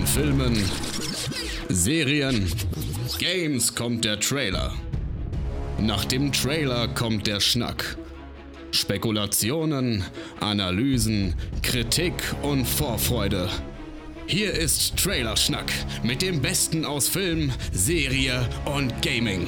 den Filmen, Serien, Games kommt der Trailer. Nach dem Trailer kommt der Schnack. Spekulationen, Analysen, Kritik und Vorfreude. Hier ist Trailerschnack mit dem Besten aus Film, Serie und Gaming.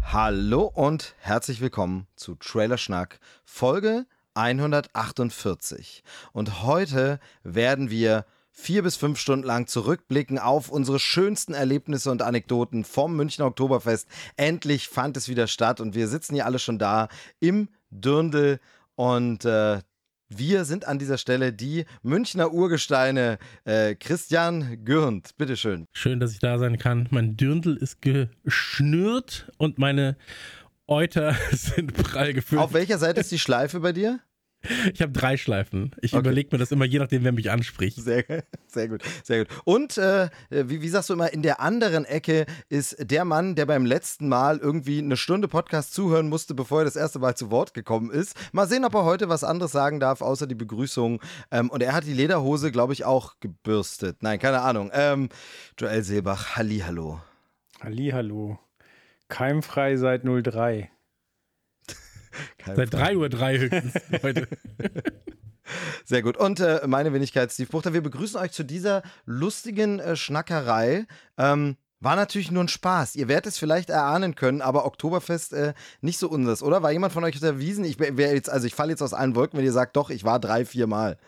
Hallo und herzlich willkommen zu Trailerschnack Folge 148. Und heute werden wir vier bis fünf Stunden lang zurückblicken auf unsere schönsten Erlebnisse und Anekdoten vom Münchner Oktoberfest. Endlich fand es wieder statt und wir sitzen hier alle schon da im Dürndl und äh, wir sind an dieser Stelle die Münchner Urgesteine. Äh, Christian Gürnt, bitteschön. Schön, dass ich da sein kann. Mein Dürndl ist geschnürt und meine Euter sind prall gefüllt. Auf welcher Seite ist die Schleife bei dir? Ich habe drei Schleifen. Ich okay. überlege mir das immer, je nachdem, wer mich anspricht. Sehr, sehr gut, sehr gut. Und äh, wie, wie sagst du immer, in der anderen Ecke ist der Mann, der beim letzten Mal irgendwie eine Stunde Podcast zuhören musste, bevor er das erste Mal zu Wort gekommen ist. Mal sehen, ob er heute was anderes sagen darf, außer die Begrüßung. Ähm, und er hat die Lederhose, glaube ich, auch gebürstet. Nein, keine Ahnung. Ähm, Joel Seebach, Hallihallo. Hallihallo. Keimfrei seit 03. Seit 3.03 Uhr drei höchstens heute. Sehr gut. Und äh, meine Wenigkeit, Steve Buchter, wir begrüßen euch zu dieser lustigen äh, Schnackerei. Ähm, war natürlich nur ein Spaß. Ihr werdet es vielleicht erahnen können, aber Oktoberfest äh, nicht so unseres, oder? War jemand von euch auf der Wiesen? Ich wäre jetzt, also ich falle jetzt aus allen Wolken, wenn ihr sagt, doch, ich war drei, vier Mal.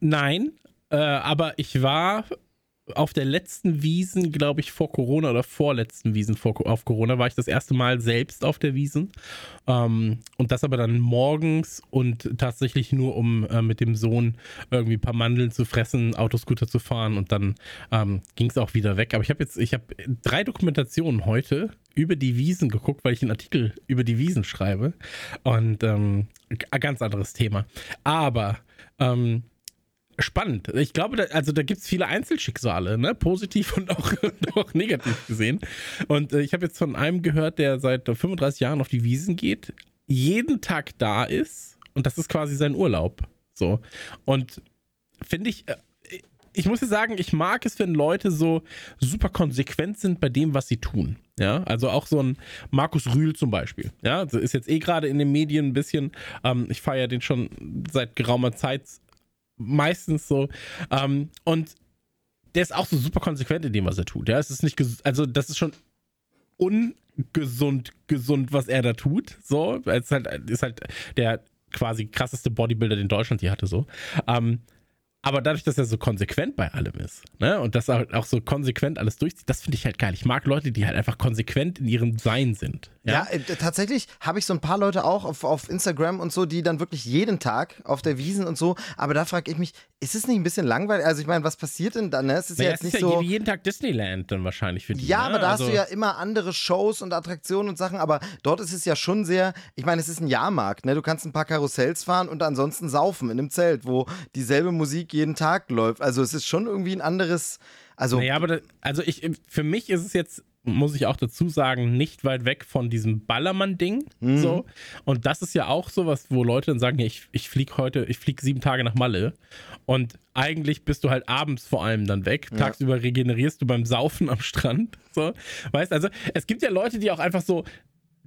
Nein, äh, aber ich war auf der letzten Wiesen, glaube ich, vor Corona oder vorletzten Wiesen vor, auf Corona, war ich das erste Mal selbst auf der Wiesen. Ähm, und das aber dann morgens und tatsächlich nur, um äh, mit dem Sohn irgendwie ein paar Mandeln zu fressen, Autoscooter zu fahren und dann ähm, ging es auch wieder weg. Aber ich habe jetzt, ich habe drei Dokumentationen heute über die Wiesen geguckt, weil ich einen Artikel über die Wiesen schreibe. Und ähm, ein ganz anderes Thema. Aber ähm, spannend. Ich glaube, da, also da gibt es viele Einzelschicksale, ne? positiv und auch, und auch negativ gesehen. Und äh, ich habe jetzt von einem gehört, der seit 35 Jahren auf die Wiesen geht, jeden Tag da ist und das ist quasi sein Urlaub. So. Und finde ich, äh, ich muss dir sagen, ich mag es, wenn Leute so super konsequent sind bei dem, was sie tun. Ja, also auch so ein Markus Rühl zum Beispiel. Ja, also ist jetzt eh gerade in den Medien ein bisschen, ähm, ich feiere den schon seit geraumer Zeit meistens so. Ähm, und der ist auch so super konsequent in dem, was er tut. Ja, es ist nicht, also das ist schon ungesund, gesund, was er da tut. So, es ist halt, ist halt der quasi krasseste Bodybuilder, den Deutschland hier hatte, so. Ähm, aber dadurch, dass er so konsequent bei allem ist, ne, und dass er auch so konsequent alles durchzieht, das finde ich halt geil. Ich mag Leute, die halt einfach konsequent in ihrem Sein sind. Ja, ja äh, tatsächlich habe ich so ein paar Leute auch auf, auf Instagram und so, die dann wirklich jeden Tag auf der Wiesen und so, aber da frage ich mich, ist es nicht ein bisschen langweilig? Also ich meine, was passiert denn dann? Ne? Es ist ja, ja jetzt nicht ist ja so jeden Tag Disneyland dann wahrscheinlich für die. Ja, ne? aber da also hast du ja immer andere Shows und Attraktionen und Sachen, aber dort ist es ja schon sehr, ich meine, es ist ein Jahrmarkt, ne? Du kannst ein paar Karussells fahren und ansonsten saufen in einem Zelt, wo dieselbe Musik jeden Tag läuft. Also es ist schon irgendwie ein anderes also, naja, aber das, also ich, für mich ist es jetzt, muss ich auch dazu sagen, nicht weit weg von diesem Ballermann-Ding. Mhm. So. Und das ist ja auch sowas, wo Leute dann sagen, ja, ich, ich fliege heute, ich fliege sieben Tage nach Malle. Und eigentlich bist du halt abends vor allem dann weg. Ja. Tagsüber regenerierst du beim Saufen am Strand. So. Weißt also, es gibt ja Leute, die auch einfach so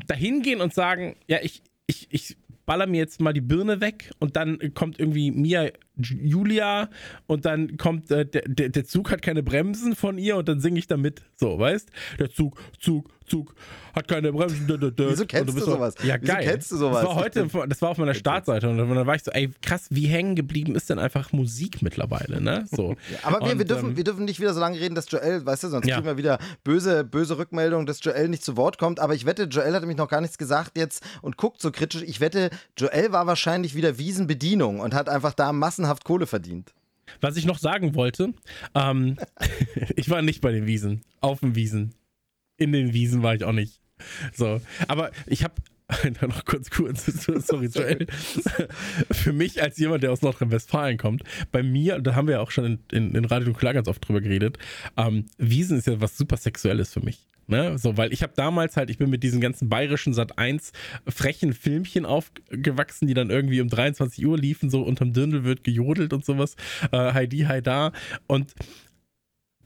dahin gehen und sagen, ja, ich, ich, ich baller mir jetzt mal die Birne weg und dann kommt irgendwie Mia Julia und dann kommt äh, der, der, Zug hat keine Bremsen von ihr und dann singe ich damit. So, weißt? Der Zug, Zug, Zug hat keine Bremsen. Wieso kennst du, du sowas? Ja, Wieso geil. kennst du sowas? Das war heute, das war auf meiner Startseite und dann war ich so, ey, krass, wie hängen geblieben ist denn einfach Musik mittlerweile, ne? So. Ja, aber wir, und, wir, dürfen, ähm, wir dürfen nicht wieder so lange reden, dass Joel, weißt du, sonst ja. kriegen wir wieder böse, böse Rückmeldungen, dass Joel nicht zu Wort kommt. Aber ich wette, Joel hat nämlich noch gar nichts gesagt jetzt und guckt so kritisch. Ich wette, Joel war wahrscheinlich wieder Wiesenbedienung und hat einfach da massenhaft Kohle verdient. Was ich noch sagen wollte, ähm, ich war nicht bei den Wiesen, auf den Wiesen. In den Wiesen war ich auch nicht. So, aber ich habe noch kurz kurz, sorry, Joel. Für mich als jemand, der aus Nordrhein-Westfalen kommt, bei mir, da haben wir ja auch schon in, in, in Radio Nuklear ganz oft drüber geredet, ähm, Wiesen ist ja was super Sexuelles für mich. Ne? So, weil ich habe damals halt, ich bin mit diesen ganzen bayerischen Sat 1 frechen Filmchen aufgewachsen, die dann irgendwie um 23 Uhr liefen, so unterm Dirndl wird gejodelt und sowas. Äh, Heidi, Heida. Und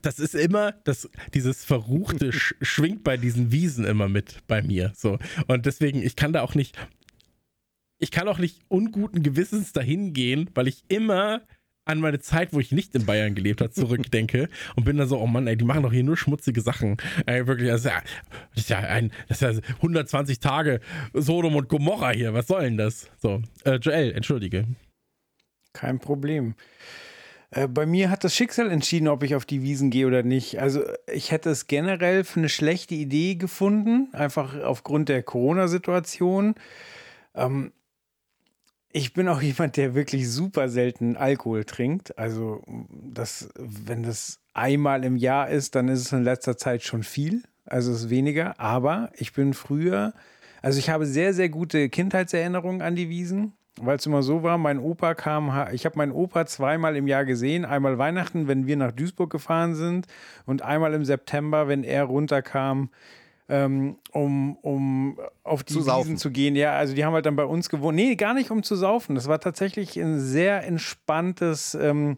das ist immer, das, dieses Verruchte sch schwingt bei diesen Wiesen immer mit bei mir. So. Und deswegen, ich kann da auch nicht, ich kann auch nicht unguten Gewissens dahin gehen, weil ich immer an meine Zeit, wo ich nicht in Bayern gelebt habe, zurückdenke und bin dann so, oh Mann, ey, die machen doch hier nur schmutzige Sachen. Ey, wirklich, das ist ja, das ist ja, ein, das ist ja 120 Tage Sodom und Gomorra hier. Was soll denn das? So, äh, Joel, entschuldige. Kein Problem. Äh, bei mir hat das Schicksal entschieden, ob ich auf die Wiesen gehe oder nicht. Also ich hätte es generell für eine schlechte Idee gefunden, einfach aufgrund der Corona-Situation. Ähm, ich bin auch jemand, der wirklich super selten Alkohol trinkt. Also, das, wenn das einmal im Jahr ist, dann ist es in letzter Zeit schon viel. Also es ist weniger. Aber ich bin früher, also ich habe sehr, sehr gute Kindheitserinnerungen an die Wiesen, weil es immer so war, mein Opa kam, ich habe meinen Opa zweimal im Jahr gesehen. Einmal Weihnachten, wenn wir nach Duisburg gefahren sind und einmal im September, wenn er runterkam ähm, um, um auf die zu Wiesen saufen. zu gehen. Ja, also die haben halt dann bei uns gewohnt. Nee, gar nicht um zu saufen. Das war tatsächlich ein sehr entspanntes ähm,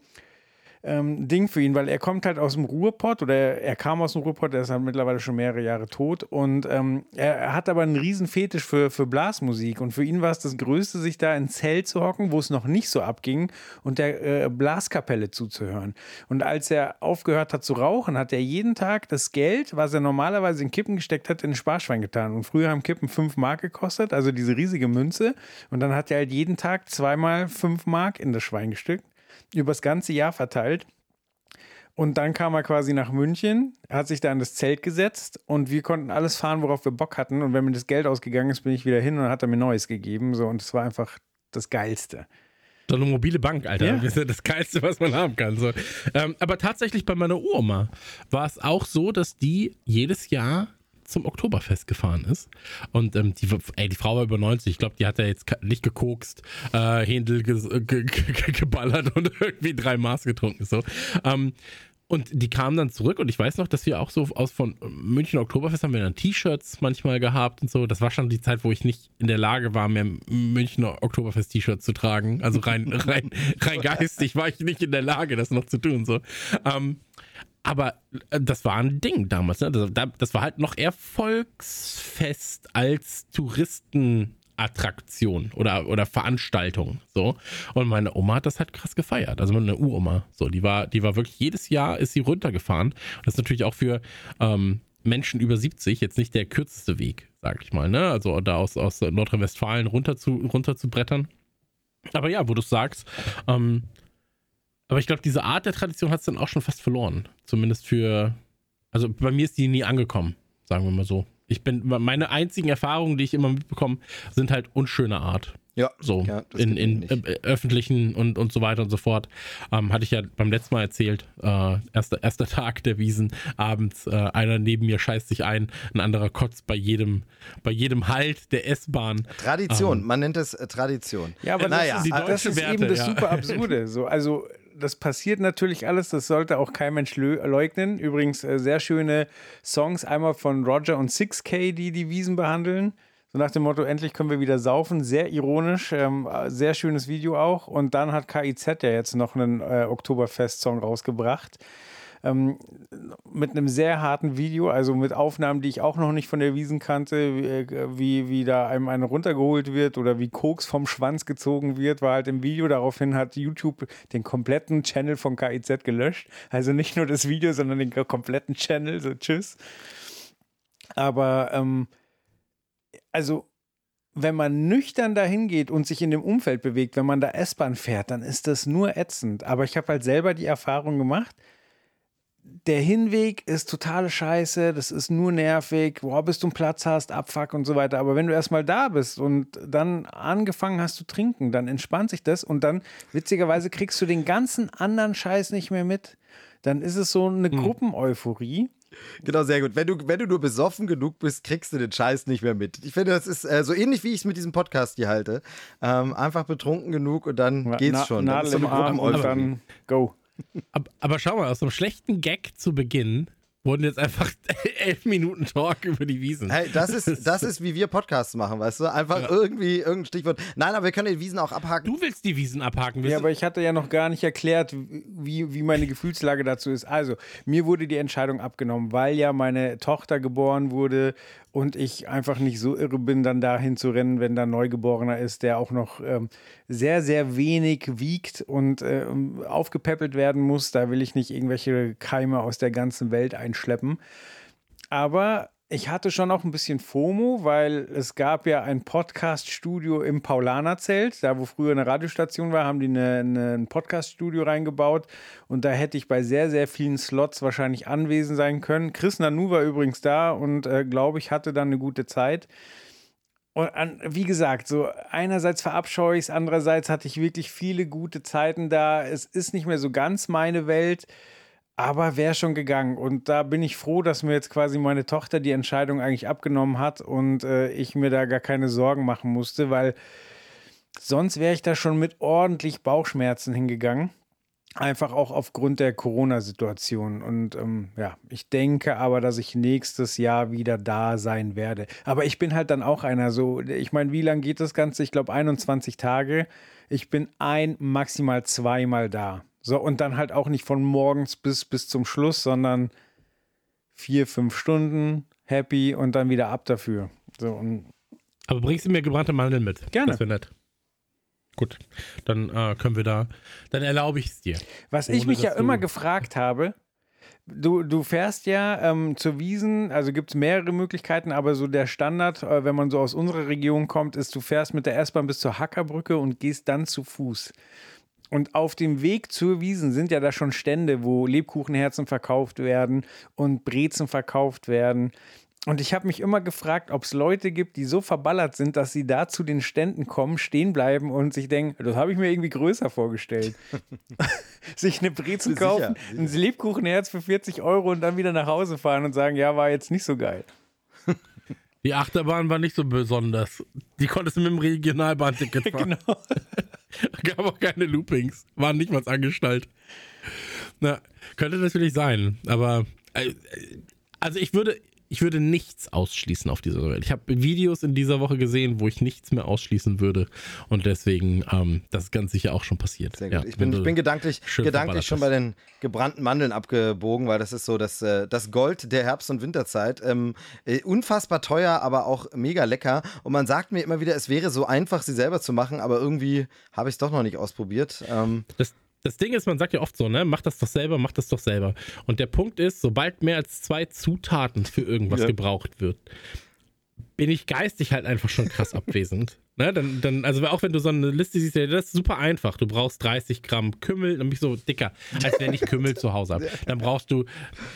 ähm, Ding für ihn, weil er kommt halt aus dem Ruhrpott oder er, kam aus dem Ruhrpott, er ist halt mittlerweile schon mehrere Jahre tot und ähm, er, hat aber einen riesen Fetisch für, für Blasmusik und für ihn war es das Größte, sich da ins Zelt zu hocken, wo es noch nicht so abging und der äh, Blaskapelle zuzuhören. Und als er aufgehört hat zu rauchen, hat er jeden Tag das Geld, was er normalerweise in Kippen gesteckt hat, in ein Sparschwein getan. Und früher haben Kippen 5 Mark gekostet, also diese riesige Münze. Und dann hat er halt jeden Tag zweimal 5 Mark in das Schwein gesteckt übers ganze Jahr verteilt. Und dann kam er quasi nach München, hat sich da in das Zelt gesetzt und wir konnten alles fahren, worauf wir Bock hatten. Und wenn mir das Geld ausgegangen ist, bin ich wieder hin und dann hat er mir Neues gegeben. So, und es war einfach das Geilste. So eine mobile Bank, Alter. Ja. Das ist ja das Geilste, was man haben kann. So. Ähm, aber tatsächlich bei meiner Uroma war es auch so, dass die jedes Jahr zum Oktoberfest gefahren ist. Und ähm, die, ey, die Frau war über 90. Ich glaube, die hat ja jetzt nicht gekokst, äh, Händel ge ge ge geballert und irgendwie drei Maß getrunken. So. Ähm, und die kamen dann zurück und ich weiß noch, dass wir auch so aus von München Oktoberfest haben wir dann T-Shirts manchmal gehabt und so. Das war schon die Zeit, wo ich nicht in der Lage war, mehr München Oktoberfest T-Shirts zu tragen. Also rein, rein, rein geistig war ich nicht in der Lage, das noch zu tun. So. Ähm, aber äh, das war ein Ding damals. Ne? Das, das war halt noch eher Volksfest als Touristenattraktion oder, oder Veranstaltung. So. Und meine Oma hat das halt krass gefeiert. Also meine Uroma. So, die war, die war wirklich jedes Jahr ist sie runtergefahren. Das ist natürlich auch für ähm, Menschen über 70 jetzt nicht der kürzeste Weg, sag ich mal. Ne? Also da aus, aus Nordrhein-Westfalen runter zu, runter zu brettern. Aber ja, wo du sagst, ähm, aber ich glaube, diese Art der Tradition hat es dann auch schon fast verloren. Zumindest für. Also bei mir ist die nie angekommen, sagen wir mal so. Ich bin, meine einzigen Erfahrungen, die ich immer mitbekomme, sind halt unschöne Art. Ja, So, ja, das in, in äh, öffentlichen und, und so weiter und so fort. Ähm, hatte ich ja beim letzten Mal erzählt. Äh, erster, erster Tag der Wiesen, abends, äh, einer neben mir scheißt sich ein, ein anderer kotzt bei jedem, bei jedem Halt der S-Bahn. Tradition, Ähm. man nennt es äh, Tradition. Ja, aber Naja, das, die ist, das ist Werte, eben das ja. super Absurde. So, also das passiert natürlich alles, das sollte auch kein Mensch leugnen. Übrigens äh, sehr schöne Songs, einmal von Roger und 6K, die die Wiesen behandeln. So nach dem Motto, endlich können wir wieder saufen. Sehr ironisch, ähm, sehr schönes Video auch. Und dann hat KIZ ja jetzt noch einen äh, Oktoberfest-Song rausgebracht. Ähm, mit einem sehr harten Video, also mit Aufnahmen, die ich auch noch nicht von der Wiesen kannte, wie, äh, wie, wie da einem eine runtergeholt wird oder wie Koks vom Schwanz gezogen wird, war halt im Video. Daraufhin hat YouTube den kompletten Channel von KIZ gelöscht. Also nicht nur das Video, sondern den kompletten Channel. So, tschüss. Aber, ähm, also wenn man nüchtern dahin geht und sich in dem Umfeld bewegt, wenn man da S-Bahn fährt, dann ist das nur ätzend. Aber ich habe halt selber die Erfahrung gemacht, der Hinweg ist totale Scheiße, das ist nur nervig, boah, bis du einen Platz hast, Abfuck und so weiter. Aber wenn du erstmal da bist und dann angefangen hast zu trinken, dann entspannt sich das und dann, witzigerweise, kriegst du den ganzen anderen Scheiß nicht mehr mit. Dann ist es so eine Gruppeneuphorie. Genau, sehr gut. Wenn du, wenn du nur besoffen genug bist, kriegst du den Scheiß nicht mehr mit. Ich finde, das ist äh, so ähnlich, wie ich es mit diesem Podcast hier halte. Ähm, einfach betrunken genug und dann geht's Na- schon. Dann Nadel ist so im eine Arm und Gruppeneuphorie. dann go. Aber, aber schau mal, aus einem schlechten Gag zu Beginn wurden jetzt einfach elf Minuten Talk über die Wiesen. Hey, das ist, das ist, wie wir Podcasts machen, weißt du? Einfach ja. irgendwie irgendein Stichwort. Nein, aber wir können die Wiesen auch abhaken. Du willst die Wiesen abhaken. Ja, aber ich hatte ja noch gar nicht erklärt, wie, wie meine Gefühlslage dazu ist. Also, mir wurde die Entscheidung abgenommen, weil ja meine Tochter geboren wurde und ich einfach nicht so irre bin, dann dahin zu rennen, wenn da ein Neugeborener ist, der auch noch ähm, sehr, sehr wenig wiegt und äh, aufgepäppelt werden muss. Da will ich nicht irgendwelche Keime aus der ganzen Welt einschleppen. Aber ich hatte schon auch ein bisschen FOMO, weil es gab ja ein Podcast-Studio im Paulanerzelt, da wo früher eine Radiostation war, haben die eine, eine, ein Podcast-Studio reingebaut und da hätte ich bei sehr, sehr vielen Slots wahrscheinlich anwesend sein können. Chris Nanu war übrigens da und äh, glaube ich hatte dann eine gute Zeit. Und an, wie gesagt, so einerseits verabscheue ich es, andererseits hatte ich wirklich viele gute Zeiten da. Es ist nicht mehr so ganz meine Welt. Aber wäre schon gegangen. Und da bin ich froh, dass mir jetzt quasi meine Tochter die Entscheidung eigentlich abgenommen hat und äh, ich mir da gar keine Sorgen machen musste, weil sonst wäre ich da schon mit ordentlich Bauchschmerzen hingegangen. Einfach auch aufgrund der Corona-Situation. Und ähm, ja, ich denke aber, dass ich nächstes Jahr wieder da sein werde. Aber ich bin halt dann auch einer so, ich meine, wie lange geht das Ganze? Ich glaube 21 Tage. Ich bin ein, maximal zweimal da. So, und dann halt auch nicht von morgens bis, bis zum Schluss, sondern vier, fünf Stunden happy und dann wieder ab dafür. So, und Aber bringst du mir gebrannte Mandeln mit? Gerne. Das wäre nett. Gut, dann äh, können wir da, dann erlaube ich es dir. Was ich mich ja immer gefragt habe, Du, du fährst ja ähm, zur Wiesen, also gibt es mehrere Möglichkeiten, aber so der Standard, äh, wenn man so aus unserer Region kommt, ist, du fährst mit der S-Bahn bis zur Hackerbrücke und gehst dann zu Fuß. Und auf dem Weg zur Wiesen sind ja da schon Stände, wo Lebkuchenherzen verkauft werden und Brezen verkauft werden. Und ich habe mich immer gefragt, ob es Leute gibt, die so verballert sind, dass sie da zu den Ständen kommen, stehen bleiben und sich denken, das habe ich mir irgendwie größer vorgestellt. sich eine Brezen kaufen, ein Lebkuchenherz für 40 Euro und dann wieder nach Hause fahren und sagen, ja, war jetzt nicht so geil. Die Achterbahn war nicht so besonders. Die konntest du mit dem Regionalbahnticket fahren. genau. Gab auch keine Loopings. Waren nicht mal angestellt. Na, könnte natürlich sein, aber äh, also ich würde, ich würde nichts ausschließen auf dieser Welt. Ich habe Videos in dieser Woche gesehen, wo ich nichts mehr ausschließen würde. Und deswegen, ähm, das ist ganz sicher auch schon passiert. Sehr gut. Ja, ich, bin, ich bin gedanklich, gedanklich schon bei den gebrannten Mandeln abgebogen, weil das ist so das, äh, das Gold der Herbst- und Winterzeit. Ähm, äh, unfassbar teuer, aber auch mega lecker. Und man sagt mir immer wieder, es wäre so einfach, sie selber zu machen, aber irgendwie habe ich es doch noch nicht ausprobiert. Ähm, das, das Ding ist, man sagt ja oft so, ne, mach das doch selber, mach das doch selber. Und der Punkt ist, sobald mehr als zwei Zutaten für irgendwas ja. gebraucht wird, bin ich geistig halt einfach schon krass abwesend. Ne, dann, dann, also auch wenn du so eine Liste siehst, das ist super einfach. Du brauchst 30 Gramm Kümmel, dann bin ich so dicker, als wenn ich Kümmel zu Hause habe. Dann brauchst du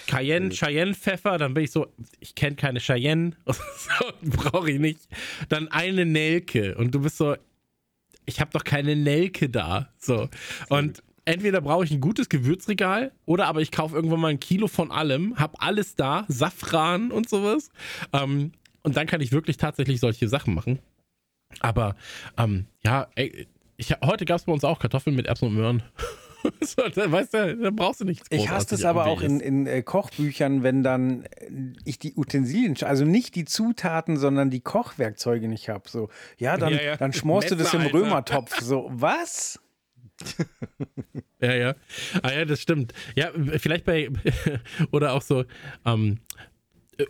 Cayenne, Cheyenne-Pfeffer, dann bin ich so, ich kenne keine Cheyenne, brauche ich nicht. Dann eine Nelke und du bist so, ich habe doch keine Nelke da. So. Und entweder brauche ich ein gutes Gewürzregal oder aber ich kaufe irgendwann mal ein Kilo von allem, habe alles da, Safran und sowas. Ähm, und dann kann ich wirklich tatsächlich solche Sachen machen. Aber ähm, ja, ey, ich, heute gab es bei uns auch Kartoffeln mit Erbsen und Möhren. so, da, weißt du, da brauchst du nichts. Ich hasse es aber auch in, in äh, Kochbüchern, wenn dann äh, ich die Utensilien, also nicht die Zutaten, sondern die Kochwerkzeuge nicht habe. So, ja, dann, ja, ja. dann schmorst du das im Römertopf. So, was? ja, ja. Ah ja, das stimmt. Ja, vielleicht bei, oder auch so, ähm,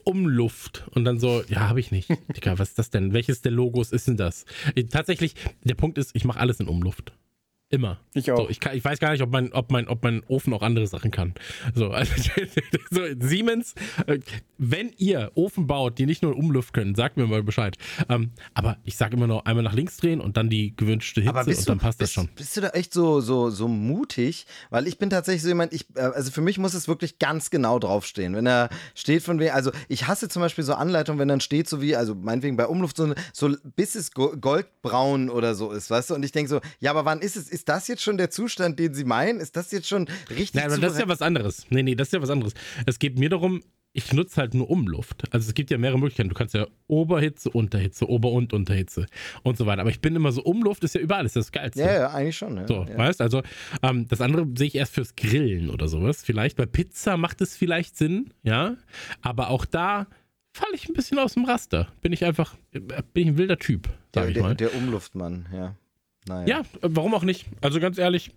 Umluft und dann so, ja, habe ich nicht. Digga, was ist das denn? Welches der Logos ist denn das? Tatsächlich, der Punkt ist, ich mache alles in Umluft. Immer. Ich auch. So, ich, kann, ich, weiß gar nicht, ob mein, ob, mein, ob mein Ofen auch andere Sachen kann. So, also, so, Siemens, äh, wenn ihr Ofen baut, die nicht nur Umluft können, sagt mir mal Bescheid. Ähm, aber ich sage immer noch einmal nach links drehen und dann die gewünschte Hitze und dann du, passt bist, das schon. Bist du da echt so, so, so mutig? Weil ich bin tatsächlich so jemand, ich, äh, also für mich muss es wirklich ganz genau draufstehen. Wenn er steht von wegen, also ich hasse zum Beispiel so Anleitungen, wenn dann steht so wie, also meinetwegen bei Umluft so, so bis es goldbraun oder so ist, weißt du? Und ich denke so, ja, aber wann ist es? Ist ist das jetzt schon der Zustand, den Sie meinen? Ist das jetzt schon richtig? Nein, aber das ist ja was anderes. Nee, nee, das ist ja was anderes. Es geht mir darum, ich nutze halt nur Umluft. Also es gibt ja mehrere Möglichkeiten. Du kannst ja Oberhitze, Unterhitze, Ober- und Unterhitze und so weiter. Aber ich bin immer so, Umluft ist ja überall, ist das Geilste. Ja, ja, eigentlich schon. Ja. So, ja. weißt also ähm, das andere sehe ich erst fürs Grillen oder sowas. Vielleicht bei Pizza macht es vielleicht Sinn, ja. Aber auch da falle ich ein bisschen aus dem Raster. Bin ich einfach, bin ich ein wilder Typ, sag Der, ich der, mal. der Umluftmann, ja. Naja. Ja, warum auch nicht? Also ganz ehrlich,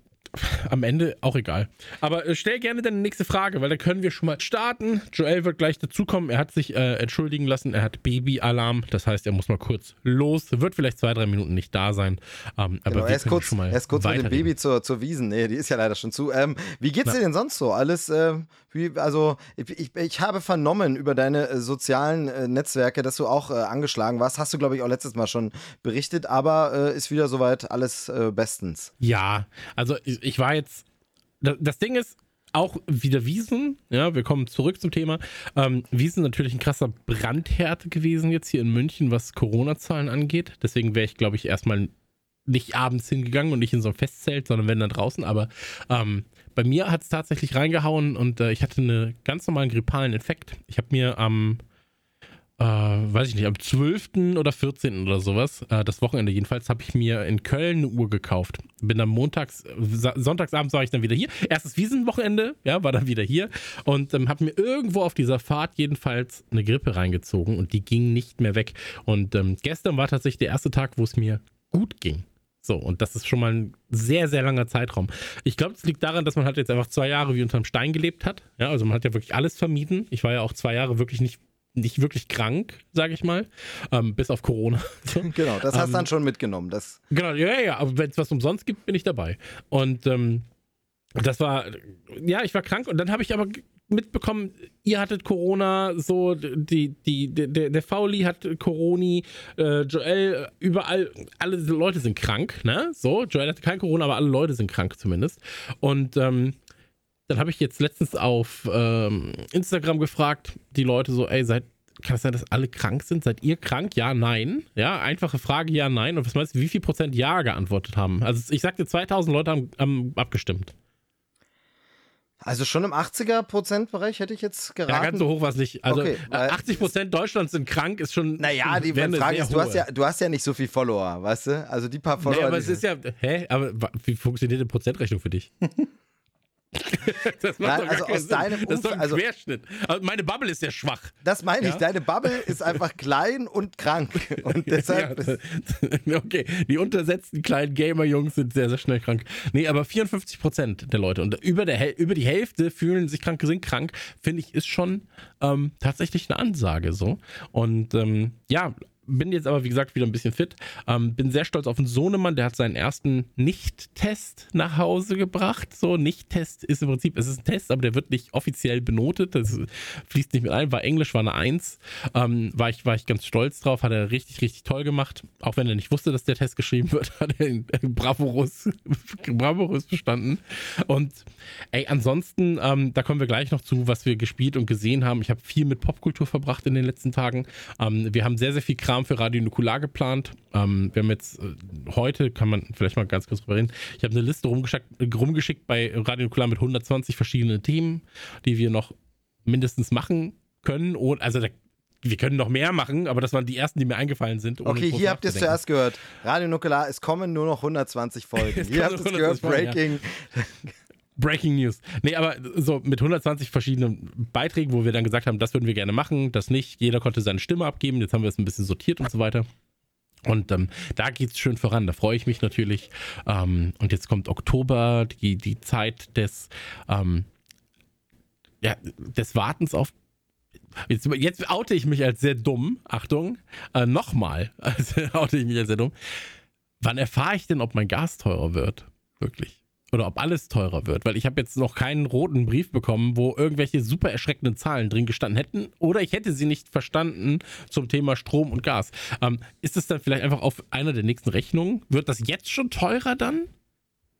am Ende auch egal. Aber äh, stell gerne deine nächste Frage, weil da können wir schon mal starten. Joel wird gleich dazukommen. Er hat sich äh, entschuldigen lassen. Er hat Babyalarm. Das heißt, er muss mal kurz los. Wird vielleicht zwei, drei Minuten nicht da sein. Ähm, aber Genau, wir er ist kurz, schon mal er ist kurz mit dem. Baby zur, zur Wiesen. Nee, die ist ja leider schon zu. Ähm, wie geht's dir denn sonst so? Alles, äh, wie, also, ich, ich, ich habe vernommen über deine äh, sozialen äh, Netzwerke, dass du auch angeschlagen warst. Hast du, glaube ich, auch letztes Mal schon berichtet, aber ist wieder soweit alles bestens. Ja, also ich, ich war jetzt. Das, Ding ist, auch wieder Wiesen, ja, wir kommen zurück zum Thema. Ähm, Wiesen natürlich ein krasser Brandherd gewesen jetzt hier in München, was Corona-Zahlen angeht. Deswegen wäre ich, glaube ich, erstmal nicht abends hingegangen und nicht in so ein Festzelt, sondern wenn dann draußen. Aber ähm, bei mir hat es tatsächlich reingehauen und äh, ich hatte einen ganz normalen grippalen Infekt. Ich habe mir am, äh, weiß ich nicht, am 12. oder 14. oder sowas, äh, das Wochenende jedenfalls, habe ich mir in Köln eine Uhr gekauft. Bin dann montags, sa- sonntagsabends war ich dann wieder hier. Erstes Wiesenwochenende, ja, war dann wieder hier und ähm, habe mir irgendwo auf dieser Fahrt jedenfalls eine Grippe reingezogen und die ging nicht mehr weg. Und ähm, gestern war tatsächlich der erste Tag, wo es mir gut ging. So, und das ist schon mal ein sehr, sehr langer Zeitraum. Ich glaube, es liegt daran, dass man halt jetzt einfach zwei Jahre wie unterm Stein gelebt hat. Ja, also man hat ja wirklich alles vermieden. Ich war ja auch zwei Jahre wirklich nicht, nicht wirklich krank, sage ich mal. Ähm, bis auf Corona. Genau, das hast du Ähm, dann schon mitgenommen. Das, Genau, ja, ja, aber wenn es was umsonst gibt, bin ich dabei. Und ähm, das war, ja, ich war krank und dann habe ich aber mitbekommen, ihr hattet Corona, so die, die, der, der Fauli hat Corona, äh, Joel, überall, alle Leute sind krank, ne? So, Joel hatte kein Corona, aber alle Leute sind krank zumindest. Und ähm, dann habe ich jetzt letztens auf ähm, Instagram gefragt, die Leute so, ey, seid, kann es sein, dass alle krank sind? Seid ihr krank? Ja, nein. Ja, einfache Frage, ja, nein. Und was meinst du, wie viel Prozent Ja geantwortet haben? Also ich sagte, 2000 Leute haben, haben abgestimmt. also schon im 80er-Prozent-Bereich hätte ich jetzt geraten. Ja, ganz so hoch war es nicht. Also Okay, äh, weil- 80 Prozent Deutschlands sind krank, ist schon. Naja, die Frage ist, du hast, ja, du hast ja nicht so viel Follower, weißt du? Also die paar Follower. Naja, aber die es ist ja, hä? Aber wie funktioniert eine Prozentrechnung für dich? das macht Nein, also aus Sinn. deinem Das ist doch ein Umfeld- also- Querschnitt. Also meine Bubble ist ja schwach. das meine ich, Ja? deine Bubble ist einfach klein und krank. Und deshalb ja, okay, die untersetzten kleinen Gamer-Jungs sind sehr, sehr schnell krank. Nee, aber 54 Prozent der Leute und über, der, über die Hälfte fühlen sich krank, sind krank, finde ich, ist schon ähm, tatsächlich eine Ansage so. Und ähm, ja, bin jetzt aber, wie gesagt, wieder ein bisschen fit. Ähm, bin sehr stolz auf den Sohnemann, der hat seinen ersten Nicht-Test nach Hause gebracht. So, Nicht-Test ist im Prinzip, es ist ein Test, aber der wird nicht offiziell benotet. Das fließt nicht mit ein. War Englisch, war eine Eins. Ähm, war, ich, war ich ganz stolz drauf, hat er richtig, richtig toll gemacht. Auch wenn er nicht wusste, dass der Test geschrieben wird, hat er ihn bravourös, bravourös bestanden. Und ey, ansonsten, ähm, da kommen wir gleich noch zu, was wir gespielt und gesehen haben. Ich habe viel mit Popkultur verbracht in den letzten Tagen. Ähm, wir haben sehr, sehr viel Kram für Radio Nukular geplant. Ähm, wir haben jetzt äh, heute, kann man vielleicht mal ganz kurz drüber reden, ich habe eine Liste rumgeschickt, rumgeschickt bei Radio Nukular mit 120 verschiedenen Themen, die wir noch mindestens machen können. Und, also da, wir können noch mehr machen, aber das waren die ersten, die mir eingefallen sind. okay, hier habt ihr es zuerst gehört. Radio Nukular, es kommen nur noch 120 Folgen. Hier habt ihr es gehört, 120 Folgen, ja. Breaking. News. Nee, aber so mit 120 verschiedenen Beiträgen, wo wir dann gesagt haben, das würden wir gerne machen, das nicht. Jeder konnte seine Stimme abgeben. Jetzt haben wir es ein bisschen sortiert und so weiter. Und ähm, da geht es schön voran. Da freue ich mich natürlich. Ähm, und jetzt kommt Oktober, die, die Zeit des, ähm, ja, des Wartens auf. Jetzt, jetzt oute ich mich als sehr dumm. Achtung, äh, nochmal. Also oute ich mich als sehr dumm. Wann erfahre ich denn, ob mein Gas teurer wird? Wirklich oder ob alles teurer wird, weil ich habe jetzt noch keinen roten Brief bekommen, wo irgendwelche super erschreckenden Zahlen drin gestanden hätten oder ich hätte sie nicht verstanden zum Thema Strom und Gas. Ähm, ist es dann vielleicht einfach auf einer der nächsten Rechnungen? Wird das jetzt schon teurer dann?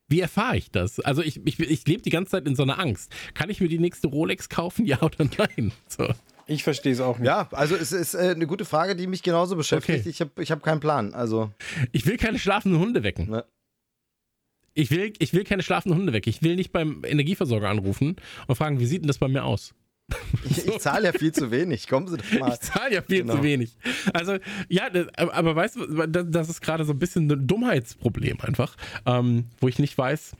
Wie erfahre ich das? Also ich, ich, ich lebe die ganze Zeit in so einer Angst. Kann ich mir die nächste Rolex kaufen, ja oder nein? So. Ich verstehe es auch nicht. Ja, also es ist äh, eine gute Frage, die mich genauso beschäftigt. Okay. Ich habe ich hab keinen Plan. Also, Ich will keine schlafenden Hunde wecken. ne. Ich will, ich will keine schlafenden Hunde wecken. Ich will nicht beim Energieversorger anrufen und fragen, wie sieht denn das bei mir aus? Ich, ich zahle ja viel zu wenig. Kommen Sie doch mal. Ich zahle ja viel Genau. zu wenig. Also, ja, das- aber weißt du, das ist gerade so ein bisschen ein Dummheitsproblem einfach, ähm, wo ich nicht weiß,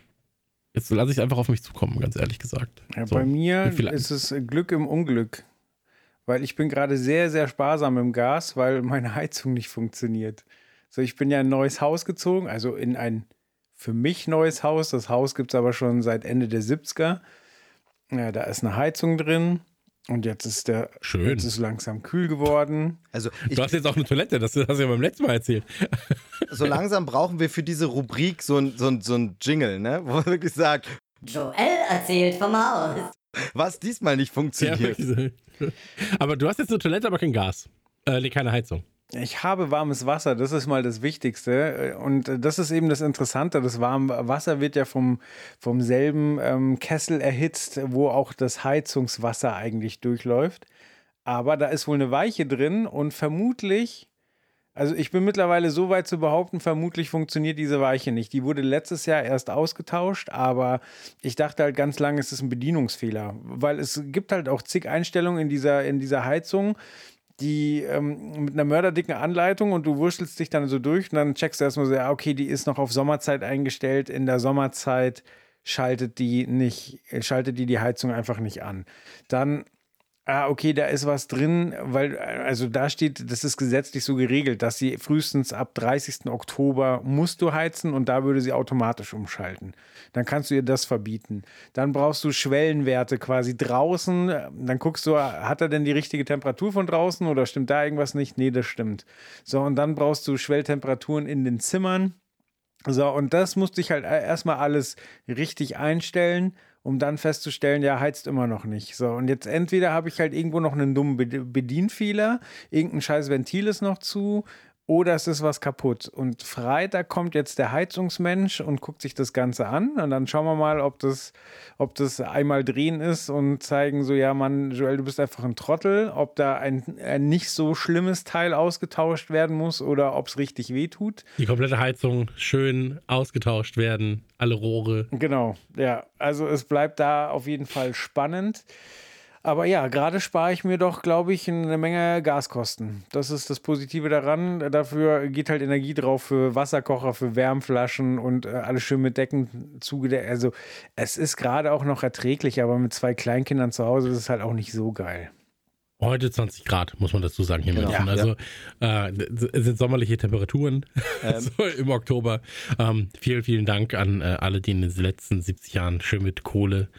jetzt lasse ich es einfach auf mich zukommen, ganz ehrlich gesagt. Ja, So. Bei mir ist es Glück im Unglück. Weil ich bin gerade sehr, sehr sparsam im Gas, weil meine Heizung nicht funktioniert. So, ich bin ja in ein neues Haus gezogen, also in ein für mich neues Haus. Das Haus gibt es aber schon seit Ende der 70er. Ja, da ist eine Heizung drin. Und jetzt ist der Schön. jetzt ist langsam kühl geworden. Also ich, Du hast jetzt auch eine Toilette, das hast du ja beim letzten Mal erzählt. so langsam brauchen wir für diese Rubrik so ein, so ein, so ein Jingle, ne? wo man wirklich sagt, Joel erzählt vom Haus. was diesmal nicht funktioniert. Ja, aber du hast jetzt eine Toilette, aber kein Gas. Äh, nee, keine Heizung. Ich habe warmes Wasser, das ist mal das Wichtigste. Und das ist eben das Interessante. Das warme Wasser wird ja vom, vom selben ähm, Kessel erhitzt, wo auch das Heizungswasser eigentlich durchläuft. Aber da ist wohl eine Weiche drin und vermutlich, also ich bin mittlerweile so weit zu behaupten, vermutlich funktioniert diese Weiche nicht. Die wurde letztes Jahr erst ausgetauscht, aber ich dachte halt ganz lange, es ist ein Bedienungsfehler, weil es gibt halt auch zig Einstellungen in dieser, in dieser Heizung die ähm, mit einer mörderdicken Anleitung und du wurschtelst dich dann so durch und dann checkst du erstmal so, ja, okay, die ist noch auf Sommerzeit eingestellt. In der Sommerzeit schaltet die nicht, schaltet die die Heizung einfach nicht an. Dann Ah, okay, da ist was drin, weil, also da steht, das ist gesetzlich so geregelt, dass sie frühestens ab 30. Oktober musst du heizen und da würde sie automatisch umschalten. Dann kannst du ihr das verbieten. Dann brauchst du Schwellenwerte quasi draußen. Dann guckst du, hat er denn die richtige Temperatur von draußen oder stimmt da irgendwas nicht? Nee, das stimmt. So, und dann brauchst du Schwelltemperaturen in den Zimmern. So, und das musste ich halt erstmal alles richtig einstellen, um dann festzustellen, ja, heizt immer noch nicht. So, und jetzt entweder habe ich halt irgendwo noch einen dummen Be- Bedienfehler, irgendein scheiß Ventil ist noch zu, oder es ist was kaputt. Und Freitag kommt jetzt der Heizungsmensch und guckt sich das Ganze an. Und dann schauen wir mal, ob das, ob das einmal drehen ist und zeigen so, ja, Mann, Joel, du bist einfach ein Trottel, ob da ein, ein nicht so schlimmes Teil ausgetauscht werden muss oder ob es richtig wehtut. Die komplette Heizung schön ausgetauscht werden, alle Rohre. Genau, ja. Also es bleibt da auf jeden Fall spannend. Aber ja, gerade spare ich mir doch, glaube ich, eine Menge Gaskosten. Das ist das Positive daran. Dafür geht halt Energie drauf für Wasserkocher, für Wärmflaschen und äh, alles schön mit Decken zugedeckt. Also es ist gerade auch noch erträglich, aber mit zwei Kleinkindern zu Hause ist es halt auch nicht so geil. Heute 20 Grad, muss man dazu sagen, hier in Genau, München. Also äh, es sind sommerliche Temperaturen so im Oktober. Ähm, vielen, vielen Dank an äh, alle, die in den letzten 70 Jahren schön mit Kohle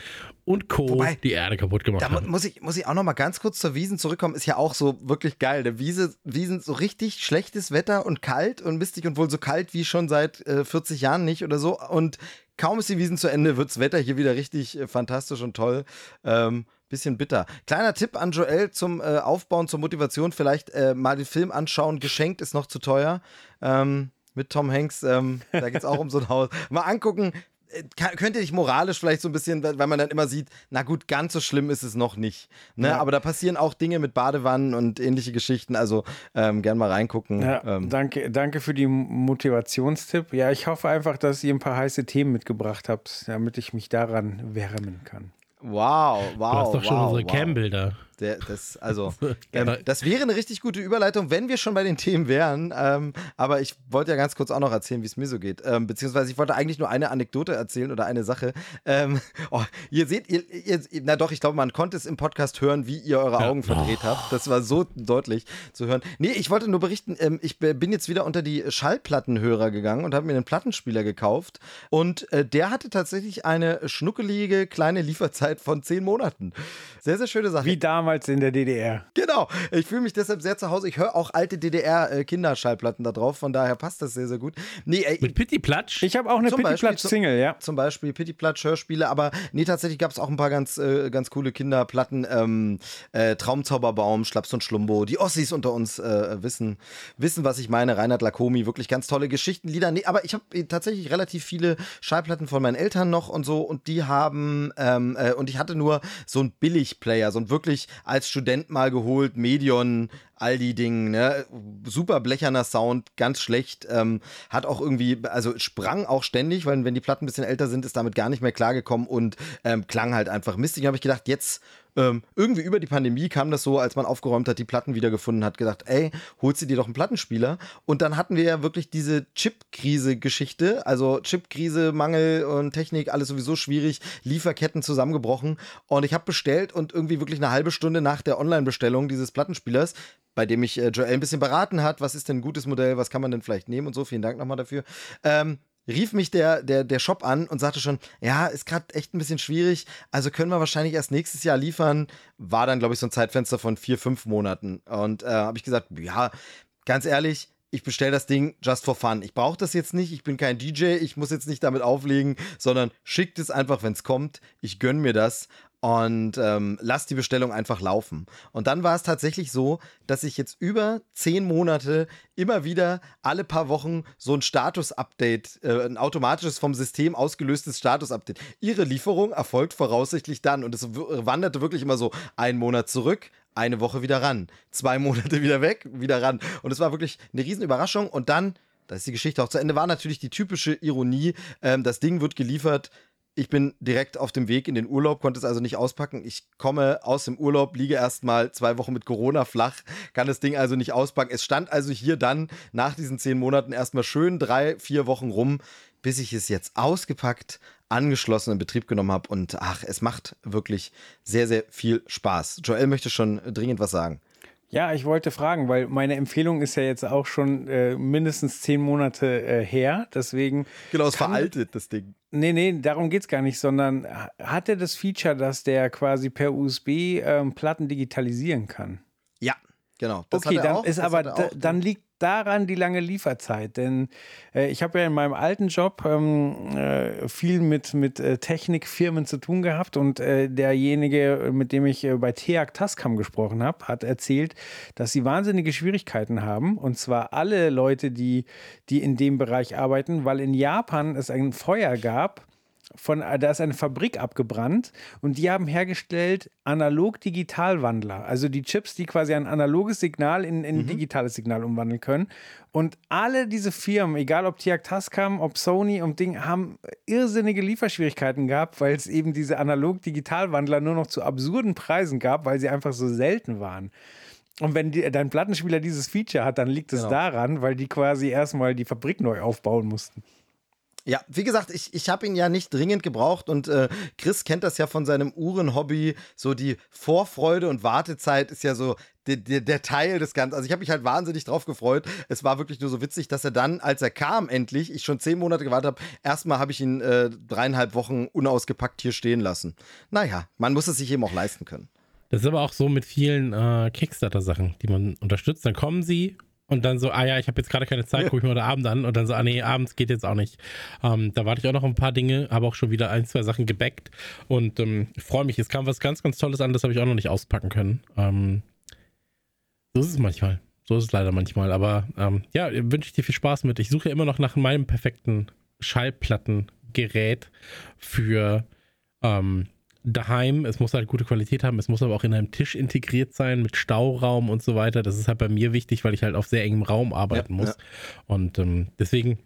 und Co. Wobei, die Erde kaputt gemacht Da haben. muss ich, muss ich auch noch mal ganz kurz zur Wiesen zurückkommen. Ist ja auch so wirklich geil. Der Wiese, Wiesen so richtig schlechtes Wetter und kalt und mistig und wohl so kalt wie schon seit äh, 40 Jahren nicht oder so. Und kaum ist die Wiesen zu Ende, wirds Wetter hier wieder richtig äh, fantastisch und toll. Ähm, bisschen bitter. Kleiner Tipp an Joel zum äh, Aufbauen, zur Motivation. Vielleicht äh, mal den Film anschauen. Geschenkt ist noch zu teuer. Ähm, mit Tom Hanks. Ähm, da geht es auch um so ein Haus. Mal angucken. Äh, kann- Könnte dich moralisch vielleicht so ein bisschen, weil weil man dann immer sieht, na gut, ganz so schlimm ist es noch nicht. Ne? Ja. Aber da passieren auch Dinge mit Badewannen und ähnliche Geschichten. Also ähm, gern mal reingucken. Ja, ähm, danke, danke für die Motivationstipp. Ja, ich hoffe einfach, dass ihr ein paar heiße Themen mitgebracht habt, damit ich mich daran wärmen kann. Wow, wow. Du hast doch schon wow, unsere wow. Cam-Bilder. Der, das, also, ähm, das wäre eine richtig gute Überleitung, wenn wir schon bei den Themen wären. Ähm, aber ich wollte ja ganz kurz auch noch erzählen, wie es mir so geht. Ähm, beziehungsweise ich wollte eigentlich nur eine Anekdote erzählen oder eine Sache. Ähm, oh, ihr seht, ihr, ihr, na doch, ich glaube, man konnte es im Podcast hören, wie ihr eure Ja. Augen verdreht habt. Das war so deutlich zu hören. Nee, ich wollte nur berichten, ähm, ich bin jetzt wieder unter die Schallplattenhörer gegangen und habe mir einen Plattenspieler gekauft. Und äh, der hatte tatsächlich eine schnuckelige kleine Lieferzeit von zehn Monaten. Sehr, sehr schöne Sache. Wie damals in der DDR. Genau. Ich fühle mich deshalb sehr zu Hause. Ich höre auch alte DDR-Kinderschallplatten da drauf, von daher passt das sehr, sehr gut. Nee, ey, Mit Pitti Platsch. Ich habe auch eine Zum Beispiel Pittiplatsch-Single, ja. zum Beispiel Pittiplatsch Hörspiele, aber nee, tatsächlich gab es auch ein paar ganz, äh, ganz coole Kinderplatten. Ähm, äh, Traumzauberbaum, Schlaps und Schlumbo. Die Ossis unter uns äh, wissen, wissen, was ich meine. Reinhard Lakomi, wirklich ganz tolle Geschichtenlieder. Nee, aber ich habe tatsächlich relativ viele Schallplatten von meinen Eltern noch und so und die haben, ähm, äh, und ich hatte nur so ein Billigplayer, so ein wirklich als Student mal geholt, Medion Aldi-Ding, ne? Super blecherner Sound, ganz schlecht. Ähm, hat auch irgendwie, also sprang auch ständig, weil wenn die Platten ein bisschen älter sind, ist damit gar nicht mehr klargekommen und ähm, klang halt einfach mistig. habe ich gedacht, jetzt ähm, irgendwie über die Pandemie kam das so, als man aufgeräumt hat, die Platten wiedergefunden hat, gedacht, ey, holst du dir doch einen Plattenspieler. Und dann hatten wir ja wirklich diese Chip-Krise-Geschichte, also Chip-Krise, Mangel und Technik, alles sowieso schwierig, Lieferketten zusammengebrochen. Und ich habe bestellt und irgendwie wirklich eine halbe Stunde nach der Online-Bestellung dieses Plattenspielers bei dem mich äh, Joel ein bisschen beraten hat, was ist denn ein gutes Modell, was kann man denn vielleicht nehmen und so. Vielen Dank nochmal dafür. Ähm, rief mich der, der, der Shop an und sagte schon, ja, ist gerade echt ein bisschen schwierig, also können wir wahrscheinlich erst nächstes Jahr liefern. War dann, glaube ich, so ein Zeitfenster von vier, fünf Monaten. Und äh, habe ich gesagt, ja, ganz ehrlich, ich bestelle das Ding just for fun. Ich brauche das jetzt nicht, ich bin kein DJ, ich muss jetzt nicht damit auflegen, sondern schickt es einfach, wenn es kommt. Ich gönne mir das und ähm, lass die Bestellung einfach laufen. Und dann war es tatsächlich so, dass ich jetzt über zehn Monate immer wieder alle paar Wochen so ein Status-Update, äh, ein automatisches vom System ausgelöstes Status-Update. Ihre Lieferung erfolgt voraussichtlich dann und es wanderte wirklich immer so einen Monat zurück, eine Woche wieder ran, zwei Monate wieder weg, wieder ran. Und es war wirklich eine riesen Überraschung. Und dann, da ist die Geschichte auch zu Ende, war natürlich die typische Ironie, ähm, das Ding wird geliefert ich bin direkt auf dem Weg in den Urlaub, konnte es also nicht auspacken. Ich komme aus dem Urlaub, liege erstmal zwei Wochen mit Corona flach, kann das Ding also nicht auspacken. Es stand also hier dann nach diesen zehn Monaten erstmal schön drei, vier Wochen rum, bis ich es jetzt ausgepackt, angeschlossen in Betrieb genommen habe. Und ach, es macht wirklich sehr, sehr viel Spaß. Joel möchte schon dringend was sagen. Ja, ich wollte fragen, weil meine Empfehlung ist ja jetzt auch schon äh, mindestens zehn Monate äh, her. Deswegen. Genau, es veraltet das Ding. Nee, nee, darum geht es gar nicht, sondern hat er das Feature, dass der quasi per USB ähm, Platten digitalisieren kann? Ja, genau. Das okay, dann auch, ist aber, da, dann liegt daran die lange Lieferzeit. Denn äh, ich habe ja in meinem alten Job ähm, äh, viel mit, mit äh, Technikfirmen zu tun gehabt und äh, derjenige, mit dem ich äh, bei TEAC Tascam gesprochen habe, hat erzählt, dass sie wahnsinnige Schwierigkeiten haben. Und zwar alle Leute, die, die in dem Bereich arbeiten, weil in Japan es ein Feuer gab von, äh, da ist eine Fabrik abgebrannt und die haben hergestellt Analog-Digital-Wandler. Also die Chips, die quasi ein analoges Signal in, ein mhm. digitales Signal umwandeln können. Und alle diese Firmen, egal ob Tiak Tascam, ob Sony und Ding, haben irrsinnige Lieferschwierigkeiten gehabt, weil es eben diese Analog-Digital-Wandler nur noch zu absurden Preisen gab, weil sie einfach so selten waren. Und wenn die, dein Plattenspieler dieses Feature hat, dann liegt es genau. daran, weil die quasi erstmal die Fabrik neu aufbauen mussten. Ja, wie gesagt, ich, ich habe ihn ja nicht dringend gebraucht und äh, Chris kennt das ja von seinem Uhrenhobby. So die Vorfreude und Wartezeit ist ja so der, der, der Teil des Ganzen. Also ich habe mich halt wahnsinnig drauf gefreut. Es war wirklich nur so witzig, dass er dann, als er kam endlich, ich schon zehn Monate gewartet habe, erstmal habe ich ihn äh, dreieinhalb Wochen unausgepackt hier stehen lassen. Naja, man muss es sich eben auch leisten können. Das ist aber auch so mit vielen äh, Kickstarter-Sachen, die man unterstützt. Dann kommen sie und dann so, ah ja, ich habe jetzt gerade keine Zeit, gucke ich mir heute Abend an. Und dann so, ah nee, abends geht jetzt auch nicht. Ähm, da warte ich auch noch ein paar Dinge, habe auch schon wieder ein, zwei Sachen gebackt. Und ähm, freue mich, es kam was ganz, ganz Tolles an, das habe ich auch noch nicht auspacken können. Ähm, so ist es manchmal. So ist es leider manchmal. Aber ähm, ja, wünsche ich dir viel Spaß mit. Ich suche immer noch nach meinem perfekten Schallplattengerät für ähm, daheim. Es muss halt gute Qualität haben. Es muss aber auch in einem Tisch integriert sein mit Stauraum und so weiter. Das ist halt bei mir wichtig, weil ich halt auf sehr engem Raum arbeiten ja, muss. Ja. Und ähm, deswegen,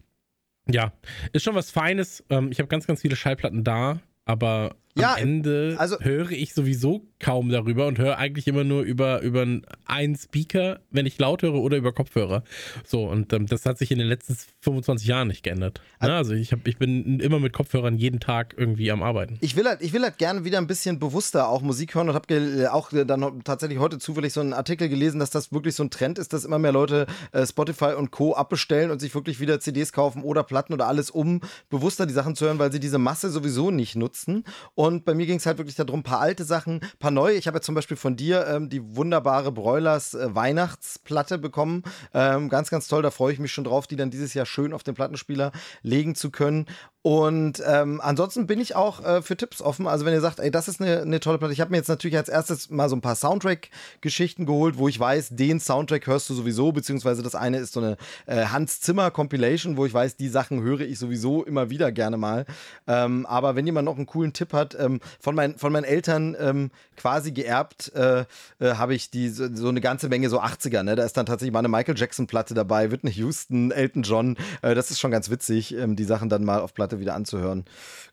ja, ist schon was Feines. Ähm, ich habe ganz, ganz viele Schallplatten da, aber ja, am Ende also, höre ich sowieso kaum darüber und höre eigentlich immer nur über, über einen Speaker, wenn ich laut höre oder über Kopfhörer. So, und ähm, das hat sich in den letzten 25 Jahren nicht geändert. Also, also ich, hab, ich bin immer mit Kopfhörern jeden Tag irgendwie am Arbeiten. Ich will halt, ich will halt gerne wieder ein bisschen bewusster auch Musik hören und habe auch dann tatsächlich heute zufällig so einen Artikel gelesen, dass das wirklich so ein Trend ist, dass immer mehr Leute äh, Spotify und Co. abbestellen und sich wirklich wieder CDs kaufen oder Platten oder alles, um bewusster die Sachen zu hören, weil sie diese Masse sowieso nicht nutzen. Und bei mir ging es halt wirklich darum, paar alte Sachen, paar neue. Ich habe ja zum Beispiel von dir ähm, die wunderbare Broilers äh, Weihnachtsplatte bekommen. Ähm, ganz, ganz toll. Da freue ich mich schon drauf, die dann dieses Jahr schön auf den Plattenspieler legen zu können. Und ähm, ansonsten bin ich auch äh, für Tipps offen. Also wenn ihr sagt, ey, das ist eine, eine tolle Platte. Ich habe mir jetzt natürlich als erstes mal so ein paar Soundtrack-Geschichten geholt, wo ich weiß, den Soundtrack hörst du sowieso, beziehungsweise das eine ist so eine äh, Hans Zimmer Compilation, wo ich weiß, die Sachen höre ich sowieso immer wieder gerne mal. Ähm, aber wenn jemand noch einen coolen Tipp hat, ähm, von, mein, von meinen Eltern ähm, quasi geerbt, äh, äh, habe ich die, so, so, eine ganze Menge so 80er. Ne? Da ist dann tatsächlich mal eine Michael Jackson-Platte dabei, Whitney Houston, Elton John. Äh, das ist schon ganz witzig, ähm, die Sachen dann mal auf Platte wieder anzuhören.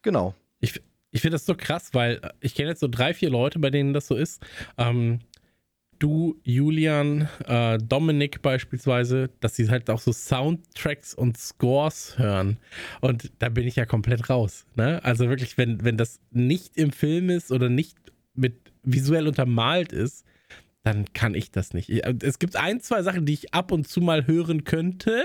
Genau. Ich, ich finde das so krass, weil ich kenne jetzt so drei, vier Leute, bei denen das so ist. Ähm, du, Julian, äh, Dominik beispielsweise, dass sie halt auch so Soundtracks und Scores hören. Und da bin ich ja komplett raus. Ne? Also wirklich, wenn, wenn das nicht im Film ist oder nicht mit visuell untermalt ist, dann kann ich das nicht. Es gibt ein, zwei Sachen, die ich ab und zu mal hören könnte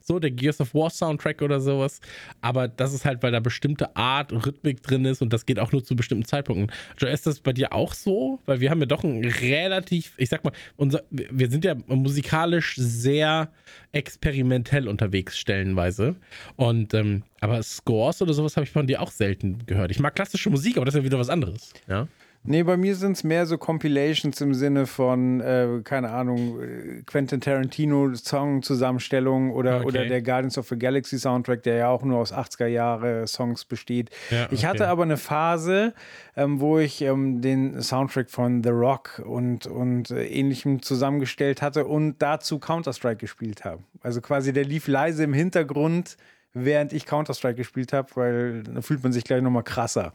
so, der Gears of War Soundtrack oder sowas. Aber das ist halt, weil da bestimmte Art und Rhythmik drin ist und das geht auch nur zu bestimmten Zeitpunkten. Joe, ist das bei dir auch so? Weil wir haben ja doch ein relativ, ich sag mal, unser, wir sind ja musikalisch sehr experimentell unterwegs, stellenweise. Und, ähm, aber Scores oder sowas habe ich von dir auch selten gehört. Ich mag klassische Musik, aber das ist ja wieder was anderes. Ja. Nee, bei mir sind es mehr so Compilations im Sinne von, äh, keine Ahnung, Quentin Tarantino Song-Zusammenstellung oder, okay. oder der Guardians of the Galaxy Soundtrack, der ja auch nur aus 80er Jahre Songs besteht. Ja, okay. Ich hatte aber eine Phase, ähm, wo ich ähm, den Soundtrack von The Rock und, und äh, ähnlichem zusammengestellt hatte und dazu Counter-Strike gespielt habe. Also quasi der lief leise im Hintergrund, während ich Counter-Strike gespielt habe, weil da fühlt man sich gleich nochmal krasser.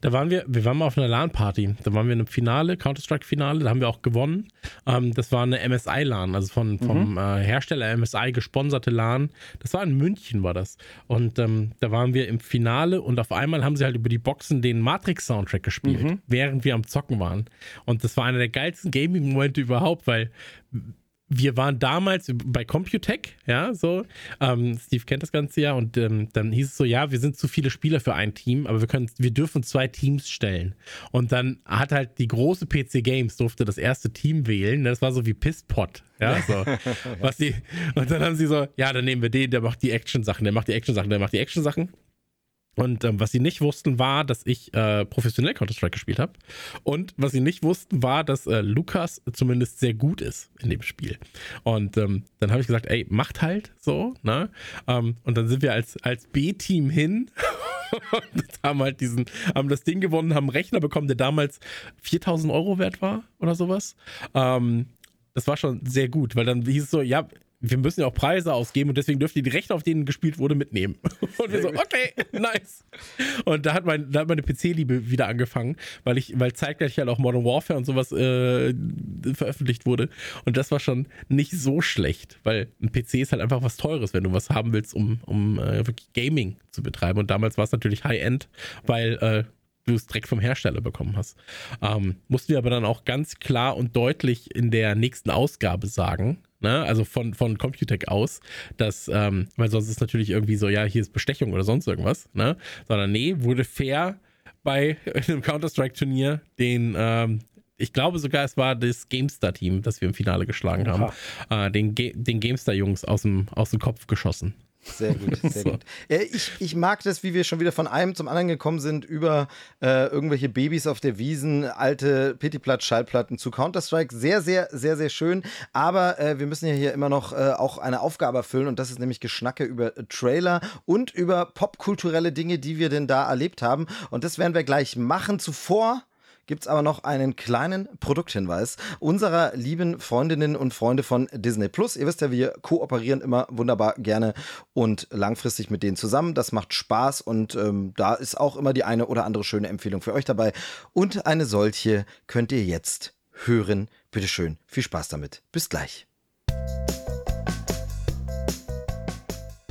Da waren wir, wir waren mal auf einer LAN-Party. Da waren wir in einem Finale, Counter-Strike-Finale, da haben wir auch gewonnen. Ähm, das war eine MSI-LAN, also von, vom mhm. äh, Hersteller MSI gesponserte LAN. Das war in München, war das. Und ähm, da waren wir im Finale und auf einmal haben sie halt über die Boxen den Matrix-Soundtrack gespielt, mhm. während wir am Zocken waren. Und das war einer der geilsten Gaming-Momente überhaupt, weil wir waren damals bei Computech, ja, so. Ähm, Steve kennt das ganze ja und ähm, dann hieß es so, ja, wir sind zu viele Spieler für ein Team, aber wir können, wir dürfen zwei Teams stellen. Und dann hat halt die große PC Games durfte das erste Team wählen. Das war so wie Pisspot, ja, so. Was die, und dann haben sie so, ja, dann nehmen wir den, der macht die Action-Sachen, der macht die Action-Sachen, der macht die Action-Sachen. Und ähm, was sie nicht wussten, war, dass ich äh, professionell Counter-Strike gespielt habe. Und was sie nicht wussten, war, dass äh, Lukas zumindest sehr gut ist in dem Spiel. Und ähm, dann habe ich gesagt, ey, macht halt so, ne? Ähm, und dann sind wir als, als B-Team hin und haben halt diesen, haben das Ding gewonnen, haben einen Rechner bekommen, der damals 4000 Euro wert war oder sowas. Ähm, das war schon sehr gut, weil dann hieß es so, ja, wir müssen ja auch Preise ausgeben und deswegen dürft ihr die Rechte, auf denen gespielt wurde, mitnehmen. Und wir so, okay, nice. Und da hat, mein, da hat meine PC-Liebe wieder angefangen, weil ich, weil zeitgleich halt auch Modern Warfare und sowas äh, veröffentlicht wurde. Und das war schon nicht so schlecht, weil ein PC ist halt einfach was Teures, wenn du was haben willst, um, um äh, wirklich Gaming zu betreiben. Und damals war es natürlich High-End, weil äh, du es direkt vom Hersteller bekommen hast. Ähm, mussten wir aber dann auch ganz klar und deutlich in der nächsten Ausgabe sagen, ne? also von, von Computec aus, dass, ähm, weil sonst ist natürlich irgendwie so, ja, hier ist Bestechung oder sonst irgendwas, ne? sondern nee, wurde fair bei einem Counter-Strike-Turnier den, ähm, ich glaube sogar, es war das GameStar-Team, das wir im Finale geschlagen haben, äh, den, Ge den GameStar-Jungs aus dem, aus dem Kopf geschossen. Sehr gut, sehr so. gut. Ich, ich mag das, wie wir schon wieder von einem zum anderen gekommen sind, über äh, irgendwelche Babys auf der Wiesen, alte Pittiplatz-Schallplatten zu Counter-Strike. Sehr, sehr, sehr, sehr schön. Aber äh, wir müssen ja hier immer noch äh, auch eine Aufgabe erfüllen und das ist nämlich Geschnacke über Trailer und über popkulturelle Dinge, die wir denn da erlebt haben. Und das werden wir gleich machen. Zuvor gibt es aber noch einen kleinen Produkthinweis unserer lieben Freundinnen und Freunde von Disney Plus. Ihr wisst ja, wir kooperieren immer wunderbar gerne und langfristig mit denen zusammen. Das macht Spaß und ähm, da ist auch immer die eine oder andere schöne Empfehlung für euch dabei. Und eine solche könnt ihr jetzt hören. Bitteschön, viel Spaß damit. Bis gleich.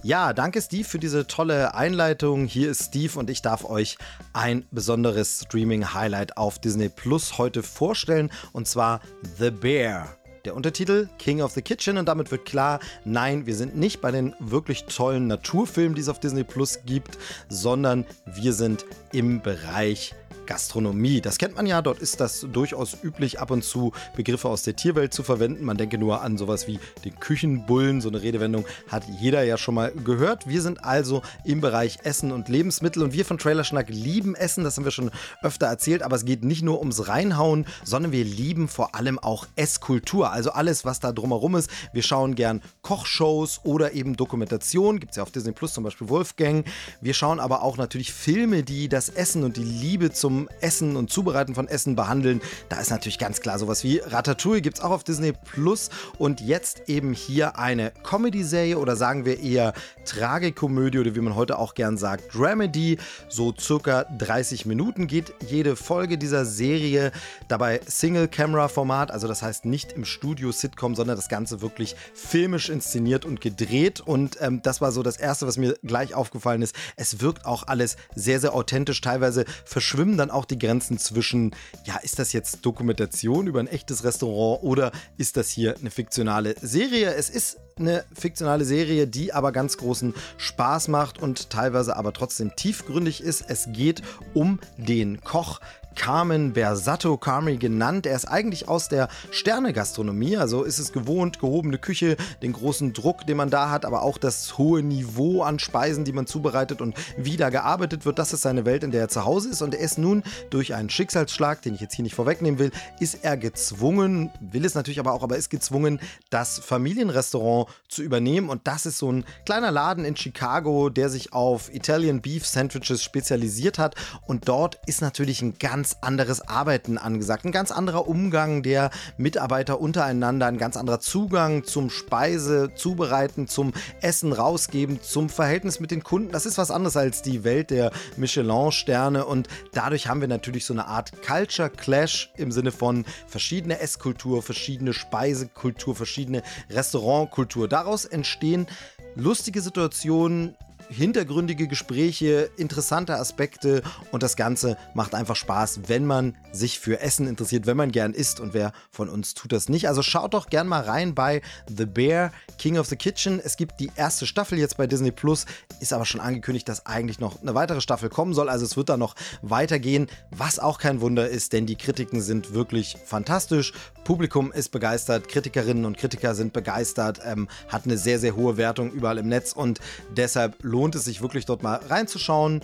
Ja, danke Steve für diese tolle Einleitung. Hier ist Steve und ich darf euch ein besonderes Streaming-Highlight auf Disney Plus heute vorstellen und zwar The Bear. Der Untertitel King of the Kitchen und damit wird klar, nein, wir sind nicht bei den wirklich tollen Naturfilmen, die es auf Disney Plus gibt, sondern wir sind im Bereich Gastronomie. Das kennt man ja, dort ist das durchaus üblich, ab und zu Begriffe aus der Tierwelt zu verwenden. Man denke nur an sowas wie den Küchenbullen, so eine Redewendung hat jeder ja schon mal gehört. Wir sind also im Bereich Essen und Lebensmittel und wir von Trailerschnack lieben Essen, das haben wir schon öfter erzählt, aber es geht nicht nur ums Reinhauen, sondern wir lieben vor allem auch Esskultur, also alles, was da drumherum ist. Wir schauen gern Kochshows oder eben Dokumentationen, gibt es ja auf Disney Plus zum Beispiel Wolfgang. Wir schauen aber auch natürlich Filme, die das Essen und die Liebe zum Essen und Zubereiten von Essen behandeln. Da ist natürlich ganz klar sowas wie Ratatouille, gibt es auch auf Disney Plus und jetzt eben hier eine Comedy-Serie oder sagen wir eher Tragikomödie oder wie man heute auch gern sagt, Dramedy. So circa 30 Minuten geht jede Folge dieser Serie. Dabei Single-Camera-Format, also das heißt nicht im Studio-Sitcom, sondern das Ganze wirklich filmisch inszeniert und gedreht. Und ähm, das war so das Erste, was mir gleich aufgefallen ist. Es wirkt auch alles sehr, sehr authentisch. Teilweise verschwimmen dann auch die Grenzen zwischen, ja, ist das jetzt Dokumentation über ein echtes Restaurant oder ist das hier eine fiktionale Serie? Es ist eine fiktionale Serie, die aber ganz großen Spaß macht und teilweise aber trotzdem tiefgründig ist. Es geht um den Koch Carmen Bersato Carmi genannt. Er ist eigentlich aus der Sternegastronomie, also ist es gewohnt, gehobene Küche, den großen Druck, den man da hat, aber auch das hohe Niveau an Speisen, die man zubereitet und wie da gearbeitet wird. Das ist seine Welt, in der er zu Hause ist und er ist nun durch einen Schicksalsschlag, den ich jetzt hier nicht vorwegnehmen will, ist er gezwungen, will es natürlich aber auch, aber ist gezwungen, das Familienrestaurant zu übernehmen und das ist so ein kleiner Laden in Chicago, der sich auf Italian Beef Sandwiches spezialisiert hat und dort ist natürlich ein ganz ganz anderes Arbeiten angesagt, ein ganz anderer Umgang der Mitarbeiter untereinander, ein ganz anderer Zugang zum Speise zubereiten, zum Essen rausgeben, zum Verhältnis mit den Kunden. Das ist was anderes als die Welt der Michelin-Sterne und dadurch haben wir natürlich so eine Art Culture Clash im Sinne von verschiedene Esskultur, verschiedene Speisekultur, verschiedene Restaurantkultur. Daraus entstehen lustige Situationen, hintergründige Gespräche, interessante Aspekte und das Ganze macht einfach Spaß, wenn man sich für Essen interessiert, wenn man gern isst und wer von uns tut das nicht. Also schaut doch gern mal rein bei The Bear, King of the Kitchen. Es gibt die erste Staffel jetzt bei Disney Plus, ist aber schon angekündigt, dass eigentlich noch eine weitere Staffel kommen soll. Also es wird da noch weitergehen, was auch kein Wunder ist, denn die Kritiken sind wirklich fantastisch. Publikum ist begeistert, Kritikerinnen und Kritiker sind begeistert, ähm, hat eine sehr, sehr hohe Wertung überall im Netz und deshalb lohnt lohnt es sich wirklich dort mal reinzuschauen.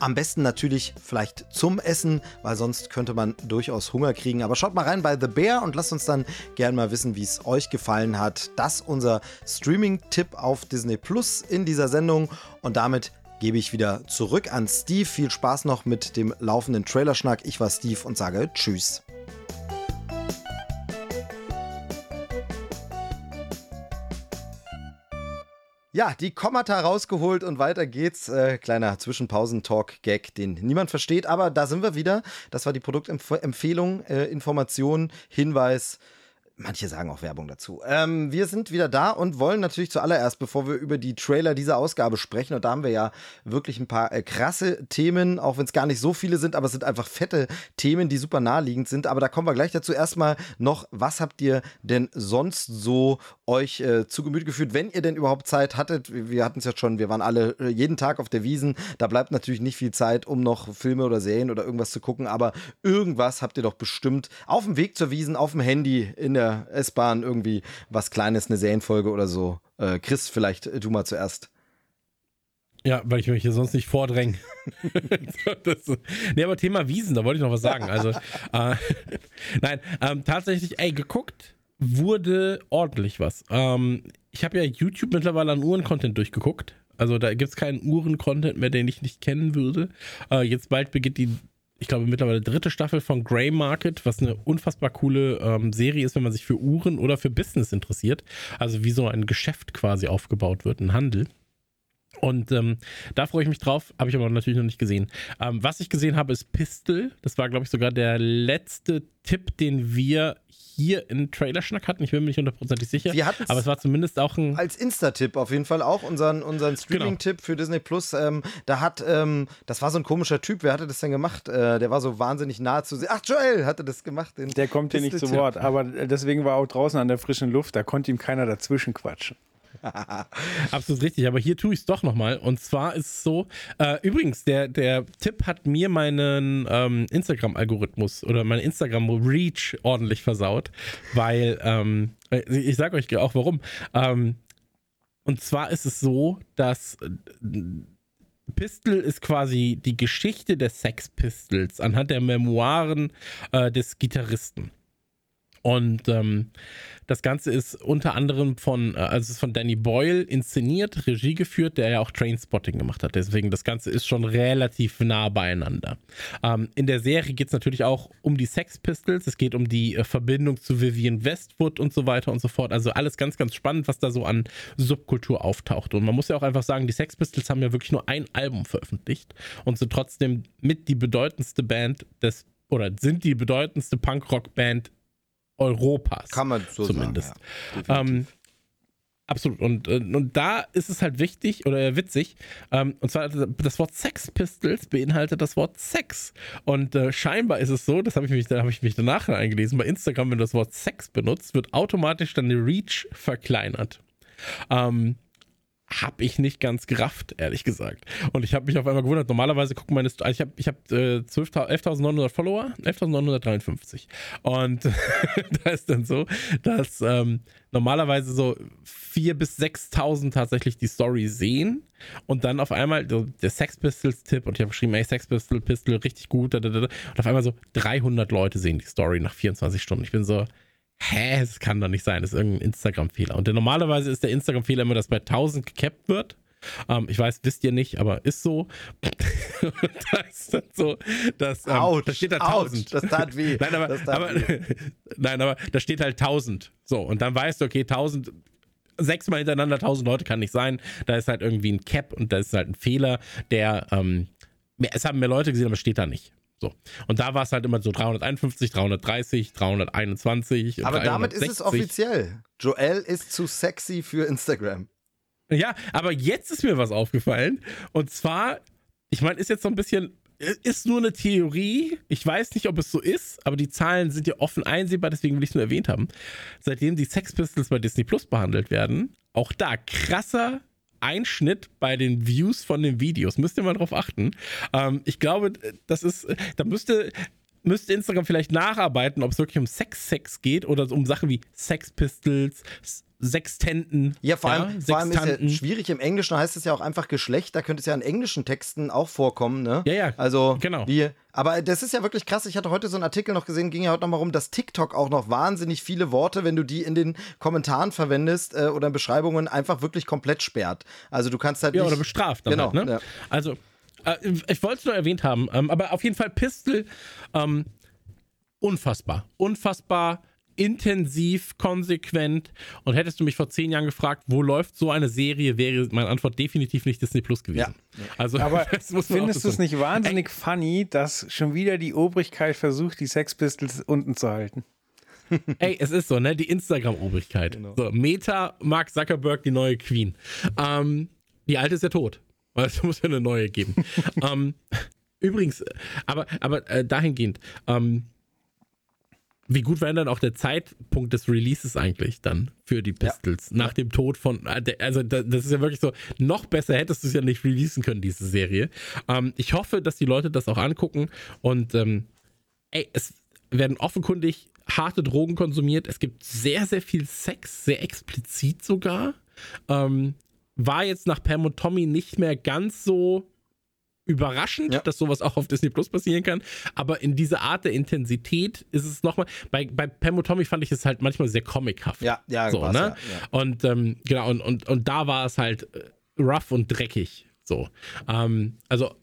Am besten natürlich vielleicht zum Essen, weil sonst könnte man durchaus Hunger kriegen. Aber schaut mal rein bei The Bear und lasst uns dann gerne mal wissen, wie es euch gefallen hat. Das unser Streaming-Tipp auf Disney Plus in dieser Sendung. Und damit gebe ich wieder zurück an Steve. Viel Spaß noch mit dem laufenden Trailerschnack. Ich war Steve und sage Tschüss. Ja, die Kommata rausgeholt und weiter geht's. Äh, kleiner Zwischenpausen-Talk-Gag, den niemand versteht, aber da sind wir wieder. Das war die Produktempfehlung, äh, Information, Hinweis Manche sagen auch Werbung dazu. Ähm, wir sind wieder da und wollen natürlich zuallererst, bevor wir über die Trailer dieser Ausgabe sprechen, und da haben wir ja wirklich ein paar äh, krasse Themen, auch wenn es gar nicht so viele sind, aber es sind einfach fette Themen, die super naheliegend sind. Aber da kommen wir gleich dazu. Erstmal noch, was habt ihr denn sonst so euch äh, zu Gemüte geführt, wenn ihr denn überhaupt Zeit hattet? Wir hatten es ja schon, wir waren alle äh, jeden Tag auf der Wiesen. Da bleibt natürlich nicht viel Zeit, um noch Filme oder Serien oder irgendwas zu gucken, aber irgendwas habt ihr doch bestimmt auf dem Weg zur Wiesen, auf dem Handy, in der der S-Bahn irgendwie was Kleines, eine Serienfolge oder so. Äh, Chris, vielleicht du mal zuerst. Ja, weil ich mich hier sonst nicht vordränge. das, nee, aber Thema Wiesen, da wollte ich noch was sagen. Also, äh, nein, ähm, tatsächlich, ey, geguckt wurde ordentlich was. Ähm, ich habe ja YouTube mittlerweile an Uhren-Content durchgeguckt. Also da gibt es keinen Uhren-Content mehr, den ich nicht kennen würde. Äh, jetzt bald beginnt die ich glaube, mittlerweile dritte Staffel von Grey Market, was eine unfassbar coole ähm, Serie ist, wenn man sich für Uhren oder für Business interessiert. Also wie so ein Geschäft quasi aufgebaut wird, ein Handel. Und ähm, da freue ich mich drauf, habe ich aber natürlich noch nicht gesehen. Ähm, was ich gesehen habe, ist Pistol. Das war, glaube ich, sogar der letzte Tipp, den wir hier in Trailerschnack hatten. Ich bin mir nicht hundertprozentig sicher. Wir aber es war zumindest auch ein. Als Insta-Tipp auf jeden Fall auch unseren, unseren Streaming-Tipp genau. für Disney Plus. Ähm, da hat, ähm, das war so ein komischer Typ. Wer hatte das denn gemacht? Äh, der war so wahnsinnig nah zu sehen. Ach, Joel hatte das gemacht. der kommt hier nicht zu Wort, aber deswegen war auch draußen an der frischen Luft. Da konnte ihm keiner dazwischen quatschen. Absolut richtig, aber hier tue ich es doch nochmal. Und zwar ist es so, äh, übrigens, der, der Tipp hat mir meinen ähm, Instagram-Algorithmus oder mein Instagram-Reach ordentlich versaut, weil, ähm, ich sage euch auch warum. Ähm, und zwar ist es so, dass äh, Pistol ist quasi die Geschichte der Sex Pistols anhand der Memoiren äh, des Gitarristen. Und ähm, das Ganze ist unter anderem von, äh, also ist von Danny Boyle inszeniert, Regie geführt, der ja auch Trainspotting gemacht hat. Deswegen, das Ganze ist schon relativ nah beieinander. Ähm, in der Serie geht es natürlich auch um die Sex Pistols. Es geht um die äh, Verbindung zu Vivian Westwood und so weiter und so fort. Also alles ganz, ganz spannend, was da so an Subkultur auftaucht. Und man muss ja auch einfach sagen, die Sex Pistols haben ja wirklich nur ein Album veröffentlicht und sind trotzdem mit die bedeutendste Band des oder sind die bedeutendste Punkrock-Band Europas. Kann man so zumindest. sagen. Ja, ähm, absolut. Und, äh, und da ist es halt wichtig oder witzig. Ähm, und zwar das Wort Sex Pistols beinhaltet das Wort Sex. Und äh, scheinbar ist es so, das habe ich mich, da habe ich mich danach eingelesen, bei Instagram, wenn du das Wort Sex benutzt, wird automatisch dann die Reach verkleinert. Ähm, habe ich nicht ganz gerafft, ehrlich gesagt. Und ich habe mich auf einmal gewundert. Normalerweise gucken meine, also ich habe ich hab, äh, 11.900 Follower, 11.953. Und da ist dann so, dass ähm, normalerweise so 4.000 bis 6.000 tatsächlich die Story sehen und dann auf einmal so, der Sex Pistols Tipp und ich habe geschrieben, ey, Sex Pistol, Pistol, richtig gut. Da, da, da, und auf einmal so 300 Leute sehen die Story nach 24 Stunden. Ich bin so, hä, es kann doch nicht sein, das ist irgendein Instagram-Fehler. Und der, normalerweise ist der Instagram-Fehler immer, dass bei 1000 gecapped wird. Ähm, ich weiß, wisst ihr nicht, aber ist so. da ist dann so, dass, ähm, Autsch, da steht da ouch, 1000. das tat weh. nein, aber, tat aber, weh. nein, aber da steht halt 1000. So, und dann weißt du, okay, 1000 sechsmal hintereinander 1000 Leute kann nicht sein. Da ist halt irgendwie ein Cap und da ist halt ein Fehler, der, ähm, es haben mehr Leute gesehen, aber steht da nicht. So. Und da war es halt immer so 351, 330, 321. Aber damit ist es 360. offiziell. Joel ist zu sexy für Instagram. Ja, aber jetzt ist mir was aufgefallen. Und zwar, ich meine, ist jetzt so ein bisschen, ist nur eine Theorie. Ich weiß nicht, ob es so ist, aber die Zahlen sind ja offen einsehbar, deswegen will ich es nur erwähnt haben. Seitdem die Sex Pistols bei Disney Plus behandelt werden, auch da krasser Einschnitt bei den Views von den Videos. Müsst ihr mal drauf achten. Ähm, ich glaube, das ist, da müsste, müsste Instagram vielleicht nacharbeiten, ob es wirklich um Sex-Sex geht oder um Sachen wie Sex Pistols, S- Sextenten. Ja, vor allem, vor allem ist ja Sextanten. schwierig. Im Englischen heißt es ja auch einfach Geschlecht. Da könnte es ja in englischen Texten auch vorkommen, ne? Ja, ja, Also, genau. Wie, aber das ist ja wirklich krass. Ich hatte heute so einen Artikel noch gesehen, ging ja heute nochmal rum, dass TikTok auch noch wahnsinnig viele Worte, wenn du die in den Kommentaren verwendest äh, oder in Beschreibungen, einfach wirklich komplett sperrt. Also, du kannst halt Ja, nicht. oder bestraft dann Genau, halt, ne? ja. Also, äh, ich wollte es nur erwähnt haben, ähm, aber auf jeden Fall Pistol, ähm, unfassbar. Unfassbar intensiv, konsequent. Und hättest du mich vor zehn Jahren gefragt, wo läuft so eine Serie, wäre meine Antwort definitiv nicht Disney Plus gewesen. Also, Aber findest du es nicht wahnsinnig funny, dass schon wieder die Obrigkeit versucht, die Sex Pistols unten zu halten? Ey, es ist so, ne? Die Instagram-Obrigkeit. So, Meta, Mark Zuckerberg, die neue Queen. Ähm, die alte ist ja tot. Also muss ja eine neue geben. ähm, übrigens, aber, aber äh, dahingehend, ähm, wie gut war denn auch der Zeitpunkt des Releases eigentlich dann für die Pistols? Nach dem Tod von, äh, also da- das ist ja wirklich so, noch besser hättest du es ja nicht releasen können, diese Serie. Ähm, ich hoffe, dass die Leute das auch angucken und ähm, ey, es werden offenkundig harte Drogen konsumiert. Es gibt sehr, sehr viel Sex, sehr explizit sogar. Ähm, war jetzt nach Pam und Tommy nicht mehr ganz so überraschend, Ja. dass sowas auch auf Disney Plus passieren kann. Aber in dieser Art der Intensität ist es nochmal. Bei, bei Pam und Tommy fand ich es halt manchmal sehr comichaft. Ja, ja, so, ne? ja, ja. Und ähm, genau, und, und, und da war es halt äh, rough und dreckig. So. Ähm, also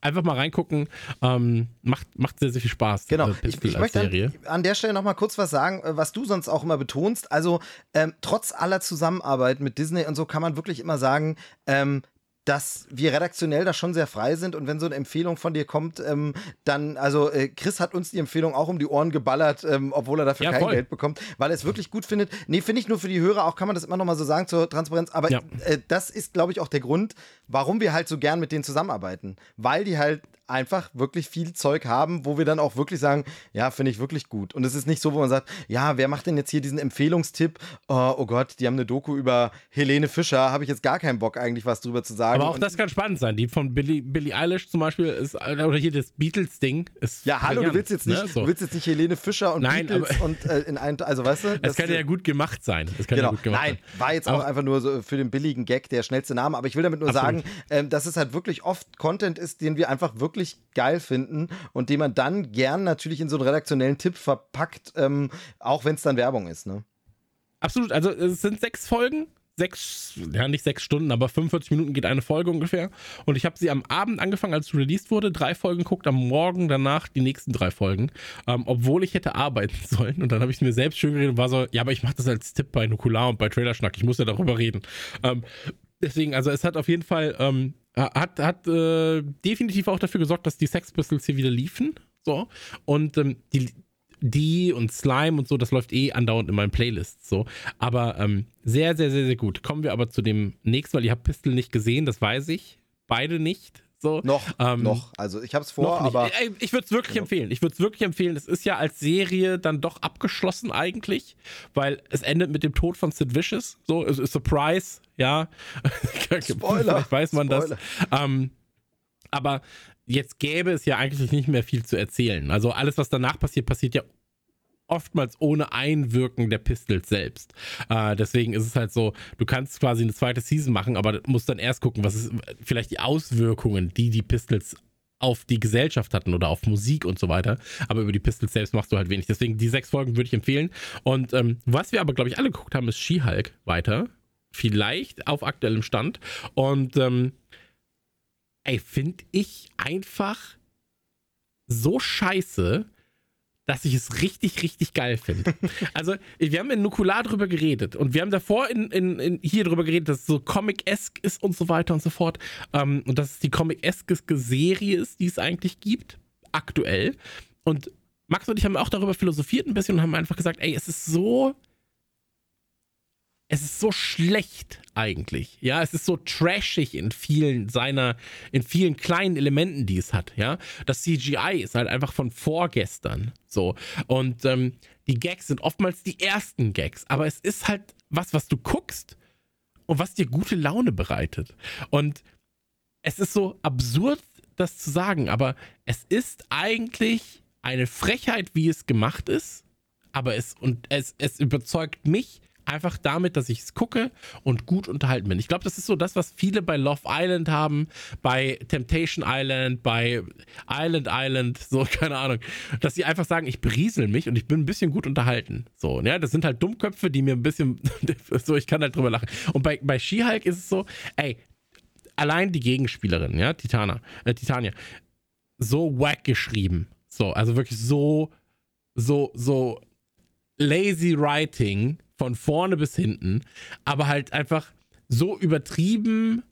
einfach mal reingucken. Ähm, macht, macht sehr, sehr viel Spaß. Genau. äh, Ich, ich möchte Serie. an, der Stelle noch mal kurz was sagen, äh, was du sonst auch immer betonst. Also ähm, trotz aller Zusammenarbeit mit Disney und so kann man wirklich immer sagen, ähm, dass wir redaktionell da schon sehr frei sind und wenn so eine Empfehlung von dir kommt, ähm, dann, also äh, Chris hat uns die Empfehlung auch um die Ohren geballert, ähm, obwohl er dafür Ja, kein voll. Geld bekommt, weil er es wirklich gut findet. Nee, finde ich nur für die Hörer, auch kann man das immer noch mal so sagen zur Transparenz, aber Ja. äh, das ist, glaube ich, auch der Grund, warum wir halt so gern mit denen zusammenarbeiten, weil die halt einfach wirklich viel Zeug haben, wo wir dann auch wirklich sagen, ja, finde ich wirklich gut. Und es ist nicht so, wo man sagt, ja, wer macht denn jetzt hier diesen Empfehlungstipp? Oh, oh Gott, die haben eine Doku über Helene Fischer, habe ich jetzt gar keinen Bock eigentlich was drüber zu sagen. Aber auch Und- das kann spannend sein. Die von Billie, Billie Eilish zum Beispiel ist, oder hier das Beatles-Ding ist. ja, hallo, du willst jetzt nicht, ne? so. du willst jetzt nicht Helene Fischer und Nein, Beatles und äh, in ein, also weißt du, Es kann ja gut gemacht sein. Es kann Genau, ja gut gemacht nein, war jetzt auch Aber- einfach nur so für den billigen Gag der schnellste Name, aber ich will damit nur Absolut. sagen, ähm, dass es halt wirklich oft Content ist, den wir einfach wirklich geil finden und den man dann gern natürlich in so einen redaktionellen Tipp verpackt, ähm, auch wenn es dann Werbung ist, ne? Absolut. Also es sind sechs Folgen. Sechs, ja nicht sechs Stunden, aber 45 Minuten geht eine Folge ungefähr. Und ich habe sie am Abend angefangen, als es released wurde. Drei Folgen guckt, am Morgen danach die nächsten drei Folgen. Ähm, obwohl ich hätte arbeiten sollen. Und dann habe ich mir selbst schön geredet und war so, ja, aber ich mache das als Tipp bei Nukular und bei Trailerschnack. Ich muss ja darüber reden. Ähm, deswegen, also es hat auf jeden Fall, ähm, hat, hat äh, definitiv auch dafür gesorgt, dass die Sex Pistols hier wieder liefen. So. Und ähm, die, die und Slime und so, das läuft eh andauernd in meinen Playlists. So. Aber ähm, sehr, sehr, sehr, sehr gut. Kommen wir aber zu dem nächsten, weil ihr habt Pistol nicht gesehen, das weiß ich. Beide nicht. So. Noch, Ähm, noch. Also ich habe es vor, aber Ey, ich würde es wirklich empfehlen. Ich würde es wirklich empfehlen. Es ist ja als Serie dann doch abgeschlossen eigentlich, weil es endet mit dem Tod von Sid Vicious. So, es ist Surprise, ja. Spoiler. Vielleicht weiß man Spoiler. das. Ähm, aber jetzt gäbe es ja eigentlich nicht mehr viel zu erzählen. Also alles, was danach passiert, passiert ja oftmals ohne Einwirken der Pistols selbst. Äh, deswegen ist es halt so, du kannst quasi eine zweite Season machen, aber musst dann erst gucken, was ist vielleicht die Auswirkungen, die die Pistols auf die Gesellschaft hatten oder auf Musik und so weiter. Aber über die Pistols selbst machst du halt wenig. Deswegen die sechs Folgen würde ich empfehlen. Und ähm, was wir aber, glaube ich, alle geguckt haben, ist She-Hulk weiter. Vielleicht auf aktuellem Stand. Und ähm, ey, finde ich einfach so scheiße, dass ich es richtig, richtig geil finde. also, wir haben in Nukular drüber geredet und wir haben davor in, in, in hier drüber geredet, dass es so Comic-esque ist und so weiter und so fort. Ähm, und dass es die Comic-esque Serie ist, die es eigentlich gibt, aktuell. Und Max und ich haben auch darüber philosophiert ein bisschen und haben einfach gesagt, ey, es ist so. Es ist so schlecht eigentlich. Ja, es ist so trashig in vielen seiner, in vielen kleinen Elementen, die es hat. Ja, das CGI ist halt einfach von vorgestern. So. Und ähm, die Gags sind oftmals die ersten Gags. Aber es ist halt was, was du guckst und was dir gute Laune bereitet. Und es ist so absurd, das zu sagen, aber es ist eigentlich eine Frechheit, wie es gemacht ist. Aber es, und es, es überzeugt mich einfach damit, dass ich es gucke und gut unterhalten bin. Ich glaube, das ist so das, was viele bei Love Island haben, bei Temptation Island, bei Island Island, so, keine Ahnung, dass sie einfach sagen, ich beriesel mich und ich bin ein bisschen gut unterhalten. So, ja, das sind halt Dummköpfe, die mir ein bisschen, so, ich kann halt drüber lachen. Und bei, bei She-Hulk ist es so, ey, allein die Gegenspielerin, ja, Titana, äh, Titania, so wack geschrieben. So, also wirklich so, so, so lazy writing von vorne bis hinten, aber halt einfach so übertrieben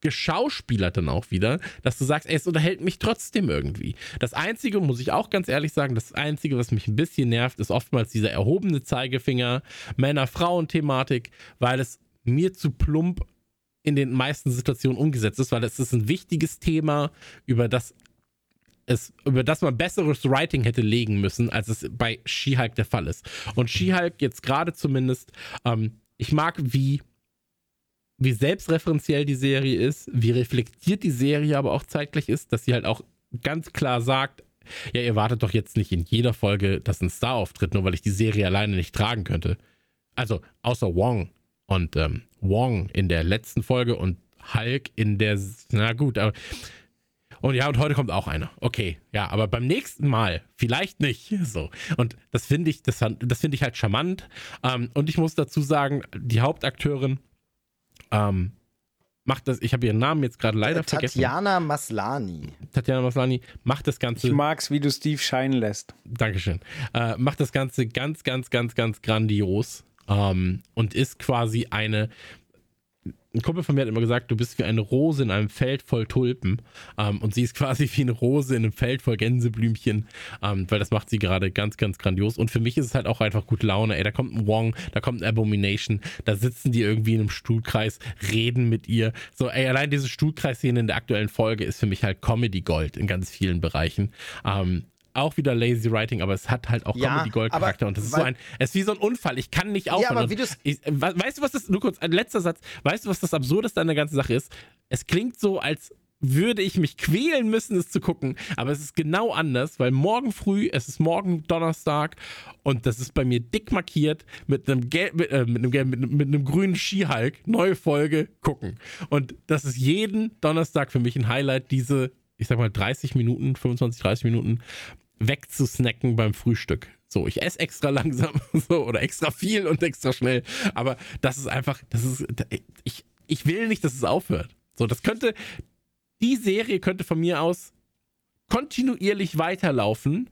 geschauspielert dann auch wieder, dass du sagst, ey, es unterhält mich trotzdem irgendwie. Das Einzige, muss ich auch ganz ehrlich sagen, das Einzige, was mich ein bisschen nervt, ist oftmals dieser erhobene Zeigefinger, Männer-Frauen-Thematik, weil es mir zu plump in den meisten Situationen umgesetzt ist, weil es ist ein wichtiges Thema, über das es, über das man besseres Writing hätte legen müssen, als es bei She-Hulk der Fall ist. Und She-Hulk jetzt gerade zumindest, ähm, ich mag, wie, wie selbstreferenziell die Serie ist, wie reflektiert die Serie aber auch zeitgleich ist, dass sie halt auch ganz klar sagt, ja, ihr wartet doch jetzt nicht in jeder Folge, dass ein Star auftritt, nur weil ich die Serie alleine nicht tragen könnte. Also, außer Wong. Und ähm, Wong in der letzten Folge und Hulk in der, na gut, aber und ja, und heute kommt auch einer. Okay, ja, aber beim nächsten Mal vielleicht nicht. So. Und das finde ich, das, das finde ich halt charmant. Ähm, und ich muss dazu sagen, die Hauptakteurin ähm, macht das, ich habe ihren Namen jetzt gerade leider vergessen. Tatjana Maslani. Tatjana Maslani macht das Ganze. Ich mag's, wie du Steve scheinen lässt. Dankeschön. Äh, macht das Ganze ganz, ganz, ganz, ganz grandios ähm, und ist quasi eine ein Kumpel von mir hat immer gesagt, du bist wie eine Rose in einem Feld voll Tulpen. Ähm, und sie ist quasi wie eine Rose in einem Feld voll Gänseblümchen, ähm, weil das macht sie gerade ganz, ganz grandios. Und für mich ist es halt auch einfach gute Laune. Ey, da kommt ein Wong, da kommt ein Abomination, da sitzen die irgendwie in einem Stuhlkreis, reden mit ihr. So, ey, allein diese Stuhlkreisszene in der aktuellen Folge ist für mich halt Comedy Gold in ganz vielen Bereichen. Ähm, auch wieder lazy writing, aber es hat halt auch Ja, Comedy Gold Charakter aber und das ist so ein, es ist wie so ein Unfall. Ich kann nicht aufhören. aber Und wie ich, we- weißt du, was das, nur kurz, ein letzter Satz, weißt du, was das Absurdeste an der ganzen Sache ist? Es klingt so, als würde ich mich quälen müssen, es zu gucken, aber es ist genau anders, weil morgen früh, es ist morgen Donnerstag und das ist bei mir dick markiert mit einem, gelb, mit, äh, mit einem, gelb, mit, mit einem grünen Skihulk, neue Folge, gucken. Und das ist jeden Donnerstag für mich ein Highlight, diese, ich sag mal 30 Minuten, 25, 30 Minuten wegzusnacken beim Frühstück. So, ich esse extra langsam so, oder extra viel und extra schnell. Aber das ist einfach, das ist, ich, ich will nicht, dass es aufhört. So, das könnte, die Serie könnte von mir aus kontinuierlich weiterlaufen,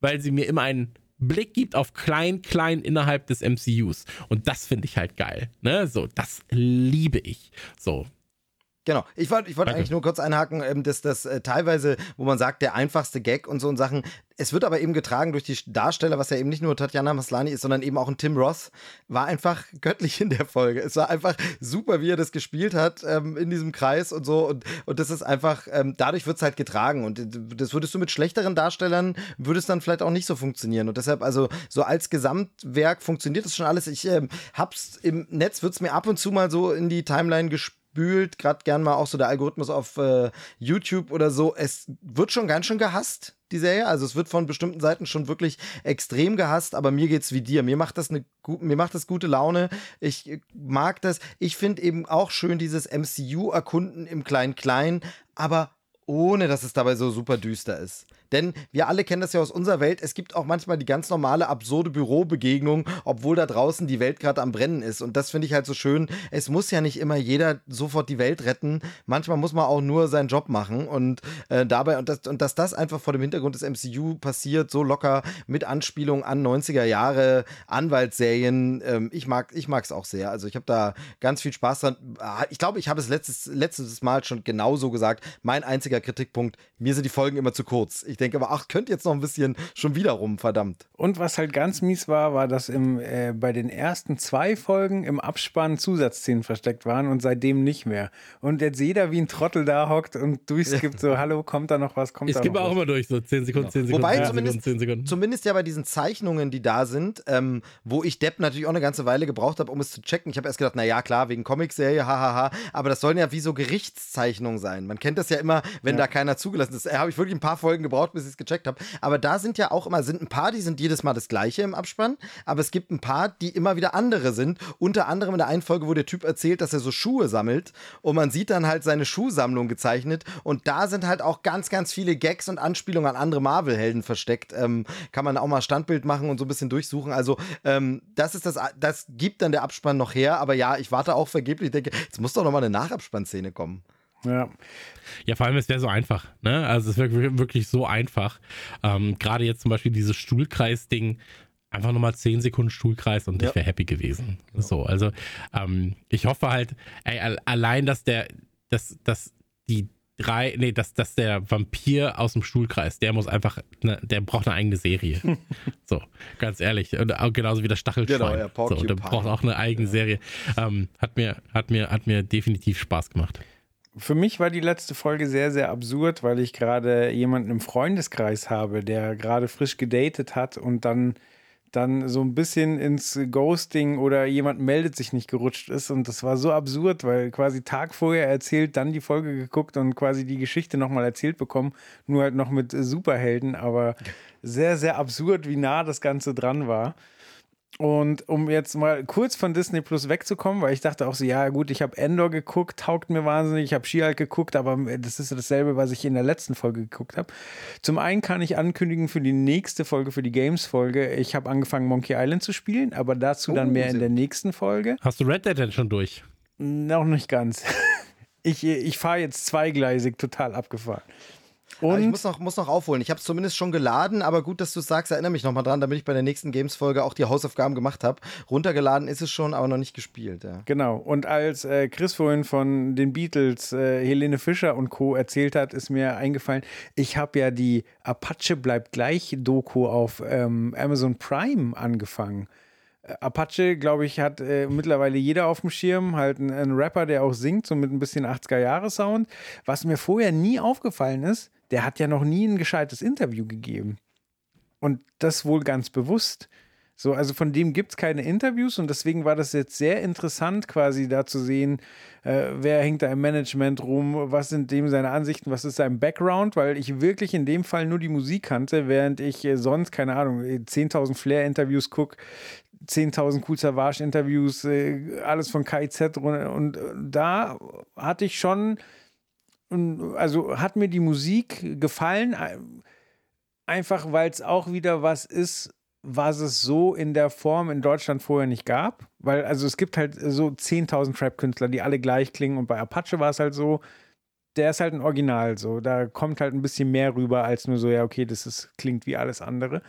weil sie mir immer einen Blick gibt auf klein, klein innerhalb des MCUs. Und das finde ich halt geil. Ne? So, das liebe ich. So, Genau. Ich wollte ich Danke. eigentlich nur kurz einhaken, ähm, dass das äh, teilweise, wo man sagt, der einfachste Gag und so und Sachen, es wird aber eben getragen durch die Darsteller, was ja eben nicht nur Tatjana Maslani ist, sondern eben auch ein Tim Ross, war einfach göttlich in der Folge. Es war einfach super, wie er das gespielt hat ähm, in diesem Kreis und so. Und, und das ist einfach, ähm, dadurch wird es halt getragen. Und das würdest du mit schlechteren Darstellern, würde es dann vielleicht auch nicht so funktionieren. Und deshalb, also so als Gesamtwerk funktioniert das schon alles. Ich ähm, hab's im Netz, wird es mir ab und zu mal so in die Timeline gespielt spült, gerade gern mal auch so der Algorithmus auf äh, YouTube oder so. Es wird schon ganz schön gehasst, die Serie. Also es wird von bestimmten Seiten schon wirklich extrem gehasst, aber mir geht's wie dir. Mir macht das eine mir macht das gute Laune. Ich äh, mag das. Ich finde eben auch schön dieses MCU erkunden im klein klein, aber ohne dass es dabei so super düster ist. Denn wir alle kennen das ja aus unserer Welt. Es gibt auch manchmal die ganz normale, absurde Bürobegegnung, obwohl da draußen die Welt gerade am Brennen ist. Und das finde ich halt so schön. Es muss ja nicht immer jeder sofort die Welt retten. Manchmal muss man auch nur seinen Job machen. Und äh, dabei, und, das, und dass das einfach vor dem Hintergrund des MCU passiert, so locker mit Anspielung an 90er Jahre Anwaltsserien. Ähm, ich mag es auch sehr. Also ich habe da ganz viel Spaß dran. Ah, Ich glaube, ich habe es letztes, letztes Mal schon genauso gesagt. Mein einziger Kritikpunkt, mir sind die Folgen immer zu kurz. Ich denke aber, ach, könnte jetzt noch ein bisschen schon wieder rum, verdammt. Und was halt ganz mies war, war, dass im, äh, bei den ersten zwei Folgen im Abspann Zusatzszenen versteckt waren und seitdem nicht mehr. Und jetzt jeder wie ein Trottel da hockt und durchskippt so, hallo, kommt da noch was, kommt ich da skippe noch auch was. immer durch, so 10 Sekunden, 10 Sekunden, Wobei 10 zumindest, Sekunden, 10 Sekunden. zumindest ja bei diesen Zeichnungen, die da sind, ähm, wo ich Depp natürlich auch eine ganze Weile gebraucht habe, um es zu checken. Ich habe erst gedacht, na ja, klar, wegen Comicserie, hahaha. Aber das sollen ja wie so Gerichtszeichnungen sein. Man kennt das ja immer, wenn da keiner zugelassen ist. Da habe ich wirklich ein paar Folgen gebraucht, bis ich es gecheckt habe. Aber da sind ja auch immer, sind ein paar, die sind jedes Mal das gleiche im Abspann. Aber es gibt ein paar, die immer wieder andere sind. Unter anderem in der einen Folge, wo der Typ erzählt, dass er so Schuhe sammelt. Und man sieht dann halt seine Schuhsammlung gezeichnet. Und da sind halt auch ganz, ganz viele Gags und Anspielungen an andere Marvel-Helden versteckt. Ähm, kann man auch mal Standbild machen und so ein bisschen durchsuchen. Also, ähm, das ist das, das gibt dann der Abspann noch her. Aber ja, ich warte auch vergeblich. Ich denke, jetzt muss doch noch mal eine Nachabspannszene kommen. Ja. Ja, vor allem, es wäre so einfach. Ne? Also es wäre wir- wirklich so einfach. Ähm, Gerade jetzt zum Beispiel dieses Stuhlkreis-Ding. Einfach nochmal 10 Sekunden Stuhlkreis und ich wäre happy gewesen. So, also ähm, ich hoffe halt, ey, al- allein, dass der, dass, dass die drei, nee, dass, dass der Vampir aus dem Stuhlkreis, der muss einfach, ne, der braucht eine eigene Serie. so, ganz ehrlich. Und auch genauso wie das Stachelschwein. Genau, ja, so, der braucht auch eine eigene Serie. Ähm, hat mir, hat mir, hat mir definitiv Spaß gemacht. Für mich war die letzte Folge sehr, sehr absurd, weil ich gerade jemanden im Freundeskreis habe, der gerade frisch gedatet hat und dann, dann so ein bisschen ins Ghosting oder jemand meldet sich nicht gerutscht ist. Und das war so absurd, weil quasi Tag vorher erzählt, dann die Folge geguckt und quasi die Geschichte nochmal erzählt bekommen, nur halt noch mit Superhelden, aber sehr, sehr absurd, wie nah das Ganze dran war. Und um jetzt mal kurz von Disney Plus wegzukommen, weil ich dachte auch so, ja gut, ich habe Endor geguckt, taugt mir wahnsinnig, ich habe She-Hulk geguckt, aber das ist dasselbe, was ich in der letzten Folge geguckt habe. Zum einen kann ich ankündigen für die nächste Folge, für die Games-Folge, ich habe angefangen Monkey Island zu spielen, aber dazu dann Oh, mehr in der nächsten Folge. Hast du Red Dead denn schon durch? Noch nicht ganz. Ich, ich fahre jetzt zweigleisig, total abgefahren. Aber ich Und muss noch, muss noch aufholen. Ich habe es zumindest schon geladen, aber gut, dass du es sagst, erinnere mich nochmal dran, damit ich bei der nächsten Games-Folge auch die Hausaufgaben gemacht habe. Runtergeladen ist es schon, aber noch nicht gespielt. Ja. Genau. Und als äh, Chris vorhin von den Beatles, äh, Helene Fischer und Co. erzählt hat, ist mir eingefallen, ich habe ja die Apache bleibt gleich Doku auf ähm, Amazon Prime angefangen. Äh, Apache, glaube ich, hat äh, mittlerweile jeder auf dem Schirm, halt ein, ein Rapper, der auch singt, so mit ein bisschen 80er-Jahre-Sound. Was mir vorher nie aufgefallen ist, der hat ja noch nie ein gescheites Interview gegeben. Und das wohl ganz bewusst. So, also von dem gibt es keine Interviews und deswegen war das jetzt sehr interessant, quasi da zu sehen, äh, wer hängt da im Management rum, was sind dem seine Ansichten, was ist sein Background, weil ich wirklich in dem Fall nur die Musik kannte, während ich äh, sonst, keine Ahnung, 10.000 Flair-Interviews gucke, 10.000 Cool Savage-Interviews, äh, alles von KIZ und, äh, da hatte ich schon, also hat mir die Musik gefallen, ein- einfach weil es auch wieder was ist, was es so in der Form in Deutschland vorher nicht gab. Weil, also es gibt halt so 10.000 Trap-Künstler, die alle gleich klingen und bei Apache war es halt so, der ist halt ein Original so. Da kommt halt ein bisschen mehr rüber als nur so, ja, okay, das ist, klingt wie alles andere.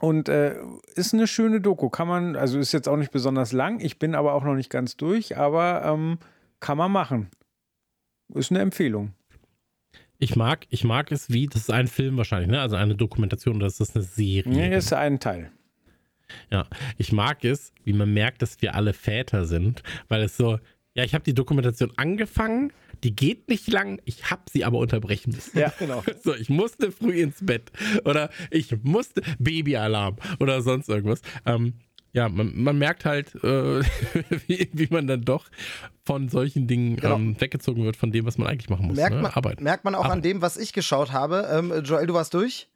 Und äh, ist eine schöne Doku. Kann man, also ist jetzt auch nicht besonders lang. Ich bin aber auch noch nicht ganz durch, aber ähm, kann man machen. Ist eine Empfehlung. Ich mag, ich mag es wie, das ist ein Film wahrscheinlich, ne? Also eine Dokumentation, das ist eine Serie. Nee, ist ein Teil. Ja, ich mag es, wie man merkt, dass wir alle Väter sind, weil es so, ja, ich habe die Dokumentation angefangen, die geht nicht lang, ich habe sie aber unterbrechen müssen. Ja, genau. So, ich musste früh ins Bett oder ich musste Babyalarm oder sonst irgendwas. Ähm, ja, man, man merkt halt, äh, wie, wie man dann doch von solchen Dingen Genau. ähm, weggezogen wird von dem, was man eigentlich machen muss. Merkt, ne? man, Arbeit. merkt man auch an Arbeit. dem, was ich geschaut habe. Ähm, Joel, du warst durch?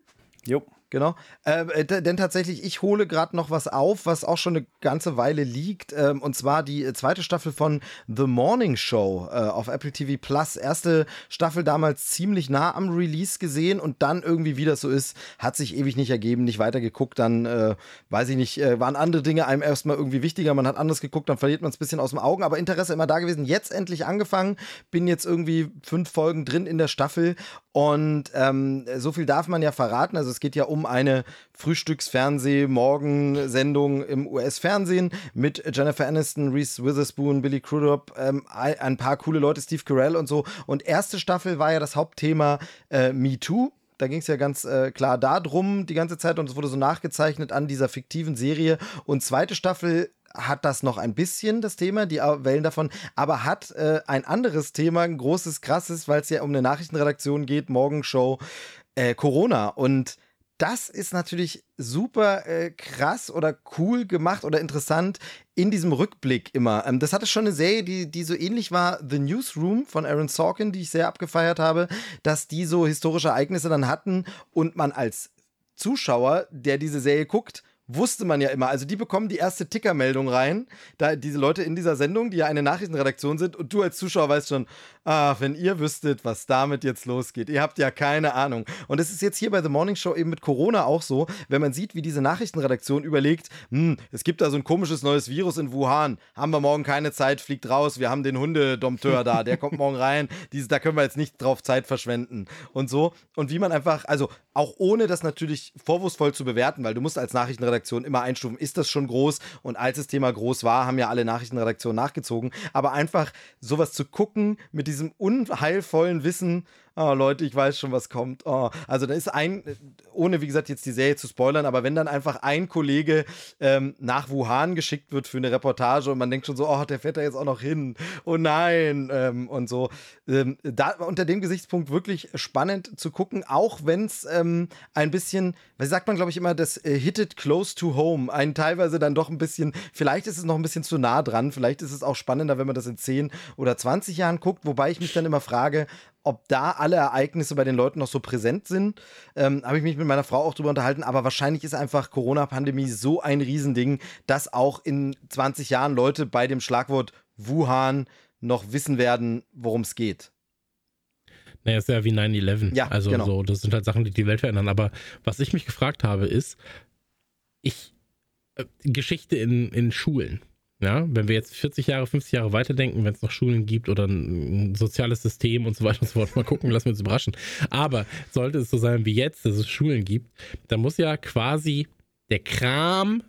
Jo. Genau. Äh, d- denn tatsächlich, ich hole gerade noch was auf, was auch schon eine ganze Weile liegt. Ähm, und zwar die äh, zweite Staffel von The Morning Show äh, auf Apple TV Plus. Erste Staffel damals ziemlich nah am Release gesehen und dann irgendwie, wie das so ist, hat sich ewig nicht ergeben, nicht weitergeguckt. Dann, äh, weiß ich nicht, äh, waren andere Dinge einem erstmal irgendwie wichtiger. Man hat anders geguckt, dann verliert man es ein bisschen aus dem Augen. Aber Interesse immer da gewesen. Jetzt endlich angefangen. Bin jetzt irgendwie fünf Folgen drin in der Staffel. Und ähm, so viel darf man ja verraten. Also es geht ja um eine Frühstücksfernseh-Morgensendung im US-Fernsehen mit Jennifer Aniston, Reese Witherspoon, Billy Crudup, ähm, ein ein paar coole Leute, Steve Carell und so. Und erste Staffel war ja das Hauptthema äh, Me Too. Da ging es ja ganz äh, klar darum die ganze Zeit und es wurde so nachgezeichnet an dieser fiktiven Serie. Und zweite Staffel hat das noch ein bisschen, das Thema, die Wellen davon, aber hat äh, ein anderes Thema, ein großes, krasses, weil es ja um eine Nachrichtenredaktion geht, Morgenshow, äh, Corona. Und das ist natürlich super äh, krass oder cool gemacht oder interessant in diesem Rückblick immer. Ähm, das hatte schon eine Serie, die, die so ähnlich war, The Newsroom von Aaron Sorkin, die ich sehr abgefeiert habe, dass die so historische Ereignisse dann hatten und man als Zuschauer, der diese Serie guckt, wusste man ja immer. Also die bekommen die erste Tickermeldung rein, da diese Leute in dieser Sendung, die ja eine Nachrichtenredaktion sind und du als Zuschauer weißt schon, ah, wenn ihr wüsstet, was damit jetzt losgeht. Ihr habt ja keine Ahnung. Und es ist jetzt hier bei The Morning Show eben mit Corona auch so, wenn man sieht, wie diese Nachrichtenredaktion überlegt, hm, es gibt da so ein komisches neues Virus in Wuhan, haben wir morgen keine Zeit, fliegt raus, wir haben den Hundedompteur da, der kommt morgen rein, Diese, da können wir jetzt nicht drauf Zeit verschwenden und so. Und wie man einfach, also auch ohne das natürlich vorwurfsvoll zu bewerten, weil du musst als Nachrichtenredaktion immer einstufen, ist das schon groß? Und als das Thema groß war, haben ja alle Nachrichtenredaktionen nachgezogen. Aber einfach sowas zu gucken mit diesem unheilvollen Wissen, oh Leute, ich weiß schon, was kommt. Oh. Also da ist ein, ohne wie gesagt jetzt die Serie zu spoilern, aber wenn dann einfach ein Kollege ähm, nach Wuhan geschickt wird für eine Reportage und man denkt schon so, oh, der fährt da jetzt auch noch hin. Oh nein. Ähm, und so. Ähm, da unter dem Gesichtspunkt wirklich spannend zu gucken, auch wenn es ähm, ein bisschen, wie sagt man, glaube ich, immer, das äh, hit it close to home. Ein teilweise dann doch ein bisschen, vielleicht ist es noch ein bisschen zu nah dran, vielleicht ist es auch spannender, wenn man das in 10 oder 20 Jahren guckt, wobei ich mich dann immer frage, ob da alle Ereignisse bei den Leuten noch so präsent sind. Ähm, Habe ich mich mit meiner Frau auch drüber unterhalten, aber wahrscheinlich ist einfach Corona-Pandemie so ein Riesending, dass auch in 20 Jahren Leute bei dem Schlagwort Wuhan noch wissen werden, worum es geht. Naja, ist ja wie 9-11. Ja, also genau. so, das sind halt Sachen, die die Welt verändern. Aber was ich mich gefragt habe, ist, ich, äh, Geschichte in, in Schulen. Ja, wenn wir jetzt 40 Jahre, 50 Jahre weiterdenken, wenn es noch Schulen gibt oder ein, soziales System und so weiter und so fort, mal gucken, lassen wir uns überraschen. Aber sollte es so sein wie jetzt, dass es Schulen gibt, dann muss ja quasi der Kram,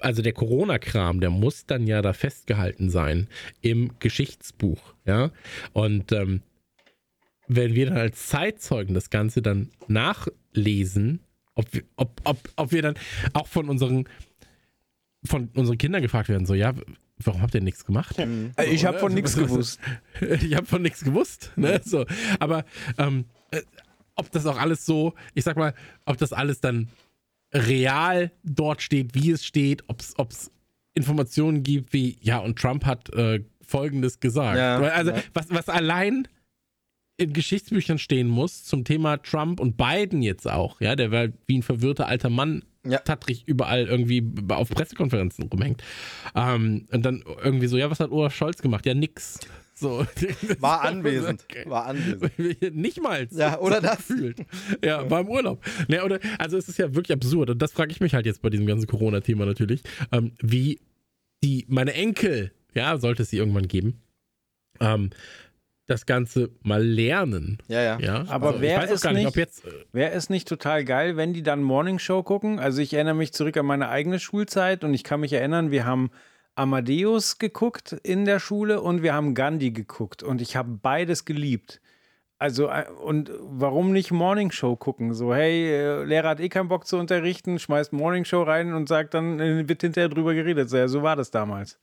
also der Corona-Kram, der muss dann ja da festgehalten sein im Geschichtsbuch. Ja, und ähm, wenn wir dann als Zeitzeugen das Ganze dann nachlesen, ob wir, ob, ob, ob wir dann auch von unseren von unseren Kindern gefragt werden, so, ja, warum habt ihr nichts gemacht? Äh, Ich habe von nichts gewusst. ich habe von nichts gewusst, ne? So, aber ähm, äh, ob das auch alles so, ich sag mal, ob das alles dann real dort steht, wie es steht, ob es Informationen gibt wie, ja, und Trump hat äh, Folgendes gesagt. Ja, also, ja. was, was allein in Geschichtsbüchern stehen muss zum Thema Trump und Biden jetzt auch, ja, der war wie ein verwirrter alter Mann Ja. tattrig überall irgendwie auf Pressekonferenzen rumhängt. Ähm, und dann irgendwie so, ja, was hat Olaf Scholz gemacht? Ja, nix. So. War anwesend. War anwesend. Nicht mal. Ja, oder das. Gefühlt. Ja, war im Urlaub. Ne, oder, also es ist ja wirklich absurd. Und das frage ich mich halt jetzt bei diesem ganzen Corona-Thema natürlich, ähm, wie die, meine Enkel, ja, sollte es sie irgendwann geben, ähm, das Ganze mal lernen. Ja, ja. Ja, Aber also, wer ich weiß auch ist gar nicht, nicht- ob jetzt. äh, Wäre es nicht total geil, wenn die dann Morning Show gucken? Also ich erinnere mich zurück an meine eigene Schulzeit und ich kann mich erinnern, wir haben Amadeus geguckt in der Schule und wir haben Gandhi geguckt und ich habe beides geliebt. Also äh, und warum nicht Morning Show gucken? So hey, äh, Lehrer hat eh keinen Bock zu unterrichten, schmeißt Morning Show rein und sagt dann äh, wird hinterher drüber geredet. So, ja, so war das damals.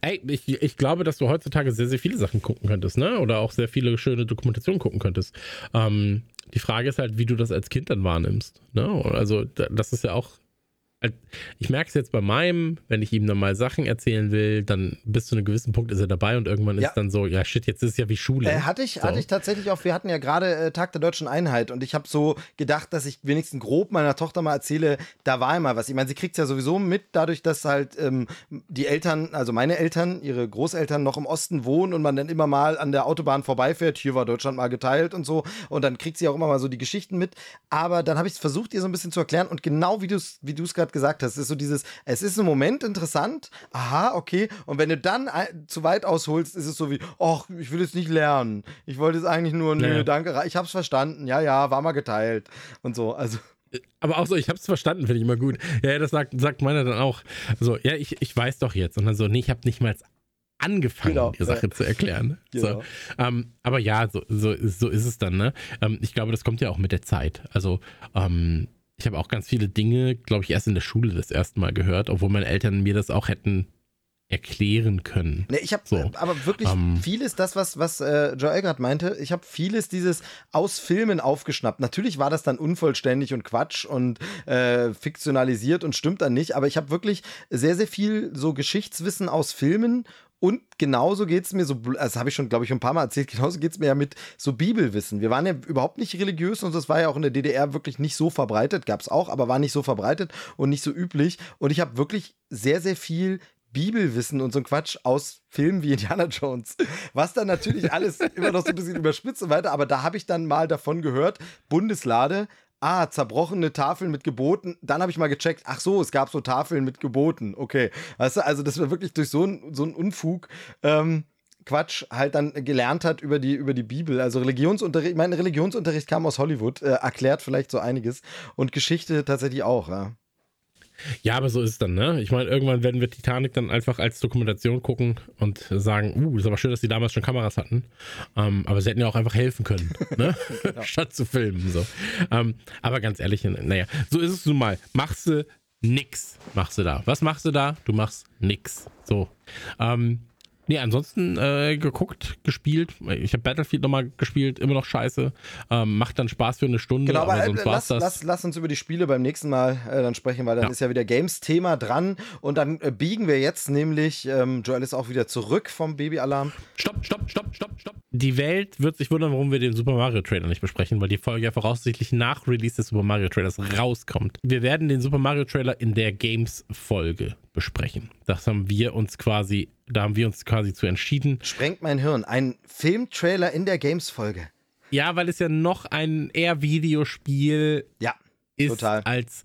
Ey, ich, ich glaube, dass du heutzutage sehr, sehr viele Sachen gucken könntest, ne? Oder auch sehr viele schöne Dokumentationen gucken könntest. Ähm, die Frage ist halt, wie du das als Kind dann wahrnimmst. Ne? Also, da- das ist ja auch. Ich merke es jetzt bei meinem, wenn ich ihm dann mal Sachen erzählen will, dann bis zu einem gewissen Punkt ist er dabei und irgendwann Ja. ist dann so, ja shit, jetzt ist es ja wie Schule. Äh, hatte ich, So. hatte ich tatsächlich auch, wir hatten ja gerade äh, Tag der Deutschen Einheit und ich habe so gedacht, dass ich wenigstens grob meiner Tochter mal erzähle, da war immer was. Ich meine, sie kriegt es ja sowieso mit, dadurch, dass halt ähm, die Eltern, also meine Eltern, ihre Großeltern noch im Osten wohnen und man dann immer mal an der Autobahn vorbeifährt, hier war Deutschland mal geteilt und so und dann kriegt sie auch immer mal so die Geschichten mit. Aber dann habe ich es versucht, ihr so ein bisschen zu erklären und genau wie du es wie du's gerade gesagt hast, ist so dieses, es ist im Moment interessant, aha, okay, und wenn du dann zu weit ausholst, ist es so wie, ach, ich will es nicht lernen. Ich wollte es eigentlich nur, nö, Ja. danke, ich hab's verstanden, ja, ja, war mal geteilt und so, also. Aber auch so, ich habe es verstanden, finde ich immer gut. Ja, ja, das sagt, sagt meiner dann auch. So, ja, ich, ich weiß doch jetzt. Und dann so, nee, ich habe nicht mal angefangen, Genau, die Sache zu erklären. Genau. So, ähm, aber ja, so, so, so ist es dann, ne? Ähm, ich glaube, das kommt ja auch mit der Zeit. Also, ähm, ich habe auch ganz viele Dinge, glaube ich, erst in der Schule das erste Mal gehört, obwohl meine Eltern mir das auch hätten erklären können. Ne, ich habe So, aber wirklich ähm, vieles, das, was, was äh, Joel gerade meinte, ich habe vieles dieses aus Filmen aufgeschnappt. Natürlich war das dann unvollständig und Quatsch und äh, fiktionalisiert und stimmt dann nicht, aber ich habe wirklich sehr, sehr viel so Geschichtswissen aus Filmen und genauso geht es mir so, das habe ich schon, glaube ich, ein paar Mal erzählt, genauso geht es mir ja mit so Bibelwissen. Wir waren ja überhaupt nicht religiös und das war ja auch in der DDR wirklich nicht so verbreitet, gab es auch, aber war nicht so verbreitet und nicht so üblich. Und ich habe wirklich sehr, sehr viel Bibelwissen und so ein Quatsch aus Filmen wie Indiana Jones. Was dann natürlich alles immer noch so ein bisschen überspitzt und weiter, aber da habe ich dann mal davon gehört, Bundeslade, ah, zerbrochene Tafeln mit Geboten. Dann habe ich mal gecheckt, ach so, es gab so Tafeln mit Geboten. Okay. Weißt du, also das war wirklich durch so ein, so Unfug. Ähm, Quatsch halt dann gelernt hat über die, über die Bibel. Also Religionsunterricht, mein Religionsunterricht kam aus Hollywood, äh, erklärt vielleicht so einiges. Und Geschichte tatsächlich auch, ja. Ja, aber so ist es dann, ne? Ich meine, irgendwann werden wir Titanic dann einfach als Dokumentation gucken und sagen, uh, ist aber schön, dass die damals schon Kameras hatten. Ähm, aber sie hätten ja auch einfach helfen können, ne? Statt zu filmen. So. Ähm, aber ganz ehrlich, naja, so ist es nun mal. Machst du nix, machst du da. Was machst du da? Du machst nix. So. Ähm, Nee, ansonsten äh, geguckt, gespielt. Ich habe Battlefield nochmal gespielt, immer noch scheiße. Ähm, macht dann Spaß für eine Stunde, Genau, aber, aber äh, sonst war's lass, das. lass, lass uns über die Spiele beim nächsten Mal äh, dann sprechen, weil dann Ja. ist ja wieder Games-Thema dran. Und dann äh, biegen wir jetzt nämlich, ähm, Joel ist auch wieder zurück vom Babyalarm. Stopp, stopp, stopp, stopp, stopp. Die Welt wird sich wundern, warum wir den Super Mario Trailer nicht besprechen, weil die Folge ja voraussichtlich nach Release des Super Mario Trailers rauskommt. Wir werden den Super Mario Trailer in der Games-Folge besprechen. Das haben wir uns quasi, da haben wir uns quasi zu entschieden. Sprengt mein Hirn. Ein Filmtrailer in der Games-Folge. Ja, weil es ja noch ein eher Videospiel Ja, ist Total. als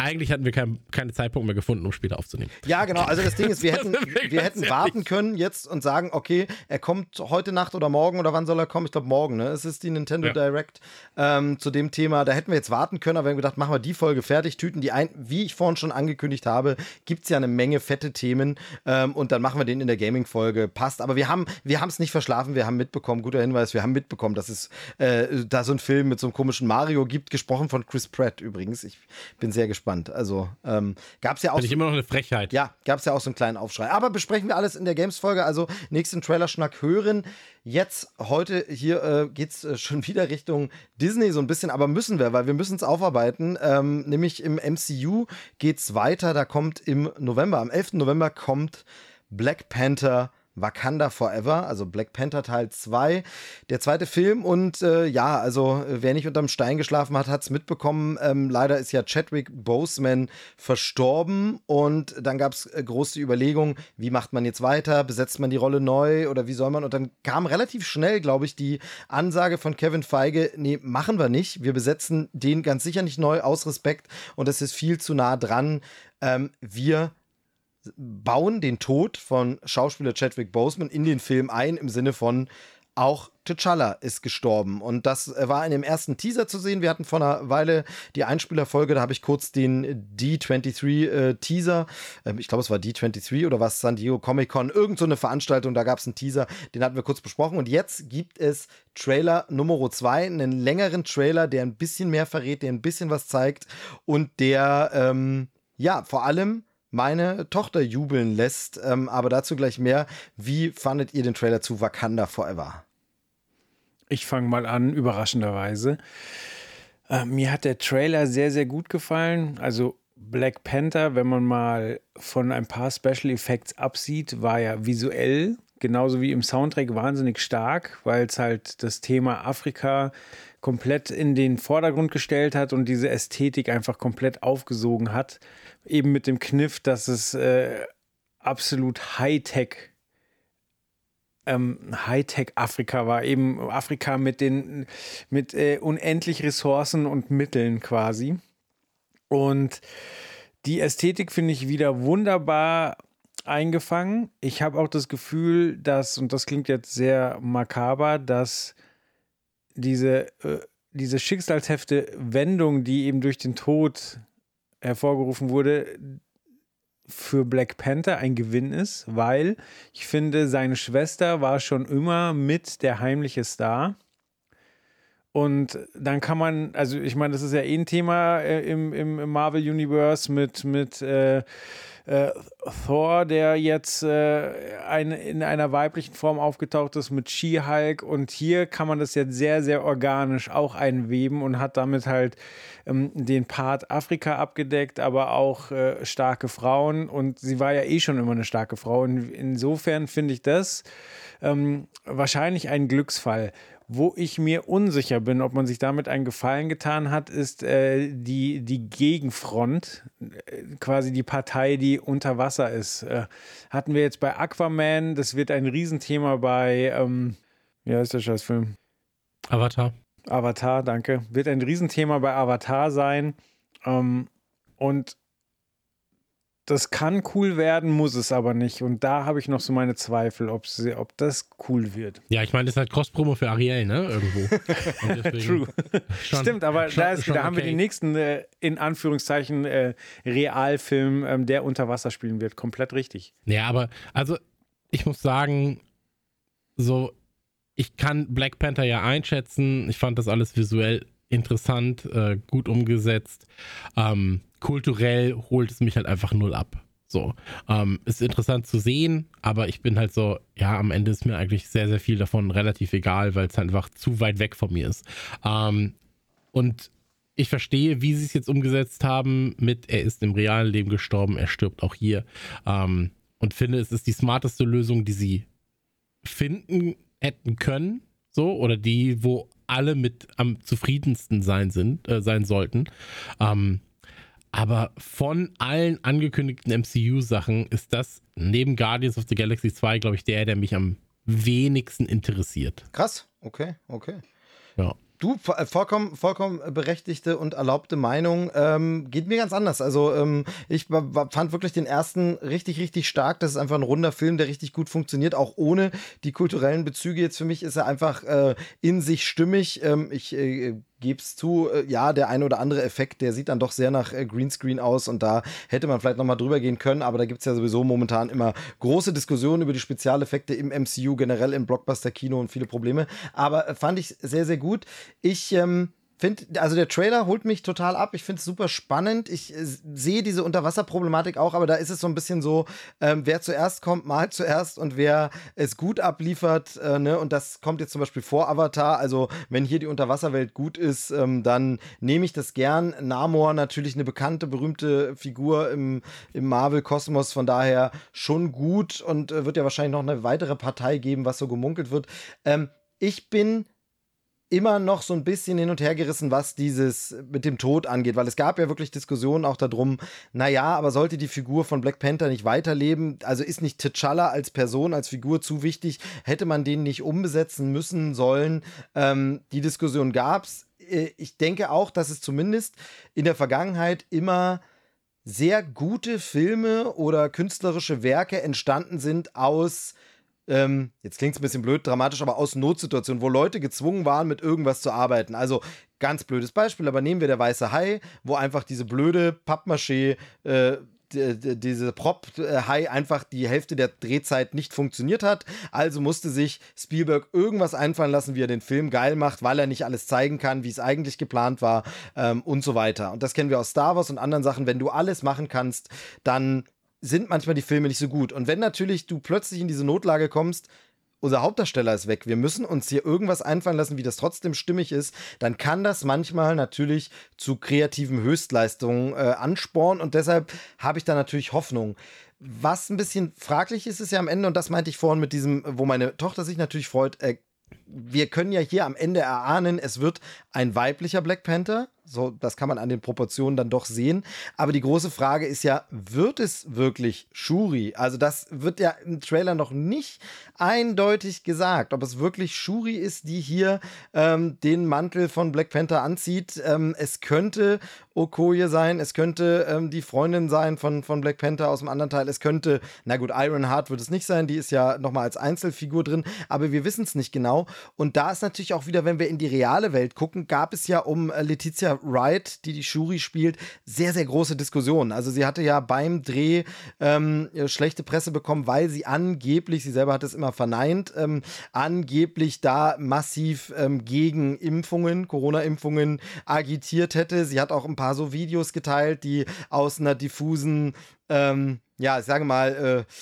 eigentlich hatten wir kein, keinen Zeitpunkt mehr gefunden, um später aufzunehmen. Ja, genau. Also das Ding ist, wir hätten, wir hätten warten können jetzt und sagen, okay, er kommt heute Nacht oder morgen oder wann soll er kommen? Ich glaube morgen, ne? Es ist die Nintendo Ja. Direct ähm, zu dem Thema. Da hätten wir jetzt warten können, aber wir haben gedacht, machen wir die Folge fertig, tüten die ein. Wie ich vorhin schon angekündigt habe, gibt es ja eine Menge fette Themen ähm, und dann machen wir den in der Gaming-Folge. Passt. Aber wir haben wir es nicht verschlafen, wir haben mitbekommen, guter Hinweis, wir haben mitbekommen, dass es äh, da so einen Film mit so einem komischen Mario gibt, gesprochen von Chris Pratt übrigens. Ich bin sehr gespannt. Also ähm, gab es ja auch Finde ich immer noch eine Frechheit. ja, gab es ja auch so einen kleinen Aufschrei. Aber besprechen wir alles in der Games-Folge. Also nächsten Trailer-Schnack hören. Jetzt, heute, hier äh, geht es äh, schon wieder Richtung Disney so ein bisschen, aber müssen wir, weil wir müssen es aufarbeiten. Ähm, nämlich im MCU geht es weiter. Da kommt im November, am 11. November kommt Black Panther Wakanda Forever, also Black Panther Teil 2, der zweite Film. Und äh, ja, also wer nicht unterm Stein geschlafen hat, hat es mitbekommen. Ähm, leider ist ja Chadwick Boseman verstorben und dann gab es äh, große Überlegungen, wie macht man jetzt weiter? Besetzt man die Rolle neu oder wie soll man? Und dann kam relativ schnell, glaube ich, die Ansage von Kevin Feige, nee, machen wir nicht. Wir besetzen den ganz sicher nicht neu aus Respekt und das ist viel zu nah dran. Ähm, wir bauen den Tod von Schauspieler Chadwick Boseman in den Film ein, im Sinne von auch T'Challa ist gestorben. Und das äh, war in dem ersten Teaser zu sehen. Wir hatten vor einer Weile die Einspielerfolge, da habe ich kurz den D23 äh, ähm, ich glaube es war D23 oder was, San Diego Comic Con, irgend so eine Veranstaltung, da gab es einen Teaser, den hatten wir kurz besprochen. Und jetzt gibt es Trailer Nummer 2, einen längeren Trailer, der ein bisschen mehr verrät, der ein bisschen was zeigt und der, ähm, ja, vor allem meine Tochter jubeln lässt. Ähm, aber dazu gleich mehr. Wie fandet ihr den Trailer zu Wakanda Forever? Ich fange mal an, überraschenderweise. Äh, mir hat der Trailer sehr, sehr gut gefallen. Also Black Panther, wenn man mal von ein paar Special Effects absieht, war ja visuell genauso wie im Soundtrack wahnsinnig stark, weil es halt das Thema Afrika komplett in den Vordergrund gestellt hat und diese Ästhetik einfach komplett aufgesogen hat. Eben mit dem Kniff, dass es äh, absolut Hightech ähm, Hightech-Afrika war, eben Afrika mit den mit äh, unendlich Ressourcen und Mitteln quasi. Und die Ästhetik finde ich wieder wunderbar eingefangen. Ich habe auch das Gefühl, dass, und das klingt jetzt sehr makaber, dass diese, äh, diese schicksalshefte Wendung, die eben durch den Tod hervorgerufen wurde, für Black Panther ein Gewinn ist, weil ich finde, seine Schwester war schon immer mit der heimliche Star. Und dann kann man, also ich meine, das ist ja eh ein Thema äh, im, im, Marvel Universe mit, mit äh, äh, Thor, der jetzt äh, ein, in einer weiblichen Form aufgetaucht ist, mit She-Hulk. Und hier kann man das jetzt sehr, sehr organisch auch einweben und hat damit halt ähm, den Part Afrika abgedeckt, aber auch äh, starke Frauen. Und sie war ja eh schon immer eine starke Frau. Und insofern finde ich das ähm, wahrscheinlich ein Glücksfall. Wo ich mir unsicher bin, ob man sich damit einen Gefallen getan hat, ist äh, die, die Gegenfront, äh, quasi die Partei, die unter Wasser ist. Äh, hatten wir jetzt bei Aquaman, das wird ein Riesenthema bei, ähm, wie heißt der Scheißfilm? Avatar. Avatar, danke. Wird ein Riesenthema bei Avatar sein. Ähm, und das kann cool werden, muss es aber nicht. Und da habe ich noch so meine Zweifel, ob, sie, ob das cool wird. Ja, ich meine, das ist halt Cross-Promo für Ariel, ne? Irgendwo. Deswegen schon- Stimmt, aber schon- da, ist, da haben wir okay. den nächsten, äh, in Anführungszeichen, äh, Realfilm, ähm, der unter Wasser spielen wird. Komplett richtig. Ja, aber also ich muss sagen, so, ich kann Black Panther ja einschätzen. Ich fand das alles visuell interessant, äh, gut umgesetzt. Ähm, kulturell holt es mich halt einfach null ab. So, ähm, ist interessant zu sehen, aber ich bin halt so, ja, am Ende ist mir eigentlich sehr, sehr viel davon relativ egal, weil es einfach zu weit weg von mir ist. Ähm, und ich verstehe, wie sie es jetzt umgesetzt haben mit, er ist im realen Leben gestorben, er stirbt auch hier. Ähm, und finde, es ist die smarteste Lösung, die sie finden hätten können, so, oder die, wo alle mit am zufriedensten sein sind, äh, sein sollten. Ähm, aber von allen angekündigten MCU-Sachen ist das neben Guardians of the Galaxy 2, glaube ich, der, der mich am wenigsten interessiert. Krass, okay, okay. Ja. Du, äh, vollkommen, vollkommen berechtigte und erlaubte Meinung. Ähm, geht mir ganz anders. Also ähm, ich fand wirklich den ersten richtig, richtig stark. Das ist einfach ein runder Film, der richtig gut funktioniert, auch ohne die kulturellen Bezüge. Jetzt für mich ist er einfach äh, in sich stimmig. Ähm, ich äh, gebe es zu, äh, ja, der ein oder andere Effekt, der sieht dann doch sehr nach äh, Greenscreen aus und da hätte man vielleicht nochmal drüber gehen können, aber da gibt es ja sowieso momentan immer große Diskussionen über die Spezialeffekte im MCU, generell im Blockbuster-Kino und viele Probleme. Aber äh, fand ich sehr, sehr gut. Ich ähm, finde, also der Trailer holt mich total ab. Ich finde es super spannend. Ich äh, sehe diese Unterwasserproblematik auch, aber da ist es so ein bisschen so, ähm, wer zuerst kommt, mal zuerst und wer es gut abliefert. Äh, ne? Und das kommt jetzt zum Beispiel vor Avatar. Also wenn hier die Unterwasserwelt gut ist, ähm, dann nehme ich das gern. Namor natürlich eine bekannte, berühmte Figur im, im Marvel-Kosmos. Von daher schon gut und äh, wird ja wahrscheinlich noch eine weitere Partei geben, was so gemunkelt wird. Ähm, ich bin immer noch so ein bisschen hin und her gerissen, was dieses mit dem Tod angeht, weil es gab ja wirklich Diskussionen auch darum, naja, aber sollte die Figur von Black Panther nicht weiterleben, also ist nicht T'Challa als Person, als Figur zu wichtig, hätte man den nicht umbesetzen müssen sollen. Ähm, die Diskussion gab's. Äh, ich denke auch, dass es zumindest in der Vergangenheit immer sehr gute Filme oder künstlerische Werke entstanden sind aus ähm, jetzt klingt es ein bisschen blöd, dramatisch, aber aus Notsituationen, wo Leute gezwungen waren, mit irgendwas zu arbeiten. Also ganz blödes Beispiel, aber nehmen wir der weiße Hai, wo einfach diese blöde Pappmaché äh, diese Prop-High einfach die Hälfte der Drehzeit nicht funktioniert hat. Also musste sich Spielberg irgendwas einfallen lassen, wie er den Film geil macht, weil er nicht alles zeigen kann, wie es eigentlich geplant war ähm, und so weiter. Und das kennen wir aus Star Wars und anderen Sachen. Wenn du alles machen kannst, dann sind manchmal die Filme nicht so gut. Und wenn natürlich du plötzlich in diese Notlage kommst, unser Hauptdarsteller ist weg, wir müssen uns hier irgendwas einfallen lassen, wie das trotzdem stimmig ist, dann kann das manchmal natürlich zu kreativen Höchstleistungen äh, anspornen und deshalb habe ich da natürlich Hoffnung. Was ein bisschen fraglich ist, ist ja am Ende, und das meinte ich vorhin mit diesem, wo meine Tochter sich natürlich freut, äh, wir können ja hier am Ende erahnen, es wird ein weiblicher Black Panther. So, das kann man an den Proportionen dann doch sehen. Aber die große Frage ist ja, wird es wirklich Shuri? Also, das wird ja im Trailer noch nicht eindeutig gesagt, ob es wirklich Shuri ist, die hier ähm, den Mantel von Black Panther anzieht. Ähm, es könnte Okoye sein, es könnte ähm, die Freundin sein von, von Black Panther aus dem anderen Teil. Es könnte, na gut, Ironheart wird es nicht sein, die ist ja nochmal als Einzelfigur drin, aber wir wissen es nicht genau. Und da ist natürlich auch wieder, wenn wir in die reale Welt gucken, gab es ja um äh, Letizia Wright, die die Shuri spielt, sehr, sehr große Diskussionen. Also sie hatte ja beim Dreh ähm, schlechte Presse bekommen, weil sie angeblich, sie selber hat es immer verneint, ähm, angeblich da massiv ähm, gegen Impfungen, Corona-Impfungen agitiert hätte. Sie hat auch ein paar so Videos geteilt, die aus einer diffusen, ähm, ja, ich sage mal, äh,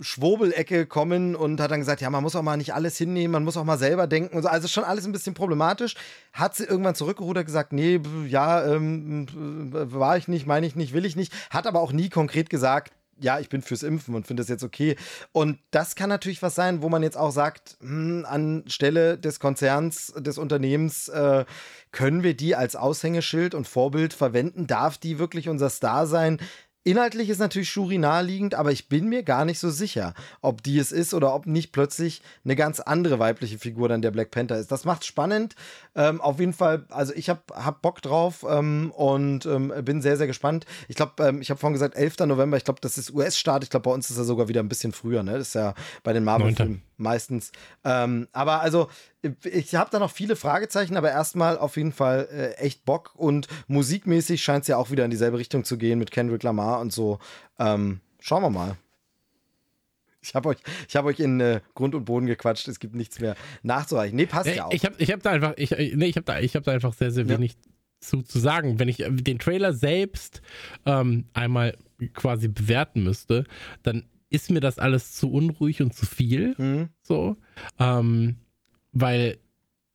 Schwobelecke kommen und hat dann gesagt, ja, man muss auch mal nicht alles hinnehmen, man muss auch mal selber denken und so. Also schon alles ein bisschen problematisch. Hat sie irgendwann zurückgerudert, gesagt, nee, ja, ähm, war ich nicht, meine ich nicht, will ich nicht. Hat aber auch nie konkret gesagt, ja, ich bin fürs Impfen und finde das jetzt okay. Und das kann natürlich was sein, wo man jetzt auch sagt, hm, anstelle des Konzerns, des Unternehmens, äh, können wir die als Aushängeschild und Vorbild verwenden? Darf die wirklich unser Star sein? Inhaltlich ist natürlich Shuri naheliegend, aber ich bin mir gar nicht so sicher, ob die es ist oder ob nicht plötzlich eine ganz andere weibliche Figur dann der Black Panther ist. Das macht spannend. Ähm, auf jeden Fall, also ich habe hab Bock drauf ähm, und ähm, bin sehr, sehr gespannt. Ich glaube, ähm, ich habe vorhin gesagt, 11. November, ich glaube, das ist US-Start. Ich glaube, bei uns ist er sogar wieder ein bisschen früher. Ne? Das ist ja bei den Marvel-Filmen meistens. Ähm, aber also, ich habe da noch viele Fragezeichen, aber erstmal auf jeden Fall äh, echt Bock und musikmäßig scheint es ja auch wieder in dieselbe Richtung zu gehen mit Kendrick Lamar und so. Ähm, schauen wir mal. Ich habe euch, hab euch in äh, Grund und Boden gequatscht. Es gibt nichts mehr nachzureichen. Nee, passt nee, ja auch. Ich habe ich hab da einfach, ich, äh, nee, ich hab da, ich hab da einfach sehr, sehr wenig ja. zu, zu sagen. Wenn ich äh, den Trailer selbst ähm, einmal quasi bewerten müsste, dann ist mir das alles zu unruhig und zu viel. Mhm. So. Ähm, weil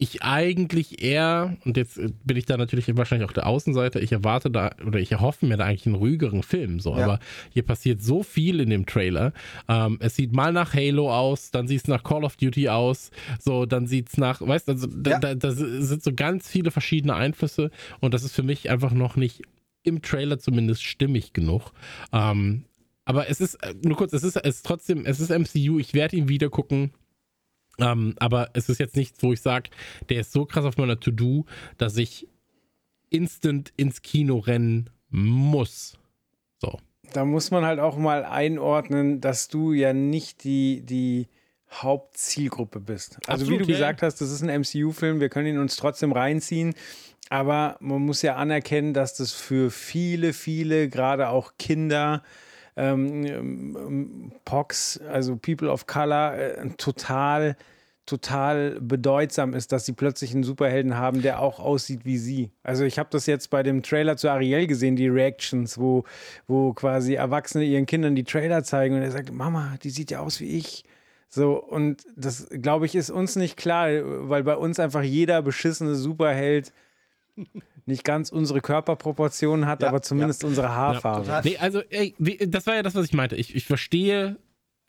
ich eigentlich eher, und jetzt bin ich da natürlich wahrscheinlich auch der Außenseiter, ich erwarte da oder ich erhoffe mir da eigentlich einen ruhigeren Film. So, ja. aber hier passiert so viel in dem Trailer. Ähm, es sieht mal nach Halo aus, dann sieht es nach Call of Duty aus, so, dann sieht es nach, weißt du, also, ja. da, da, sind so ganz viele verschiedene Einflüsse und das ist für mich einfach noch nicht im Trailer zumindest stimmig genug. Ähm, aber es ist, äh, nur kurz, es ist, es ist trotzdem, es ist MCU, ich werde ihn wieder gucken. Ähm, aber es ist jetzt nichts, wo ich sage, der ist so krass auf meiner To-Do, dass ich instant ins Kino rennen muss. So. Da muss man halt auch mal einordnen, dass du ja nicht die, die Hauptzielgruppe bist. Also Absolut, wie du ja. gesagt hast, das ist ein MCU-Film, wir können ihn uns trotzdem reinziehen. Aber man muss ja anerkennen, dass das für viele, viele, gerade auch Kinder, ähm, ähm, Pox, also People of Color, äh, total, total bedeutsam ist, dass sie plötzlich einen Superhelden haben, der auch aussieht wie sie. Also ich habe das jetzt bei dem Trailer zu Ariel gesehen, die Reactions, wo, wo quasi Erwachsene ihren Kindern die Trailer zeigen und er sagt, Mama, die sieht ja aus wie ich. So, und das, glaube ich, ist uns nicht klar, weil bei uns einfach jeder beschissene Superheld nicht ganz unsere Körperproportionen hat, Ja, aber zumindest unsere Haarfarbe. total. Nee, also, ey, das war ja das, was ich meinte. Ich, ich verstehe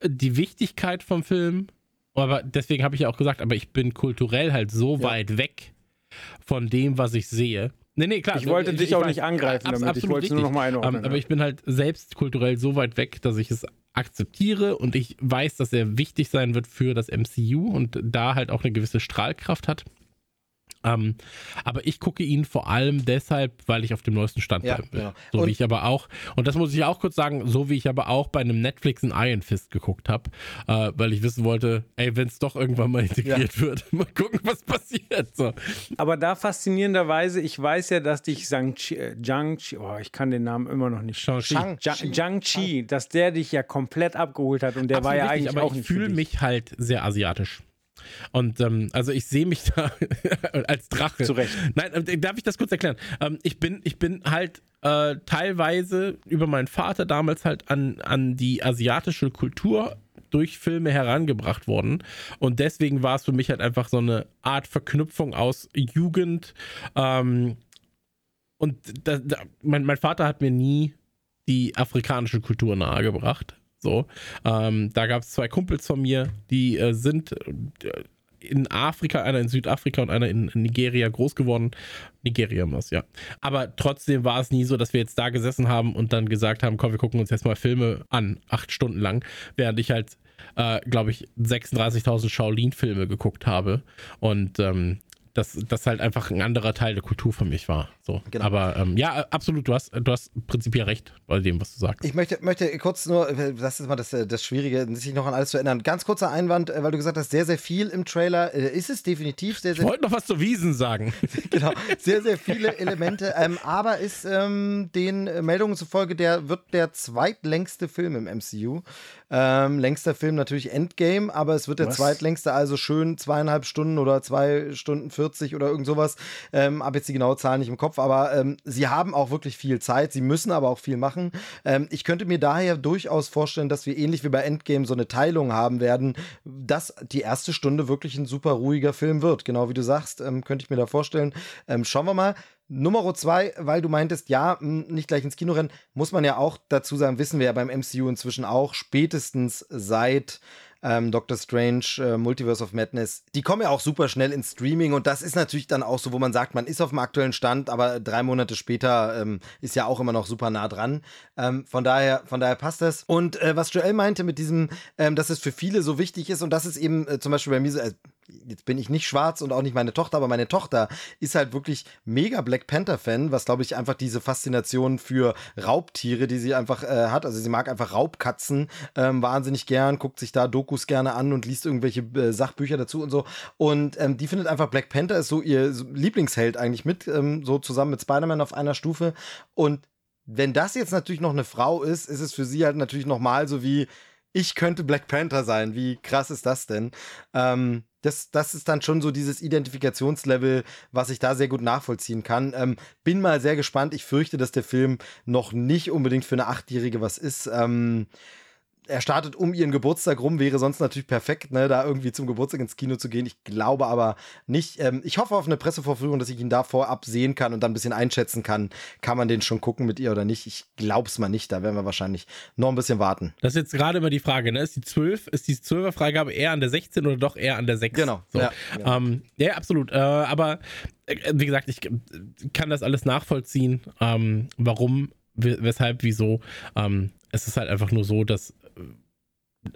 die Wichtigkeit vom Film, aber deswegen habe ich ja auch gesagt, aber ich bin kulturell halt so Ja. weit weg von dem, was ich sehe. Nee, nee, klar. Ich wollte dich auch nicht angreifen damit. Ich wollte es nur noch mal richtig. einordnen, Ähm, aber ja. ich bin halt selbst kulturell so weit weg, dass ich es akzeptiere und ich weiß, dass er wichtig sein wird für das MCU und da halt auch eine gewisse Strahlkraft hat. Ähm, aber ich gucke ihn vor allem deshalb, weil ich auf dem neuesten Stand Ja, will. genau. So Und- wie ich aber auch, und das muss ich auch kurz sagen, so wie ich aber auch bei einem Netflix in Iron Fist geguckt habe, äh, weil ich wissen wollte, ey, wenn es doch irgendwann mal integriert wird, mal gucken, was passiert. So. Aber da faszinierenderweise, ich weiß ja, dass dich Shang-Chi, äh, Zhang-Chi, oh, ich kann den Namen immer noch nicht. Shang-Chi. Shang- Zhang- Zhang-Chi, dass der dich ja komplett abgeholt hat und der war Absolut ja richtig, eigentlich aber auch ich fühle mich halt sehr asiatisch. Und ähm, also ich sehe mich da als Drache. Zu Recht. Nein, äh, darf ich das kurz erklären? Ähm, ich bin, ich bin halt äh, teilweise über meinen Vater damals halt an, an die asiatische Kultur durch Filme herangebracht worden. Und deswegen war es für mich halt einfach so eine Art Verknüpfung aus Jugend. Ähm, und da, da, mein, mein Vater hat mir nie die afrikanische Kultur nahegebracht. So, ähm, da gab es zwei Kumpels von mir, die äh, sind äh, in Afrika, einer in Südafrika und einer in, in Nigeria groß geworden. Nigeria es, ja. Aber trotzdem war es nie so, dass wir jetzt da gesessen haben und dann gesagt haben, komm, wir gucken uns jetzt mal Filme an, acht Stunden lang, während ich halt, äh, glaube ich, 36.000 Shaolin-Filme geguckt habe und ähm, das, das halt einfach ein anderer Teil der Kultur für mich war. So. Genau. Aber ähm, ja, absolut, du hast, du hast prinzipiell recht bei dem, was du sagst. Ich möchte, möchte kurz nur, das ist mal das, äh, das Schwierige, sich noch an alles zu erinnern. Ganz kurzer Einwand, äh, weil du gesagt hast, sehr, sehr viel im Trailer. Äh, Ist es definitiv sehr, Ich sehr wollte noch was zu Wiesen sagen. genau, sehr, sehr viele Elemente. Ähm, aber ist ähm, den äh, Meldungen zufolge, der wird der zweitlängste Film im MCU. Ähm, längster Film natürlich Endgame, aber es wird der Was? zweitlängste, also schön zweieinhalb Stunden oder zwei Stunden 40 oder irgend sowas. Ähm, hab jetzt die genaue Zahl nicht im Kopf, aber ähm, sie haben auch wirklich viel Zeit. Sie müssen aber auch viel machen. Ähm, ich könnte mir daher durchaus vorstellen, dass wir ähnlich wie bei Endgame so eine Teilung haben werden, dass die erste Stunde wirklich ein super ruhiger Film wird. Genau wie du sagst, ähm, könnte ich mir da vorstellen. Ähm, schauen wir mal. Nummer zwei, weil du meintest, ja, nicht gleich ins Kino rennen, muss man ja auch dazu sagen, wissen wir ja beim MCU inzwischen auch, spätestens seit ähm, Doctor Strange, äh, Multiverse of Madness, die kommen ja auch super schnell ins Streaming und das ist natürlich dann auch so, wo man sagt, man ist auf dem aktuellen Stand, aber drei Monate später ähm, ist ja auch immer noch super nah dran. Ähm, von daher, von daher passt das. Und äh, was Joel meinte mit diesem, ähm, dass es für viele so wichtig ist und das ist eben äh, zum Beispiel bei mir so, äh, jetzt bin ich nicht schwarz und auch nicht meine Tochter, aber meine Tochter ist halt wirklich mega Black Panther-Fan, was glaube ich einfach diese Faszination für Raubtiere, die sie einfach äh, hat. Also sie mag einfach Raubkatzen ähm, wahnsinnig gern, guckt sich da Dokus gerne an und liest irgendwelche äh, Sachbücher dazu und so. Und ähm, die findet einfach Black Panther ist so ihr Lieblingsheld eigentlich mit, ähm, so zusammen mit Spider-Man auf einer Stufe. Und wenn das jetzt natürlich noch eine Frau ist, ist es für sie halt natürlich nochmal so wie, ich könnte Black Panther sein. Wie krass ist das denn? Ähm, das, das ist dann schon so dieses Identifikationslevel, was ich da sehr gut nachvollziehen kann. Ähm, bin mal sehr gespannt. Ich fürchte, dass der Film noch nicht unbedingt für eine Achtjährige was ist. Ähm, er startet um ihren Geburtstag rum, wäre sonst natürlich perfekt, ne, da irgendwie zum Geburtstag ins Kino zu gehen. Ich glaube aber nicht. Ähm, ich hoffe auf eine Pressevorführung, dass ich ihn da vorab sehen kann und dann ein bisschen einschätzen kann, kann man den schon gucken mit ihr oder nicht. Ich glaube es mal nicht, da werden wir wahrscheinlich noch ein bisschen warten. Das ist jetzt gerade immer die Frage, ne? Ist die 12, ist die 12er Freigabe eher an der 16 oder doch eher an der 6? Genau, So. ja, Ja, ähm, ja absolut. Äh, aber äh, wie gesagt, ich äh, kann das alles nachvollziehen. Ähm, warum, we- weshalb, wieso. Ähm, es ist halt einfach nur so, dass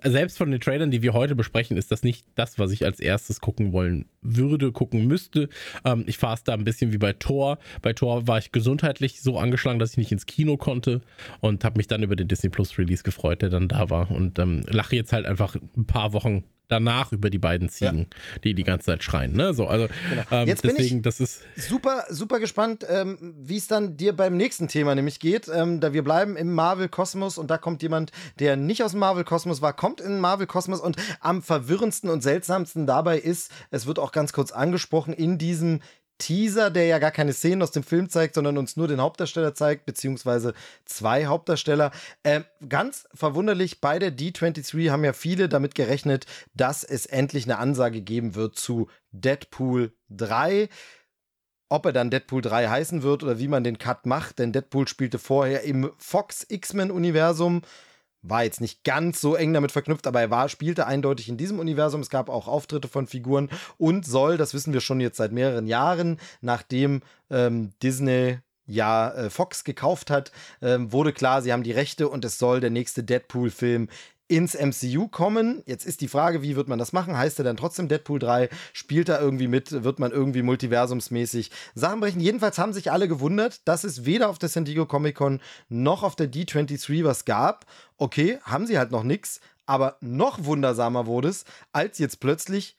selbst von den Trailern, die wir heute besprechen, ist das nicht das, was ich als erstes gucken wollen würde, gucken müsste. Ähm, ich fahre es da ein bisschen wie bei Thor. Bei Thor war ich gesundheitlich so angeschlagen, dass ich nicht ins Kino konnte und habe mich dann über den Disney Plus Release gefreut, der dann da war. Und ähm, lache jetzt halt einfach ein paar Wochen danach über die beiden Ziegen, ja. die die ganze Zeit schreien. Ne? So, also genau. ähm, Jetzt deswegen, bin ich das ist super, super gespannt, ähm, wie es dann dir beim nächsten Thema nämlich geht. Ähm, da wir bleiben im Marvel-Kosmos und da kommt jemand, der nicht aus dem Marvel-Kosmos war, kommt in den Marvel-Kosmos und am verwirrendsten und seltsamsten dabei ist, es wird auch ganz kurz angesprochen, in diesem Teaser, der ja gar keine Szenen aus dem Film zeigt, sondern uns nur den Hauptdarsteller zeigt, beziehungsweise zwei Hauptdarsteller. Äh, ganz verwunderlich, bei der D23 haben ja viele damit gerechnet, dass es endlich eine Ansage geben wird zu Deadpool 3 ob er dann Deadpool 3 heißen wird oder wie man den Cut macht, denn Deadpool spielte vorher im Fox X-Men-Universum war jetzt nicht ganz so eng damit verknüpft, aber er war, spielte eindeutig in diesem Universum. Es gab auch Auftritte von Figuren und soll, das wissen wir schon jetzt seit mehreren Jahren, nachdem ähm, Disney ja äh, Fox gekauft hat, ähm, wurde klar, sie haben die Rechte und es soll der nächste Deadpool-Film ins MCU kommen. Jetzt ist die Frage, wie wird man das machen? Heißt er dann trotzdem Deadpool 3? Spielt er irgendwie mit? Wird man irgendwie multiversumsmäßig Sachen brechen? Jedenfalls haben sich alle gewundert, dass es weder auf der San Diego Comic Con noch auf der D23 was gab. Okay, haben sie halt noch nichts. Aber noch wundersamer wurde es, als jetzt plötzlich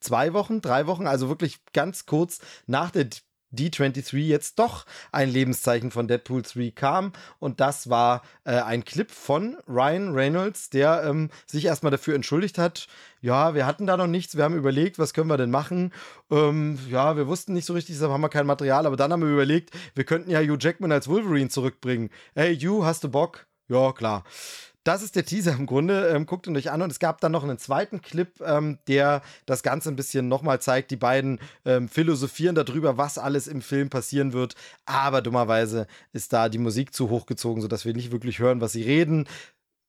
zwei Wochen, drei Wochen, also wirklich ganz kurz nach der D23 jetzt doch ein Lebenszeichen von Deadpool 3 kam. Und das war äh, ein Clip von Ryan Reynolds, der ähm, sich erstmal dafür entschuldigt hat. Ja, wir hatten da noch nichts, wir haben überlegt, was können wir denn machen. Ähm, ja, wir wussten nicht so richtig, deshalb haben wir kein Material, aber dann haben wir überlegt, wir könnten ja Hugh Jackman als Wolverine zurückbringen. Hey, Hugh, hast du Bock? Ja, klar das ist der Teaser im Grunde. Ähm, guckt ihn euch an. Und es gab dann noch einen zweiten Clip, ähm, der das Ganze ein bisschen nochmal zeigt. Die beiden ähm, philosophieren darüber, was alles im Film passieren wird. Aber dummerweise ist da die Musik zu hochgezogen, sodass wir nicht wirklich hören, was sie reden.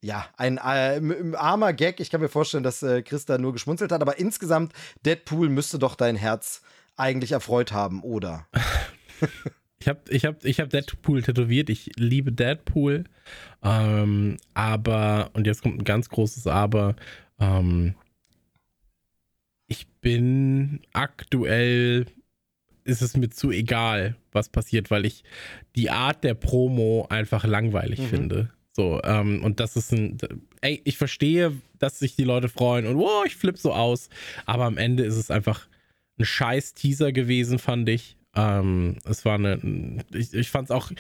Ja, ein äh, armer Gag. Ich kann mir vorstellen, dass äh, Chris da nur geschmunzelt hat. Aber insgesamt, Deadpool müsste doch dein Herz eigentlich erfreut haben, oder? Ich habe ich hab, ich hab Deadpool tätowiert. Ich liebe Deadpool. Ähm, aber, und jetzt kommt ein ganz großes Aber. Ähm, ich bin aktuell, ist es mir zu egal, was passiert, weil ich die Art der Promo einfach langweilig mhm. finde. So, ähm, und das ist ein, ey, ich verstehe, dass sich die Leute freuen und wow, ich flippe so aus. Aber am Ende ist es einfach ein scheiß Teaser gewesen, fand ich. Ähm, es war eine, ich, ich fand es auch,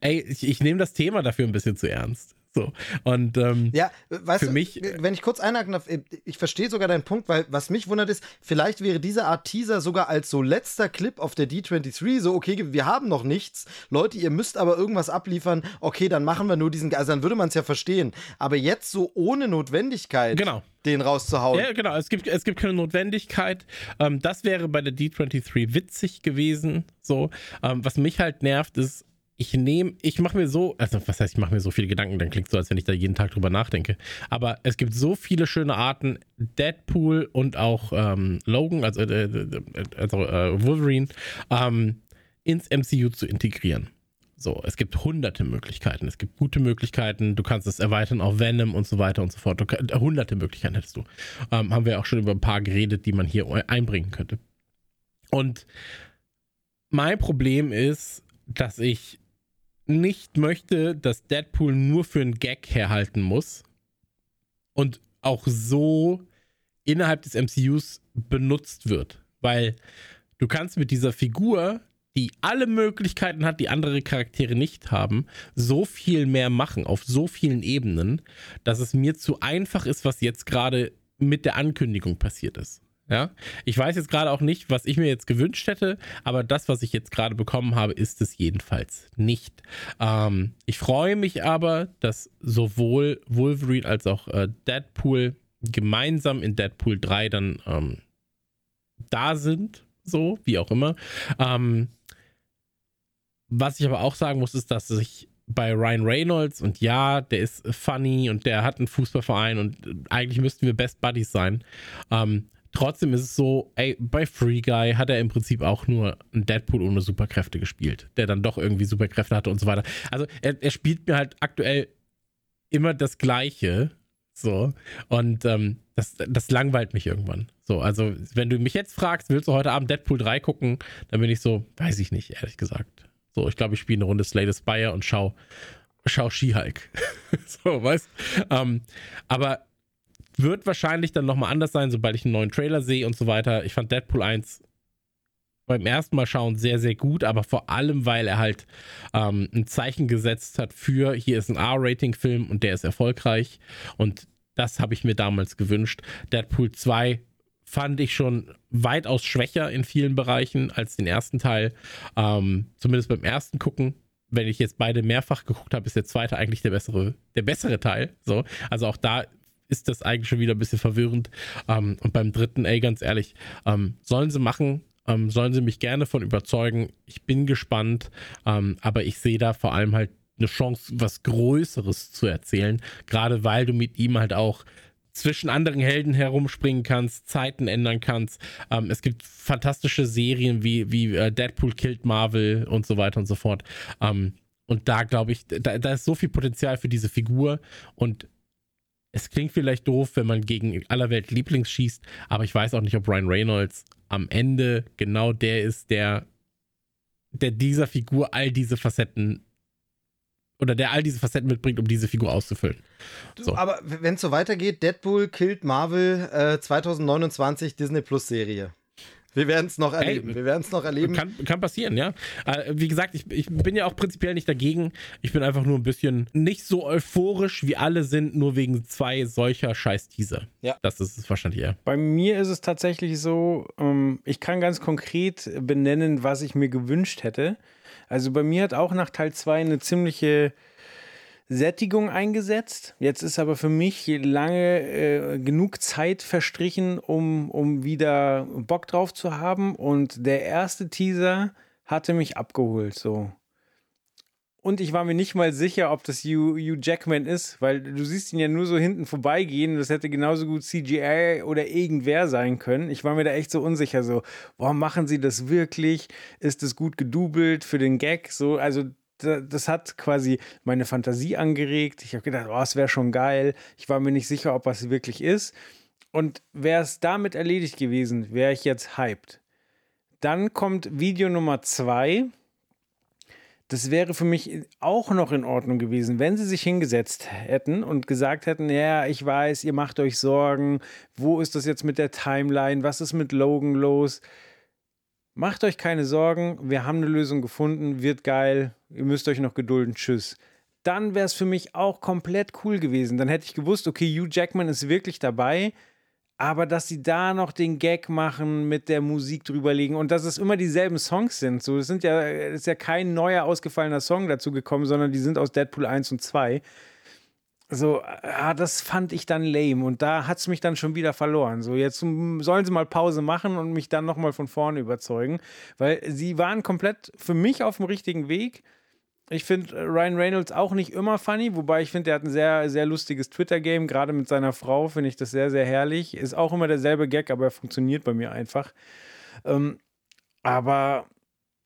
ey, ich, ich nehme das Thema dafür ein bisschen zu ernst. So. Und ähm, ja, weißt für du, mich, wenn ich kurz einhaken darf, ich verstehe sogar deinen Punkt, weil was mich wundert ist, vielleicht wäre diese Art Teaser sogar als so letzter Clip auf der D23 so, okay, wir haben noch nichts, Leute, ihr müsst aber irgendwas abliefern, okay, dann machen wir nur diesen, also dann würde man es ja verstehen. Aber jetzt so ohne Notwendigkeit. Genau den rauszuhauen. Ja, genau. Es gibt, es gibt keine Notwendigkeit. Ähm, das wäre bei der D23 witzig gewesen. So. Ähm, was mich halt nervt, ist, ich nehme, ich mache mir so, also was heißt, ich mache mir so viele Gedanken, dann klingt so, als wenn ich da jeden Tag drüber nachdenke. Aber es gibt so viele schöne Arten, Deadpool und auch ähm, Logan, also, äh, äh also äh, Wolverine, ähm, ins MCU zu integrieren. So, es gibt hunderte Möglichkeiten. Es gibt gute Möglichkeiten. Du kannst es erweitern auf Venom und so weiter und so fort. Du, hunderte Möglichkeiten hättest du. Ähm, haben wir auch schon über ein paar geredet, die man hier einbringen könnte. Und mein Problem ist, dass ich nicht möchte, dass Deadpool nur für einen Gag herhalten muss und auch so innerhalb des MCUs benutzt wird. Weil du kannst mit dieser Figur, die alle Möglichkeiten hat, die andere Charaktere nicht haben, so viel mehr machen auf so vielen Ebenen, dass es mir zu einfach ist, was jetzt gerade mit der Ankündigung passiert ist. Ja, ich weiß jetzt gerade auch nicht, was ich mir jetzt gewünscht hätte, aber das, was ich jetzt gerade bekommen habe, ist es jedenfalls nicht. Ähm, ich freue mich aber, dass sowohl Wolverine als auch äh, Deadpool gemeinsam in Deadpool 3 dann ähm, da sind, so wie auch immer. Ähm, was ich aber auch sagen muss, ist, dass ich bei Ryan Reynolds und ja, der ist funny und der hat einen Fußballverein und eigentlich müssten wir Best Buddies sein. Ähm, Trotzdem ist es so, ey, bei Free Guy hat er im Prinzip auch nur einen Deadpool ohne Superkräfte gespielt, der dann doch irgendwie Superkräfte hatte und so weiter. Also er, er spielt mir halt aktuell immer das Gleiche. So. Und ähm, das, das langweilt mich irgendwann. So, also, wenn du mich jetzt fragst, willst du heute Abend Deadpool 3 gucken, dann bin ich so, weiß ich nicht, ehrlich gesagt. So, ich glaube, ich spiele eine Runde Slay the Spire und schau, schau She-Hulk. so, weißt ähm, Aber wird wahrscheinlich dann nochmal anders sein, sobald ich einen neuen Trailer sehe und so weiter. Ich fand Deadpool 1 beim ersten Mal schauen sehr, sehr gut, aber vor allem, weil er halt ähm, ein Zeichen gesetzt hat für, hier ist ein R-Rating-Film und der ist erfolgreich. Und das habe ich mir damals gewünscht. Deadpool 2 fand ich schon weitaus schwächer in vielen Bereichen als den ersten Teil. Ähm, zumindest beim ersten Gucken. Wenn ich jetzt beide mehrfach geguckt habe, ist der zweite eigentlich der bessere, der bessere Teil. So, also auch da ist das eigentlich schon wieder ein bisschen verwirrend. Ähm, und beim dritten, ey, ganz ehrlich, ähm, sollen sie machen, ähm, sollen sie mich gerne von überzeugen. Ich bin gespannt, ähm, aber ich sehe da vor allem halt eine Chance, was Größeres zu erzählen, gerade weil du mit ihm halt auch zwischen anderen Helden herumspringen kannst, Zeiten ändern kannst. Ähm, es gibt fantastische Serien wie, wie äh, Deadpool killt Marvel und so weiter und so fort. Ähm, und da glaube ich, da, da ist so viel Potenzial für diese Figur und es klingt vielleicht doof, wenn man gegen aller Welt Lieblings schießt, aber ich weiß auch nicht, ob Ryan Reynolds am Ende genau der ist, der, der dieser Figur all diese Facetten oder der all diese Facetten mitbringt, um diese Figur auszufüllen. So. Aber wenn es so weitergeht, Deadpool killt Marvel äh, 2029 Disney Plus Serie. Wir werden es noch erleben. Hey, wir werden es noch erleben. Kann, kann passieren, ja. Äh, wie gesagt, ich, ich bin ja auch prinzipiell nicht dagegen. Ich bin einfach nur ein bisschen nicht so euphorisch, wie alle sind, nur wegen zwei solcher Scheiß-Teaser. Ja. Das ist es wahrscheinlich eher. Bei mir ist es tatsächlich so, ähm, ich kann ganz konkret benennen, was ich mir gewünscht hätte. Also bei mir hat auch nach Teil 2 eine ziemliche Sättigung eingesetzt. Jetzt ist aber für mich lange äh, genug Zeit verstrichen, um, um wieder Bock drauf zu haben. Und der erste Teaser hatte mich abgeholt. So. Und ich war mir nicht mal sicher, ob das Hugh, Jackman ist, weil du siehst ihn ja nur so hinten vorbeigehen. Das hätte genauso gut CGI oder irgendwer sein können. Ich war mir da echt so unsicher. So, boah, machen sie das wirklich? Ist das gut gedoubelt für den Gag? So, also das hat quasi meine Fantasie angeregt. Ich habe gedacht, oh, es wäre schon geil. Ich war mir nicht sicher, ob es wirklich ist. Und wäre es damit erledigt gewesen, wäre ich jetzt hyped. Dann kommt Video Nummer zwei. Das wäre für mich auch noch in Ordnung gewesen, wenn sie sich hingesetzt hätten und gesagt hätten, ja, ich weiß, ihr macht euch Sorgen, wo ist das jetzt mit der Timeline, was ist mit Logan los? Macht euch keine Sorgen, wir haben eine Lösung gefunden, wird geil, ihr müsst euch noch gedulden, tschüss. Dann wäre es für mich auch komplett cool gewesen. Dann hätte ich gewusst, okay, Hugh Jackman ist wirklich dabei, aber dass sie da noch den Gag machen, mit der Musik drüberlegen und dass es immer dieselben Songs sind. So, es sind ja, ist ja kein neuer ausgefallener Song dazu gekommen, sondern die sind aus Deadpool 1 und 2 so, ah, das fand ich dann lame und da hat es mich dann schon wieder verloren. So, jetzt sollen sie mal Pause machen und mich dann nochmal von vorne überzeugen, weil sie waren komplett für mich auf dem richtigen Weg. Ich finde Ryan Reynolds auch nicht immer funny, wobei ich finde, er hat ein sehr, sehr lustiges Twitter-Game. Gerade mit seiner Frau finde ich das sehr, sehr herrlich. Ist auch immer derselbe Gag, aber er funktioniert bei mir einfach. Ähm, aber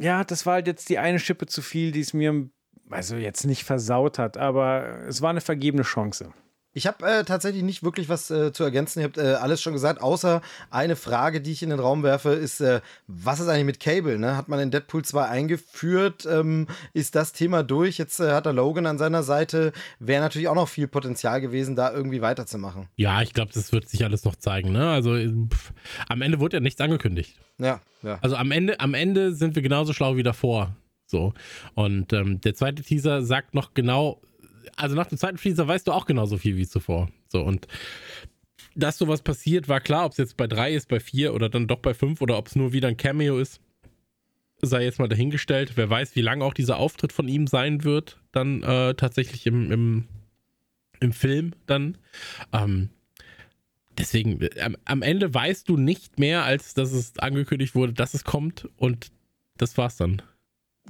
ja, das war halt jetzt die eine Schippe zu viel, die es mir also jetzt nicht versaut hat, aber es war eine vergebene Chance. Ich habe äh, tatsächlich nicht wirklich was äh, zu ergänzen. Ihr habt äh, alles schon gesagt, außer eine Frage, die ich in den Raum werfe, ist, äh, was ist eigentlich mit Cable? Ne? Hat man in Deadpool 2 eingeführt? Ähm, ist das Thema durch? Jetzt äh, hat er Logan an seiner Seite. Wäre natürlich auch noch viel Potenzial gewesen, da irgendwie weiterzumachen. Ja, ich glaube, das wird sich alles noch zeigen. Ne? Also pff, am Ende wurde ja nichts angekündigt. Ja, ja. Also am Ende, am Ende sind wir genauso schlau wie davor. So. Und ähm, der zweite Teaser sagt noch genau, also nach dem zweiten Teaser weißt du auch genauso viel wie zuvor. So, und dass sowas passiert, war klar, ob es jetzt bei drei ist, bei vier oder dann doch bei fünf oder ob es nur wieder ein Cameo ist, sei jetzt mal dahingestellt. Wer weiß, wie lang auch dieser Auftritt von ihm sein wird, dann äh, tatsächlich im, im, im Film dann. Ähm, deswegen, am, am Ende weißt du nicht mehr, als dass es angekündigt wurde, dass es kommt und das war's dann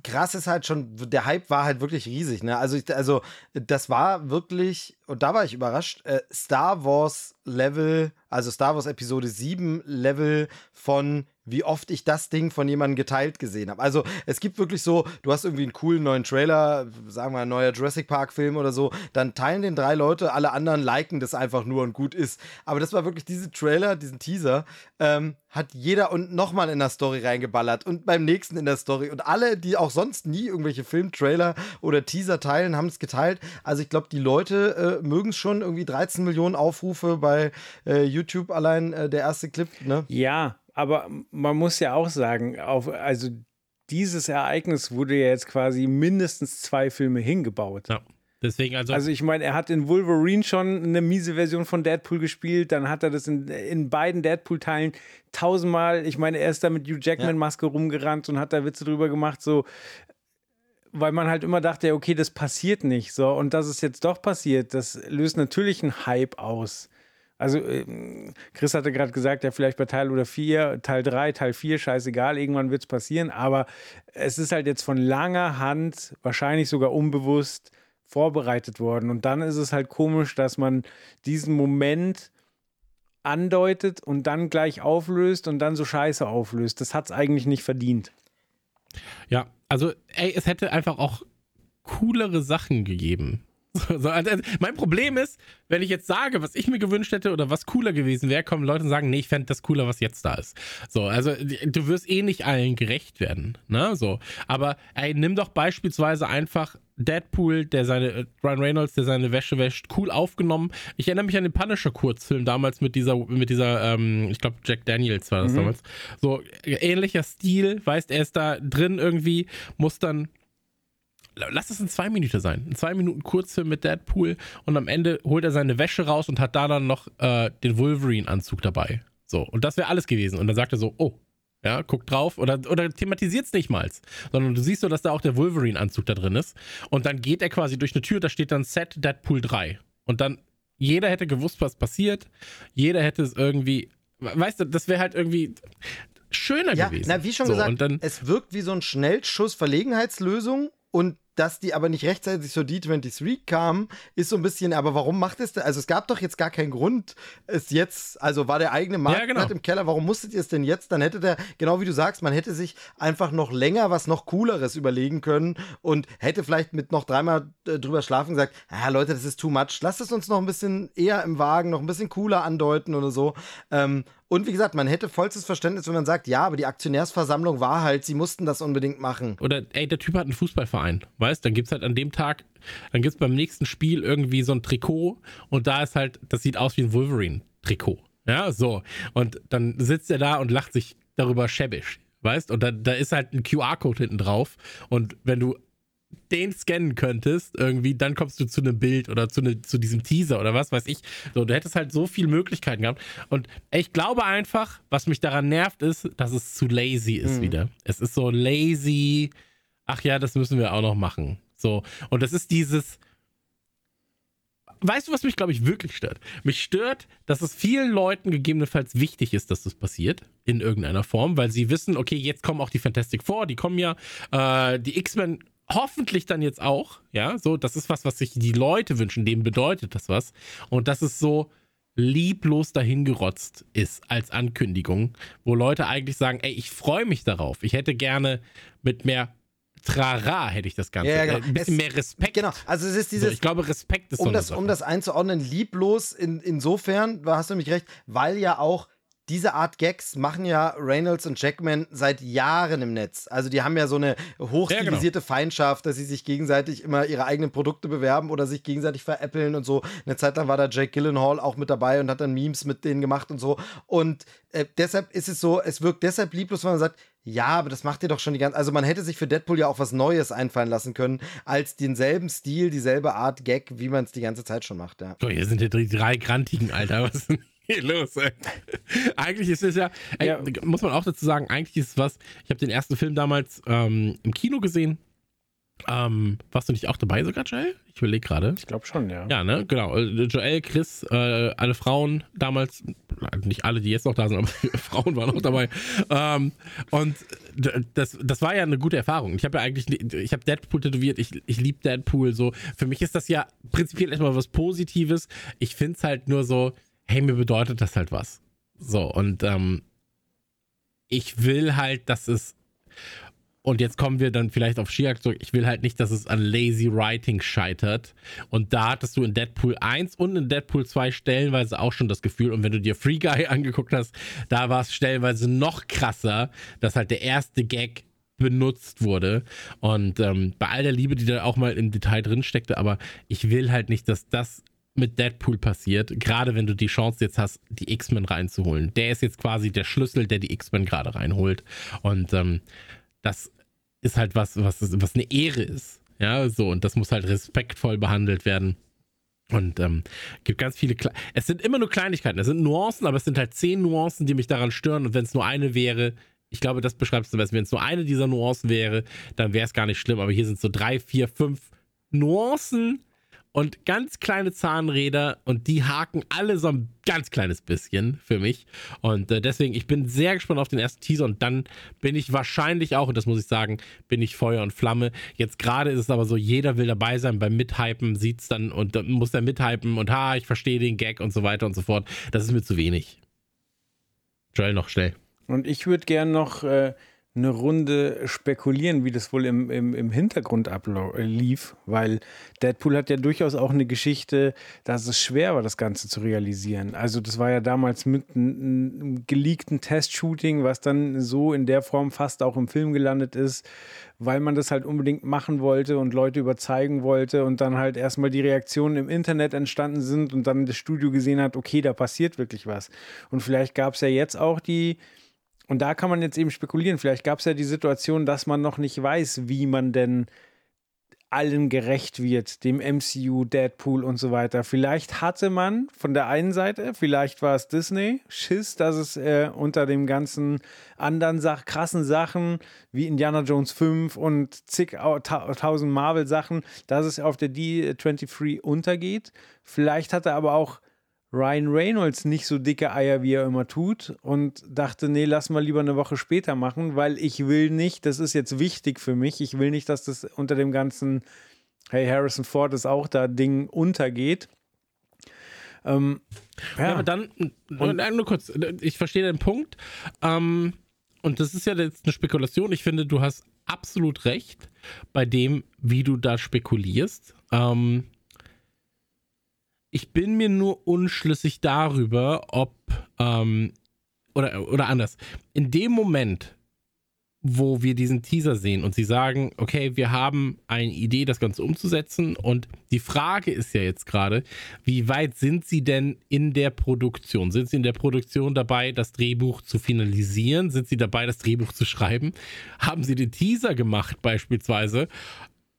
krass ist halt schon, der Hype war halt wirklich riesig. Ne? Also, ich, also das war wirklich und da war ich überrascht, äh, Star Wars Level, also Star Wars Episode 7 Level von wie oft ich das Ding von jemandem geteilt gesehen habe. Also es gibt wirklich so, du hast irgendwie einen coolen neuen Trailer, sagen wir ein neuer Jurassic Park Film oder so, dann teilen den drei Leute, alle anderen liken das einfach nur und gut ist. Aber das war wirklich diese Trailer, diesen Teaser, ähm, hat jeder und nochmal in der Story reingeballert und beim nächsten in der Story. Und alle, die auch sonst nie irgendwelche Filmtrailer oder Teaser teilen, haben es geteilt. Also ich glaube, die Leute äh, mögen es schon. Irgendwie 13 Millionen Aufrufe bei äh, YouTube allein äh, der erste Clip. Ne? Ja, aber man muss ja auch sagen, auf, also dieses Ereignis wurde ja jetzt quasi mindestens zwei Filme hingebaut. Ja. Deswegen also. Also ich meine, er hat in Wolverine schon eine miese Version von Deadpool gespielt, dann hat er das in, in beiden Deadpool-Teilen tausendmal, ich meine, er ist da mit Hugh Jackman-Maske ja. rumgerannt und hat da Witze drüber gemacht, so, weil man halt immer dachte, okay, das passiert nicht, so, und dass es jetzt doch passiert, das löst natürlich einen Hype aus. Also, ähm, Chris hatte gerade gesagt, ja, vielleicht bei Teil oder 4, Teil 3, Teil 4, scheißegal, irgendwann wird es passieren. Aber es ist halt jetzt von langer Hand, wahrscheinlich sogar unbewusst, vorbereitet worden. Und dann ist es halt komisch, dass man diesen Moment andeutet und dann gleich auflöst und dann so scheiße auflöst. Das hat es eigentlich nicht verdient. Ja, also, ey, es hätte einfach auch coolere Sachen gegeben. So, also, mein Problem ist, wenn ich jetzt sage, was ich mir gewünscht hätte oder was cooler gewesen wäre, kommen Leute und sagen, nee, ich fände das cooler, was jetzt da ist. So, also du wirst eh nicht allen gerecht werden, ne? So, aber ey, nimm doch beispielsweise einfach Deadpool, der seine äh, Ryan Reynolds, der seine Wäsche wäscht, cool aufgenommen. Ich erinnere mich an den Punisher Kurzfilm damals mit dieser mit dieser ähm, ich glaube Jack Daniels war das mhm. damals. So ähnlicher Stil, weißt, er ist da drin irgendwie, muss dann lass es in zwei Minuten sein. In zwei Minuten Kurzfilm mit Deadpool und am Ende holt er seine Wäsche raus und hat da dann noch äh, den Wolverine-Anzug dabei. So, und das wäre alles gewesen. Und dann sagt er so, oh, ja, guck drauf oder, oder thematisiert es nicht mal, sondern du siehst so, dass da auch der Wolverine-Anzug da drin ist. Und dann geht er quasi durch eine Tür, da steht dann Set Deadpool 3. Und dann, jeder hätte gewusst, was passiert. Jeder hätte es irgendwie, weißt du, das wäre halt irgendwie schöner ja, gewesen. Na, wie schon so, gesagt, es wirkt wie so ein Schnellschuss Verlegenheitslösung und dass die aber nicht rechtzeitig zur D23 kamen, ist so ein bisschen, aber warum macht es denn? Also es gab doch jetzt gar keinen Grund, es jetzt, also war der eigene Markt ja, genau. im Keller, warum musstet ihr es denn jetzt? Dann hätte der, genau wie du sagst, man hätte sich einfach noch länger was noch Cooleres überlegen können und hätte vielleicht mit noch dreimal äh, drüber schlafen gesagt, ja Leute, das ist too much, lasst es uns noch ein bisschen eher im Wagen, noch ein bisschen cooler andeuten oder so. Ähm, und wie gesagt, man hätte vollstes Verständnis, wenn man sagt, ja, aber die Aktionärsversammlung war halt, sie mussten das unbedingt machen. Oder, ey, der Typ hat einen Fußballverein, weißt? Dann gibt es halt an dem Tag, dann gibt es beim nächsten Spiel irgendwie so ein Trikot und da ist halt, das sieht aus wie ein Wolverine-Trikot. Ja, so. Und dann sitzt er da und lacht sich darüber schäbisch, weißt? Und da, da ist halt ein QR-Code hinten drauf. Und wenn du den scannen könntest, irgendwie, dann kommst du zu einem Bild oder zu, ne, zu diesem Teaser oder was weiß ich. So, du hättest halt so viele Möglichkeiten gehabt. Und ich glaube einfach, was mich daran nervt, ist, dass es zu lazy ist mhm. wieder. Es ist so lazy. Ach ja, das müssen wir auch noch machen. So. Und das ist dieses. Weißt du, was mich, glaube ich, wirklich stört? Mich stört, dass es vielen Leuten gegebenenfalls wichtig ist, dass das passiert, in irgendeiner Form, weil sie wissen, okay, jetzt kommen auch die Fantastic Four, die kommen ja, äh, die X-Men hoffentlich dann jetzt auch, ja, so, das ist was, was sich die Leute wünschen, dem bedeutet das was. Und dass es so lieblos dahingerotzt ist als Ankündigung, wo Leute eigentlich sagen, ey, ich freue mich darauf. Ich hätte gerne mit mehr Trara hätte ich das Ganze. Ja, genau. Ein bisschen es, mehr Respekt. Genau, also es ist dieses. So, ich glaube, Respekt ist um so das, Um das einzuordnen, lieblos in, insofern, hast du mich recht, weil ja auch diese Art Gags machen ja Reynolds und Jackman seit Jahren im Netz. Also die haben ja so eine hochstilisierte ja, genau. Feindschaft, dass sie sich gegenseitig immer ihre eigenen Produkte bewerben oder sich gegenseitig veräppeln und so. Eine Zeit lang war da Jake Gyllenhaal auch mit dabei und hat dann Memes mit denen gemacht und so. Und äh, deshalb ist es so, es wirkt deshalb lieblos, wenn man sagt, ja, aber das macht ihr doch schon die ganze. Also man hätte sich für Deadpool ja auch was Neues einfallen lassen können, als denselben Stil, dieselbe Art Gag, wie man es die ganze Zeit schon macht. Ja. So, hier sind ja die drei Grantigen, Alter. Was? Hier los, ey? Eigentlich ist es ja, ey, ja, muss man auch dazu sagen, eigentlich ist es was, ich habe den ersten Film damals ähm, im Kino gesehen. Ähm, warst du nicht auch dabei sogar, Joel? Ich überlege gerade. Ich glaube schon, ja. Ja, ne, genau. Äh, Joel, Chris, äh, alle Frauen damals, nicht alle, die jetzt noch da sind, aber Frauen waren auch dabei. Ähm, und das, das war ja eine gute Erfahrung. Ich habe ja eigentlich, ich habe Deadpool tätowiert, ich, ich liebe Deadpool so. Für mich ist das ja prinzipiell erstmal was Positives. Ich finde es halt nur so, hey, mir bedeutet das halt was. So, und ähm, ich will halt, dass es und jetzt kommen wir dann vielleicht auf Shiak zurück. Ich will halt nicht, dass es an Lazy Writing scheitert. Und da hattest du in Deadpool 1 und in Deadpool 2 stellenweise auch schon das Gefühl. Und wenn du dir Free Guy angeguckt hast, da war es stellenweise noch krasser, dass halt der erste Gag benutzt wurde. Und ähm, bei all der Liebe, die da auch mal im Detail drin steckte, aber ich will halt nicht, dass das mit Deadpool passiert, gerade wenn du die Chance jetzt hast, die X-Men reinzuholen. Der ist jetzt quasi der Schlüssel, der die X-Men gerade reinholt. Und ähm, das ist halt was, was, was eine Ehre ist. Ja, so, und das muss halt respektvoll behandelt werden. Und ähm, gibt ganz viele. Kle es sind immer nur Kleinigkeiten. Es sind Nuancen, aber es sind halt zehn Nuancen, die mich daran stören. Und wenn es nur eine wäre, ich glaube, das beschreibst du besser. Wenn es nur eine dieser Nuancen wäre, dann wäre es gar nicht schlimm. Aber hier sind so drei, vier, fünf Nuancen, und ganz kleine Zahnräder und die haken alle so ein ganz kleines bisschen für mich. Und äh, deswegen, ich bin sehr gespannt auf den ersten Teaser und dann bin ich wahrscheinlich auch, und das muss ich sagen, bin ich Feuer und Flamme. Jetzt gerade ist es aber so, jeder will dabei sein beim Mithypen, sieht es dann und dann muss er mithypen und ha, ich verstehe den Gag und so weiter und so fort. Das ist mir zu wenig. Joel noch schnell. Und ich würde gern noch äh, eine Runde spekulieren, wie das wohl im, im, im Hintergrund ablief, weil Deadpool hat ja durchaus auch eine Geschichte, dass es schwer war, das Ganze zu realisieren. Also das war ja damals mit einem geleakten Test-Shooting, was dann so in der Form fast auch im Film gelandet ist, weil man das halt unbedingt machen wollte und Leute überzeugen wollte und dann halt erstmal die Reaktionen im Internet entstanden sind und dann das Studio gesehen hat, okay, da passiert wirklich was. Und vielleicht gab es ja jetzt auch die und da kann man jetzt eben spekulieren. Vielleicht gab es ja die Situation, dass man noch nicht weiß, wie man denn allen gerecht wird, dem MCU, Deadpool und so weiter. Vielleicht hatte man von der einen Seite, vielleicht war es Disney, Schiss, dass es äh, unter dem ganzen anderen Sach krassen Sachen wie Indiana Jones 5 und zig tausend Marvel Sachen, dass es auf der D23 untergeht. Vielleicht hatte aber auch Ryan Reynolds nicht so dicke Eier, wie er immer tut und dachte, nee, lass mal lieber eine Woche später machen, weil ich will nicht, das ist jetzt wichtig für mich, ich will nicht, dass das unter dem ganzen, hey, Harrison Ford ist auch da, Ding untergeht. Ähm, ja. ja. aber dann, und, nur kurz, ich verstehe den Punkt. Ähm, und das ist ja jetzt eine Spekulation. Ich finde, du hast absolut recht bei dem, wie du da spekulierst. Ähm, ich bin mir nur unschlüssig darüber, ob, ähm, oder, oder anders, in dem Moment, wo wir diesen Teaser sehen und sie sagen, okay, wir haben eine Idee, das Ganze umzusetzen und die Frage ist ja jetzt gerade, wie weit sind sie denn in der Produktion? Sind sie in der Produktion dabei, das Drehbuch zu finalisieren? Sind sie dabei, das Drehbuch zu schreiben? Haben sie den Teaser gemacht beispielsweise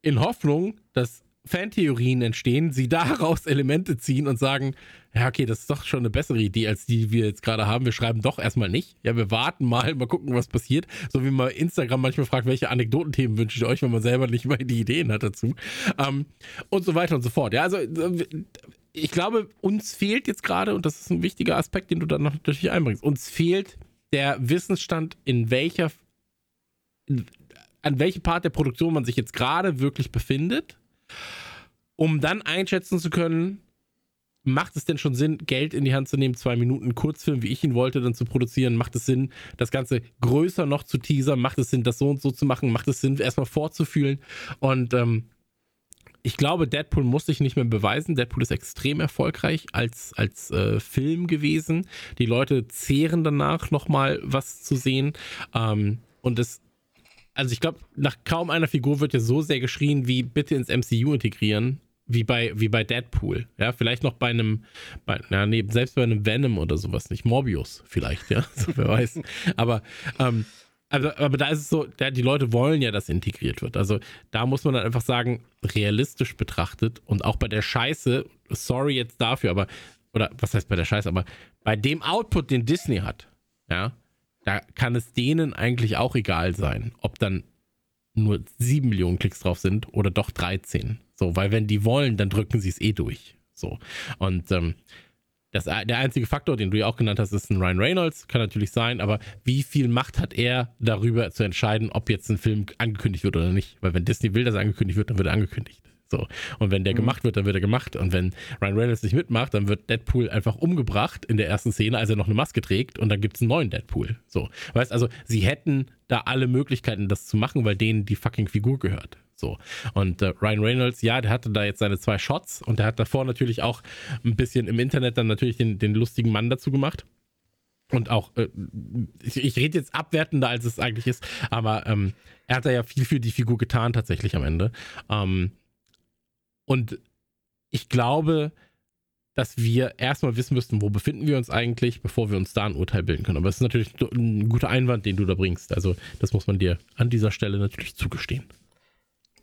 in Hoffnung, dass Fantheorien entstehen, sie daraus Elemente ziehen und sagen, ja, okay, das ist doch schon eine bessere Idee, als die, die wir jetzt gerade haben. Wir schreiben doch erstmal nicht. Ja, wir warten mal, mal gucken, was passiert. So wie man Instagram manchmal fragt, welche Anekdotenthemen wünscht ihr euch, wenn man selber nicht mal die Ideen hat dazu. Ähm, und so weiter und so fort. Ja, also ich glaube, uns fehlt jetzt gerade, und das ist ein wichtiger Aspekt, den du dann noch natürlich einbringst, uns fehlt der Wissensstand, in welcher, an welchem Part der Produktion man sich jetzt gerade wirklich befindet um dann einschätzen zu können, macht es denn schon Sinn, Geld in die Hand zu nehmen, zwei Minuten Kurzfilm, wie ich ihn wollte, dann zu produzieren? Macht es Sinn, das Ganze größer noch zu teasern? Macht es Sinn, das so und so zu machen? Macht es Sinn, erstmal vorzufühlen? Und ähm, ich glaube, Deadpool muss sich nicht mehr beweisen. Deadpool ist extrem erfolgreich als, als äh, Film gewesen. Die Leute zehren danach nochmal was zu sehen. Ähm, und es also ich glaube, nach kaum einer Figur wird ja so sehr geschrien, wie bitte ins MCU integrieren, wie bei, wie bei Deadpool. Ja, vielleicht noch bei einem, bei, na, nee, selbst bei einem Venom oder sowas nicht. Morbius vielleicht, ja, so, wer weiß. Aber, ähm, also, aber da ist es so, ja, die Leute wollen ja, dass integriert wird. Also da muss man dann einfach sagen, realistisch betrachtet und auch bei der Scheiße, sorry jetzt dafür, aber, oder was heißt bei der Scheiße, aber bei dem Output, den Disney hat, ja, da kann es denen eigentlich auch egal sein, ob dann nur 7 Millionen Klicks drauf sind oder doch 13. So, weil wenn die wollen, dann drücken sie es eh durch. So. Und ähm, das, der einzige Faktor, den du ja auch genannt hast, ist ein Ryan Reynolds, kann natürlich sein, aber wie viel Macht hat er darüber zu entscheiden, ob jetzt ein Film angekündigt wird oder nicht? Weil wenn Disney will, dass er angekündigt wird, dann wird er angekündigt. So. Und wenn der mhm. gemacht wird, dann wird er gemacht. Und wenn Ryan Reynolds nicht mitmacht, dann wird Deadpool einfach umgebracht in der ersten Szene, als er noch eine Maske trägt und dann gibt es einen neuen Deadpool. So. Weißt also, sie hätten da alle Möglichkeiten, das zu machen, weil denen die fucking Figur gehört. So. Und äh, Ryan Reynolds, ja, der hatte da jetzt seine zwei Shots und der hat davor natürlich auch ein bisschen im Internet dann natürlich den, den lustigen Mann dazu gemacht. Und auch, äh, ich, ich rede jetzt abwertender, als es eigentlich ist, aber ähm, er hat da ja viel für die Figur getan, tatsächlich am Ende. Ähm, und ich glaube, dass wir erstmal wissen müssten, wo befinden wir uns eigentlich, bevor wir uns da ein Urteil bilden können. Aber es ist natürlich ein guter Einwand, den du da bringst. Also das muss man dir an dieser Stelle natürlich zugestehen.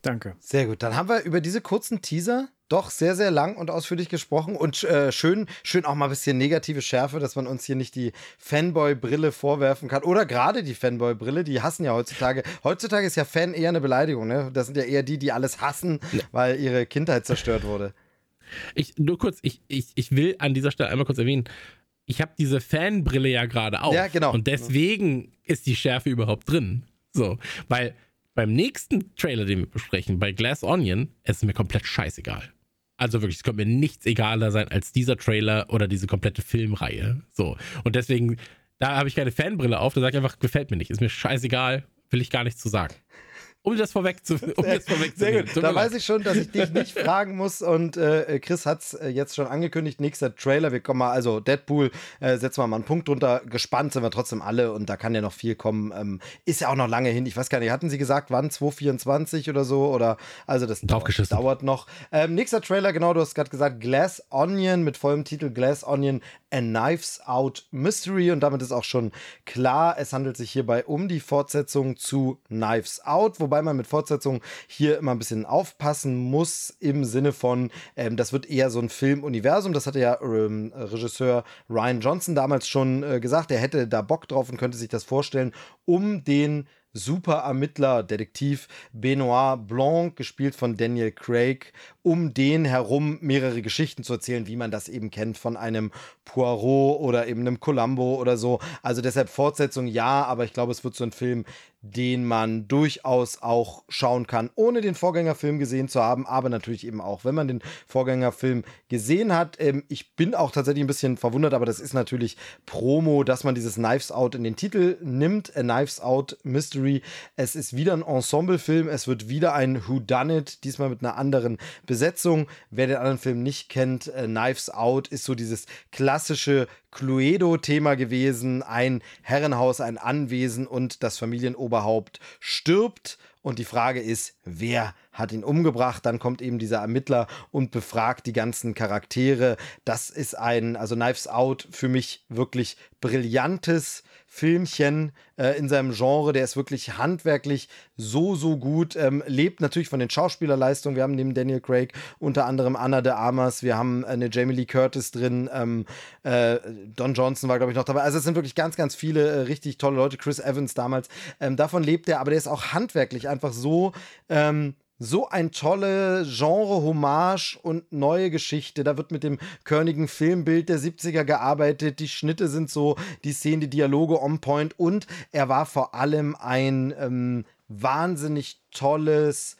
Danke. Sehr gut. Dann haben wir über diese kurzen Teaser doch sehr, sehr lang und ausführlich gesprochen und äh, schön, schön auch mal ein bisschen negative Schärfe, dass man uns hier nicht die Fanboy-Brille vorwerfen kann. Oder gerade die Fanboy-Brille, die hassen ja heutzutage. Heutzutage ist ja Fan eher eine Beleidigung, ne? Das sind ja eher die, die alles hassen, weil ihre Kindheit zerstört wurde. Ich, nur kurz, ich, ich, ich will an dieser Stelle einmal kurz erwähnen, ich habe diese Fanbrille ja gerade auf. Ja, genau. Und deswegen ist die Schärfe überhaupt drin. So, weil beim nächsten Trailer, den wir besprechen, bei Glass Onion, ist mir komplett scheißegal. Also wirklich, es könnte mir nichts egaler sein als dieser Trailer oder diese komplette Filmreihe. So. Und deswegen, da habe ich keine Fanbrille auf, da sage ich einfach, gefällt mir nicht. Ist mir scheißegal, will ich gar nichts zu sagen um das vorweg zu um das vorweg Sehr gut. Da weiß ich schon, dass ich dich nicht fragen muss. Und äh, Chris hat es äh, jetzt schon angekündigt. Nächster Trailer. Wir kommen mal, also Deadpool, äh, setzen wir mal einen Punkt drunter. Gespannt sind wir trotzdem alle und da kann ja noch viel kommen. Ähm, ist ja auch noch lange hin. Ich weiß gar nicht, hatten Sie gesagt, wann? 2024 oder so? Oder also das dauert, dauert noch. Ähm, nächster Trailer, genau, du hast gerade gesagt, Glass Onion mit vollem Titel Glass Onion A Knives Out Mystery. Und damit ist auch schon klar, es handelt sich hierbei um die Fortsetzung zu Knives Out, wobei man mit Fortsetzung hier immer ein bisschen aufpassen muss im Sinne von, ähm, das wird eher so ein Filmuniversum. Das hatte ja ähm, Regisseur Ryan Johnson damals schon äh, gesagt. Er hätte da Bock drauf und könnte sich das vorstellen, um den Superermittler, Detektiv Benoit Blanc, gespielt von Daniel Craig, um den herum mehrere Geschichten zu erzählen, wie man das eben kennt von einem Poirot oder eben einem Columbo oder so. Also deshalb Fortsetzung ja, aber ich glaube, es wird so ein Film, den man durchaus auch schauen kann, ohne den Vorgängerfilm gesehen zu haben, aber natürlich eben auch, wenn man den Vorgängerfilm gesehen hat. Ähm, ich bin auch tatsächlich ein bisschen verwundert, aber das ist natürlich Promo, dass man dieses Knives Out in den Titel nimmt, A Knives Out Mystery. Es ist wieder ein Ensemblefilm, es wird wieder ein Who Done It, diesmal mit einer anderen Besetzung. Wer den anderen Film nicht kennt, äh, Knives Out ist so dieses klassische Cluedo-Thema gewesen. Ein Herrenhaus, ein Anwesen und das Familienoberhaupt stirbt. Und die Frage ist, wer hat ihn umgebracht? Dann kommt eben dieser Ermittler und befragt die ganzen Charaktere. Das ist ein, also Knives Out für mich wirklich brillantes Filmchen äh, in seinem Genre. Der ist wirklich handwerklich so, so gut. Ähm, lebt natürlich von den Schauspielerleistungen. Wir haben neben Daniel Craig unter anderem Anna de Armas. Wir haben eine Jamie Lee Curtis drin. Ähm, äh, Don Johnson war, glaube ich, noch dabei. Also es sind wirklich ganz, ganz viele äh, richtig tolle Leute. Chris Evans damals. Ähm, davon lebt er, aber der ist auch handwerklich einfach so ähm, so ein tolle Genre-Hommage und neue Geschichte. Da wird mit dem körnigen Filmbild der 70er gearbeitet. Die Schnitte sind so, die Szenen, die Dialoge on point. Und er war vor allem ein ähm, wahnsinnig tolles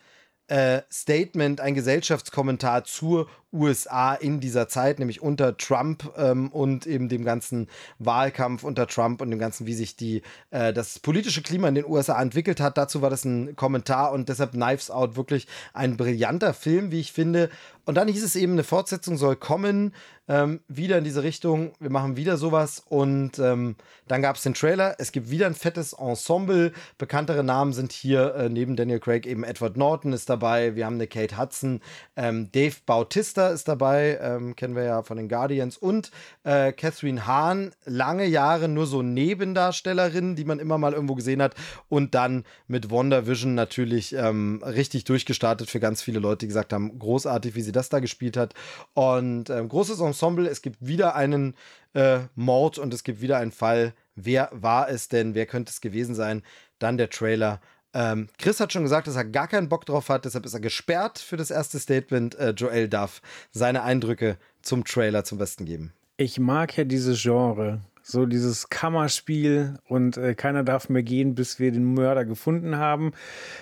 äh, Statement, ein Gesellschaftskommentar zur USA in dieser Zeit, nämlich unter Trump ähm, und eben dem ganzen Wahlkampf unter Trump und dem ganzen, wie sich die, äh, das politische Klima in den USA entwickelt hat. Dazu war das ein Kommentar und deshalb Knives Out wirklich ein brillanter Film, wie ich finde. Und dann hieß es eben, eine Fortsetzung soll kommen, ähm, wieder in diese Richtung. Wir machen wieder sowas und ähm, dann gab es den Trailer. Es gibt wieder ein fettes Ensemble. Bekanntere Namen sind hier äh, neben Daniel Craig eben Edward Norton ist dabei. Wir haben eine Kate Hudson, ähm, Dave Bautista ist dabei, ähm, kennen wir ja von den Guardians, und äh, Catherine Hahn, lange Jahre nur so Nebendarstellerin, die man immer mal irgendwo gesehen hat, und dann mit WandaVision natürlich ähm, richtig durchgestartet für ganz viele Leute, die gesagt haben, großartig, wie sie das da gespielt hat. Und ähm, großes Ensemble, es gibt wieder einen äh, Mord und es gibt wieder einen Fall. Wer war es denn? Wer könnte es gewesen sein? Dann der Trailer ähm, Chris hat schon gesagt, dass er gar keinen Bock drauf hat, deshalb ist er gesperrt für das erste Statement. Äh, Joel darf seine Eindrücke zum Trailer zum Besten geben. ich mag ja dieses Genre. So dieses Kammerspiel und äh, keiner darf mehr gehen, bis wir den Mörder gefunden haben.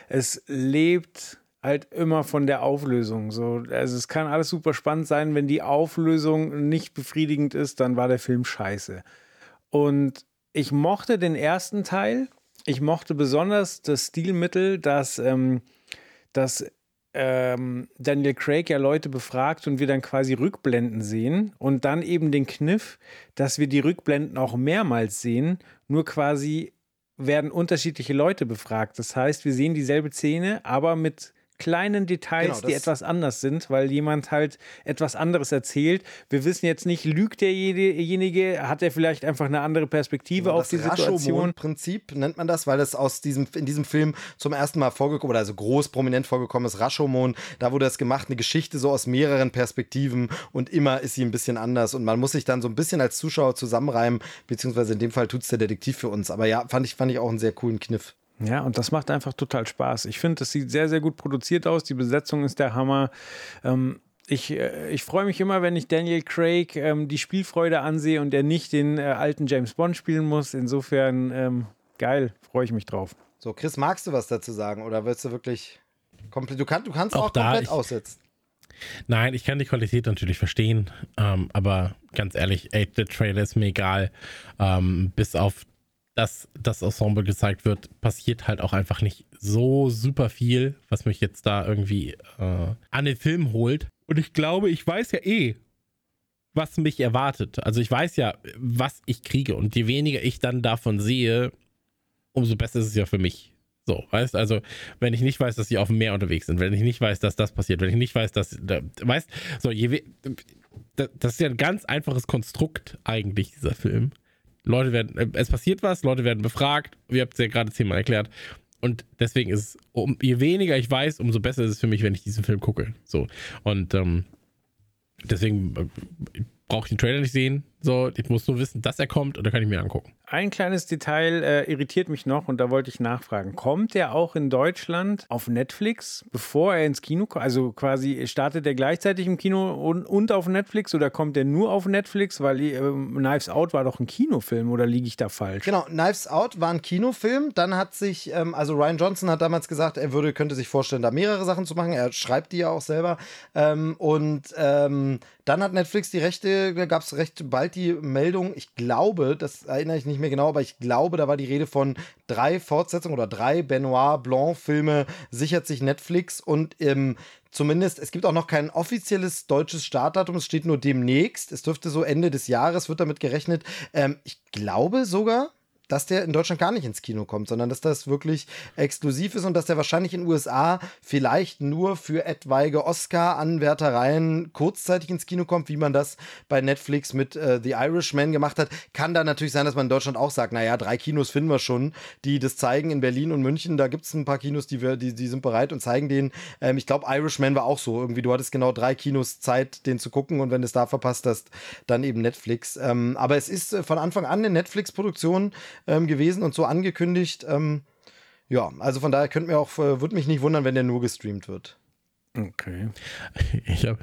Es lebt halt immer von der Auflösung. So, also es kann alles super spannend sein, wenn die Auflösung nicht befriedigend ist, dann war der Film scheiße. Und ich mochte den ersten Teil. Ich mochte besonders das Stilmittel, dass, ähm, dass ähm, Daniel Craig ja Leute befragt und wir dann quasi Rückblenden sehen und dann eben den Kniff, dass wir die Rückblenden auch mehrmals sehen, nur quasi werden unterschiedliche Leute befragt. Das heißt, wir sehen dieselbe Szene, aber mit kleinen Details, genau, die etwas anders sind, weil jemand halt etwas anderes erzählt. Wir wissen jetzt nicht, lügt derjenige, hat er vielleicht einfach eine andere Perspektive ja, auf die Situation. Das Prinzip nennt man das, weil es aus diesem in diesem Film zum ersten Mal vorgekommen oder also groß prominent vorgekommen ist. Rashomon, da wurde das gemacht, eine Geschichte so aus mehreren Perspektiven und immer ist sie ein bisschen anders und man muss sich dann so ein bisschen als Zuschauer zusammenreimen, beziehungsweise in dem Fall tut es der Detektiv für uns. Aber ja, fand ich fand ich auch einen sehr coolen Kniff. Ja, und das macht einfach total Spaß. Ich finde, es sieht sehr, sehr gut produziert aus. Die Besetzung ist der Hammer. Ähm, ich, äh, ich freue mich immer, wenn ich Daniel Craig ähm, die Spielfreude ansehe und er nicht den äh, alten James Bond spielen muss. Insofern ähm, geil, freue ich mich drauf. So, Chris, magst du was dazu sagen oder willst du wirklich komplett? Du, kann, du kannst auch, auch komplett ich, aussetzen. Nein, ich kann die Qualität natürlich verstehen, ähm, aber ganz ehrlich, ey, der Trailer ist mir egal. Ähm, bis auf dass das Ensemble gezeigt wird, passiert halt auch einfach nicht so super viel, was mich jetzt da irgendwie äh, an den Film holt. Und ich glaube, ich weiß ja eh, was mich erwartet. Also ich weiß ja, was ich kriege. Und je weniger ich dann davon sehe, umso besser ist es ja für mich. So, weißt also, wenn ich nicht weiß, dass sie auf dem Meer unterwegs sind, wenn ich nicht weiß, dass das passiert, wenn ich nicht weiß, dass, da, weißt, so, je, das ist ja ein ganz einfaches Konstrukt eigentlich, dieser Film. Leute werden, äh, es passiert was, Leute werden befragt, ihr habt es ja gerade zehnmal erklärt. Und deswegen ist es, um, je weniger ich weiß, umso besser ist es für mich, wenn ich diesen Film gucke. So. Und ähm, deswegen äh, brauche ich den Trailer nicht sehen. So, ich muss nur wissen, dass er kommt und dann kann ich mir angucken. Ein kleines Detail äh, irritiert mich noch und da wollte ich nachfragen. Kommt er auch in Deutschland auf Netflix, bevor er ins Kino kommt? Also quasi startet er gleichzeitig im Kino und, und auf Netflix oder kommt er nur auf Netflix? Weil äh, Knives Out war doch ein Kinofilm oder liege ich da falsch? Genau, Knives Out war ein Kinofilm. Dann hat sich, ähm, also Ryan Johnson hat damals gesagt, er würde, könnte sich vorstellen, da mehrere Sachen zu machen. Er schreibt die ja auch selber. Ähm, und ähm, dann hat Netflix die Rechte, gab es recht bald die Meldung, ich glaube, das erinnere ich nicht mehr genau, aber ich glaube, da war die Rede von drei Fortsetzungen oder drei Benoit Blanc-Filme sichert sich Netflix und ähm, zumindest, es gibt auch noch kein offizielles deutsches Startdatum, es steht nur demnächst. Es dürfte so Ende des Jahres, wird damit gerechnet. Ähm, ich glaube sogar, dass der in Deutschland gar nicht ins Kino kommt, sondern dass das wirklich exklusiv ist und dass der wahrscheinlich in den USA vielleicht nur für etwaige Oscar-Anwärtereien kurzzeitig ins Kino kommt, wie man das bei Netflix mit äh, The Irishman gemacht hat. Kann da natürlich sein, dass man in Deutschland auch sagt, naja, drei Kinos finden wir schon, die das zeigen in Berlin und München. Da gibt es ein paar Kinos, die, wir, die, die sind bereit und zeigen den. Ähm, ich glaube, Irishman war auch so. Irgendwie, du hattest genau drei Kinos Zeit, den zu gucken und wenn du es da verpasst hast, dann eben Netflix. Ähm, aber es ist äh, von Anfang an eine Netflix-Produktion ähm, gewesen und so angekündigt. Ähm, ja, also von daher könnte mir auch, äh, würde mich nicht wundern, wenn der nur gestreamt wird. Okay. Ich habe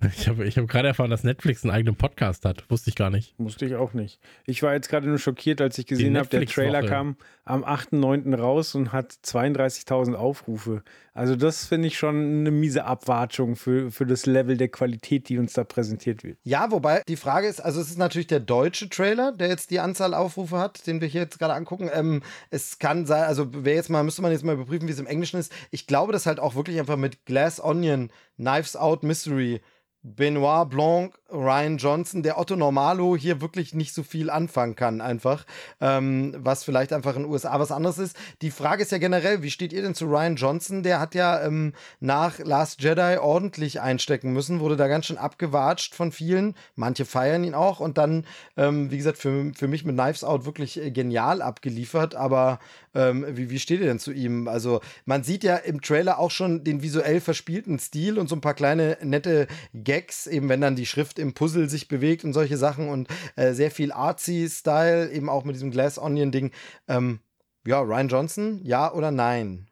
ich habe ich hab gerade erfahren, dass Netflix einen eigenen Podcast hat. Wusste ich gar nicht. Wusste ich auch nicht. Ich war jetzt gerade nur schockiert, als ich gesehen habe, der Trailer kam am 8.9. raus und hat 32.000 Aufrufe. Also das finde ich schon eine miese Abwatschung für, für das Level der Qualität, die uns da präsentiert wird. Ja, wobei die Frage ist, also es ist natürlich der deutsche Trailer, der jetzt die Anzahl Aufrufe hat, den wir hier jetzt gerade angucken. Ähm, es kann sein, also wer jetzt mal, müsste man jetzt mal überprüfen, wie es im Englischen ist. Ich glaube, dass halt auch wirklich einfach mit Glass Onion, Knives Out Mystery Benoit Blanc, Ryan Johnson, der Otto Normalo hier wirklich nicht so viel anfangen kann, einfach. Ähm, was vielleicht einfach in den USA was anderes ist. Die Frage ist ja generell, wie steht ihr denn zu Ryan Johnson? Der hat ja ähm, nach Last Jedi ordentlich einstecken müssen, wurde da ganz schön abgewatscht von vielen. Manche feiern ihn auch und dann, ähm, wie gesagt, für, für mich mit Knives Out wirklich äh, genial abgeliefert. Aber ähm, wie, wie steht ihr denn zu ihm? Also, man sieht ja im Trailer auch schon den visuell verspielten Stil und so ein paar kleine nette Gags, eben wenn dann die Schrift im Puzzle sich bewegt und solche Sachen und äh, sehr viel Artsy-Style, eben auch mit diesem Glass Onion-Ding. Ähm, ja, Ryan Johnson, ja oder nein?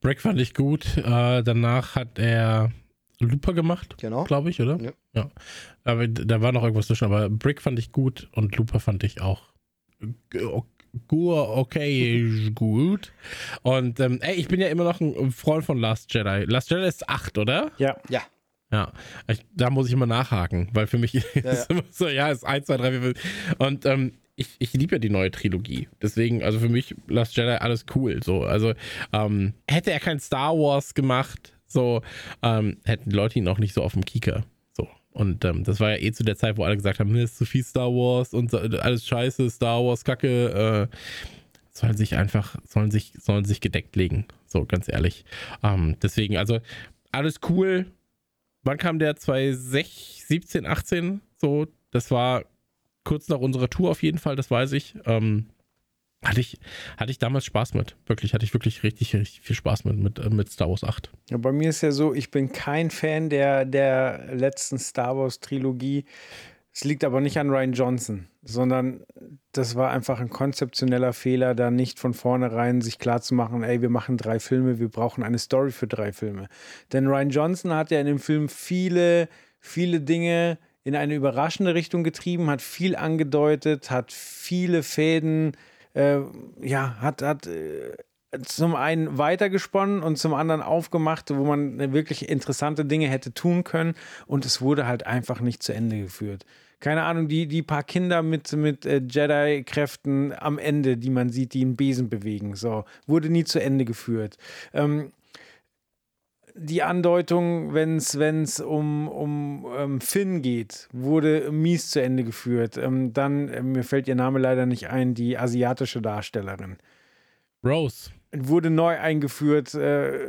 Break fand ich gut. Äh, danach hat er Looper gemacht, genau. glaube ich, oder? Ja. Ja. Aber da war noch irgendwas zwischen, aber Brick fand ich gut und Looper fand ich auch okay, gut. Und ähm, ey, ich bin ja immer noch ein Freund von Last Jedi. Last Jedi ist 8, oder? Ja. Ja. Ja, ich, da muss ich immer nachhaken, weil für mich ja, ist ja. immer so, ja, ist 1, 2, 3, 4, 5. Und ähm, ich, ich liebe ja die neue Trilogie. Deswegen, also für mich Last Jedi alles cool. So, also ähm, hätte er kein Star Wars gemacht, so ähm, hätten die Leute ihn auch nicht so auf dem Kieker. Und ähm, das war ja eh zu der Zeit, wo alle gesagt haben, ne, ist zu viel Star Wars und alles Scheiße, Star Wars Kacke. Äh, sollen sich einfach, sollen sich, sollen sich gedeckt legen. So ganz ehrlich. Ähm, deswegen, also alles cool. Wann kam der 2017, 18? So, das war kurz nach unserer Tour auf jeden Fall, das weiß ich. Ähm, hatte ich, hatte ich damals Spaß mit. Wirklich, hatte ich wirklich richtig, richtig viel Spaß mit, mit, äh, mit Star Wars 8. Ja, bei mir ist ja so, ich bin kein Fan der, der letzten Star Wars Trilogie. Es liegt aber nicht an Ryan Johnson, sondern das war einfach ein konzeptioneller Fehler, da nicht von vornherein sich klar zu machen, ey, wir machen drei Filme, wir brauchen eine Story für drei Filme. Denn Ryan Johnson hat ja in dem Film viele, viele Dinge in eine überraschende Richtung getrieben, hat viel angedeutet, hat viele Fäden, äh, ja, hat, hat äh, zum einen weitergesponnen und zum anderen aufgemacht, wo man wirklich interessante Dinge hätte tun können und es wurde halt einfach nicht zu Ende geführt. Keine Ahnung, die, die paar Kinder mit, mit äh, Jedi-Kräften am Ende, die man sieht, die einen Besen bewegen, so, wurde nie zu Ende geführt. Ähm, die Andeutung, wenn es um, um ähm, Finn geht, wurde mies zu Ende geführt. Ähm, dann, äh, mir fällt ihr Name leider nicht ein, die asiatische Darstellerin. Rose. Wurde neu eingeführt, äh,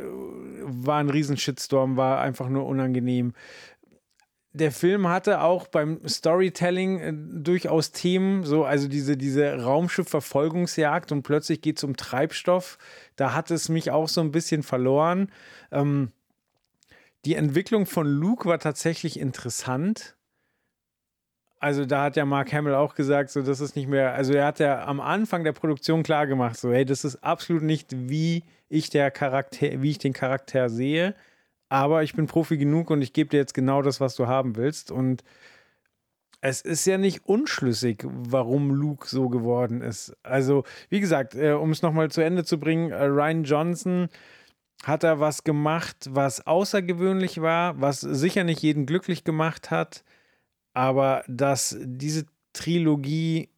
war ein Riesenshitstorm, war einfach nur unangenehm. Der Film hatte auch beim Storytelling äh, durchaus Themen, so also diese, diese Raumschiff-Verfolgungsjagd und plötzlich geht es um Treibstoff. Da hat es mich auch so ein bisschen verloren. Ähm, die Entwicklung von Luke war tatsächlich interessant. Also da hat ja Mark Hamill auch gesagt, so das ist nicht mehr, also er hat ja am Anfang der Produktion klar gemacht, so hey, das ist absolut nicht wie ich der Charakter, wie ich den Charakter sehe, aber ich bin Profi genug und ich gebe dir jetzt genau das, was du haben willst und es ist ja nicht unschlüssig, warum Luke so geworden ist. Also, wie gesagt, äh, um es nochmal zu Ende zu bringen, äh, Ryan Johnson hat er was gemacht, was außergewöhnlich war, was sicher nicht jeden glücklich gemacht hat, aber dass diese Trilogie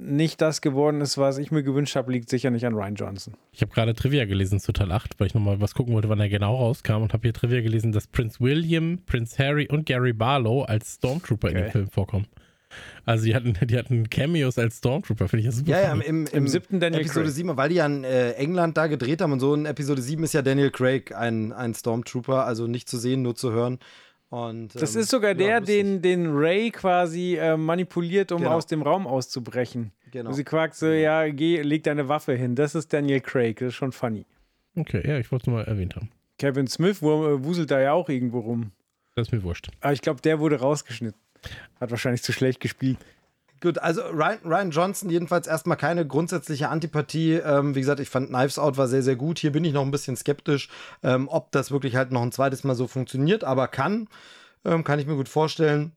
nicht das geworden ist, was ich mir gewünscht habe, liegt sicher nicht an Ryan Johnson. Ich habe gerade Trivia gelesen zu Teil 8, weil ich nochmal was gucken wollte, wann er genau rauskam und habe hier Trivia gelesen, dass Prince William, Prince Harry und Gary Barlow als Stormtrooper okay. in dem Film vorkommen. Also die hatten, die hatten Cameos als Stormtrooper, finde ich ja super. Ja, ja, im, im, im siebten Daniel Episode Craig. 7, weil die ja in äh, England da gedreht haben und so in Episode 7 ist ja Daniel Craig ein, ein Stormtrooper, also nicht zu sehen, nur zu hören. Und, das ähm, ist sogar der, ja, den, den Ray quasi äh, manipuliert, um genau. aus dem Raum auszubrechen. Genau. Und sie quakt so, ja, geh, leg deine Waffe hin. Das ist Daniel Craig, das ist schon funny. Okay, ja, ich wollte es nur mal erwähnt haben. Kevin Smith wuselt da ja auch irgendwo rum. Das ist mir wurscht. Aber ich glaube, der wurde rausgeschnitten. Hat wahrscheinlich zu schlecht gespielt. Gut, also Ryan, Ryan, Johnson jedenfalls erstmal keine grundsätzliche Antipathie. Ähm, wie gesagt, ich fand Knives Out war sehr, sehr gut. Hier bin ich noch ein bisschen skeptisch, ähm, ob das wirklich halt noch ein zweites Mal so funktioniert, aber kann, ähm, kann ich mir gut vorstellen.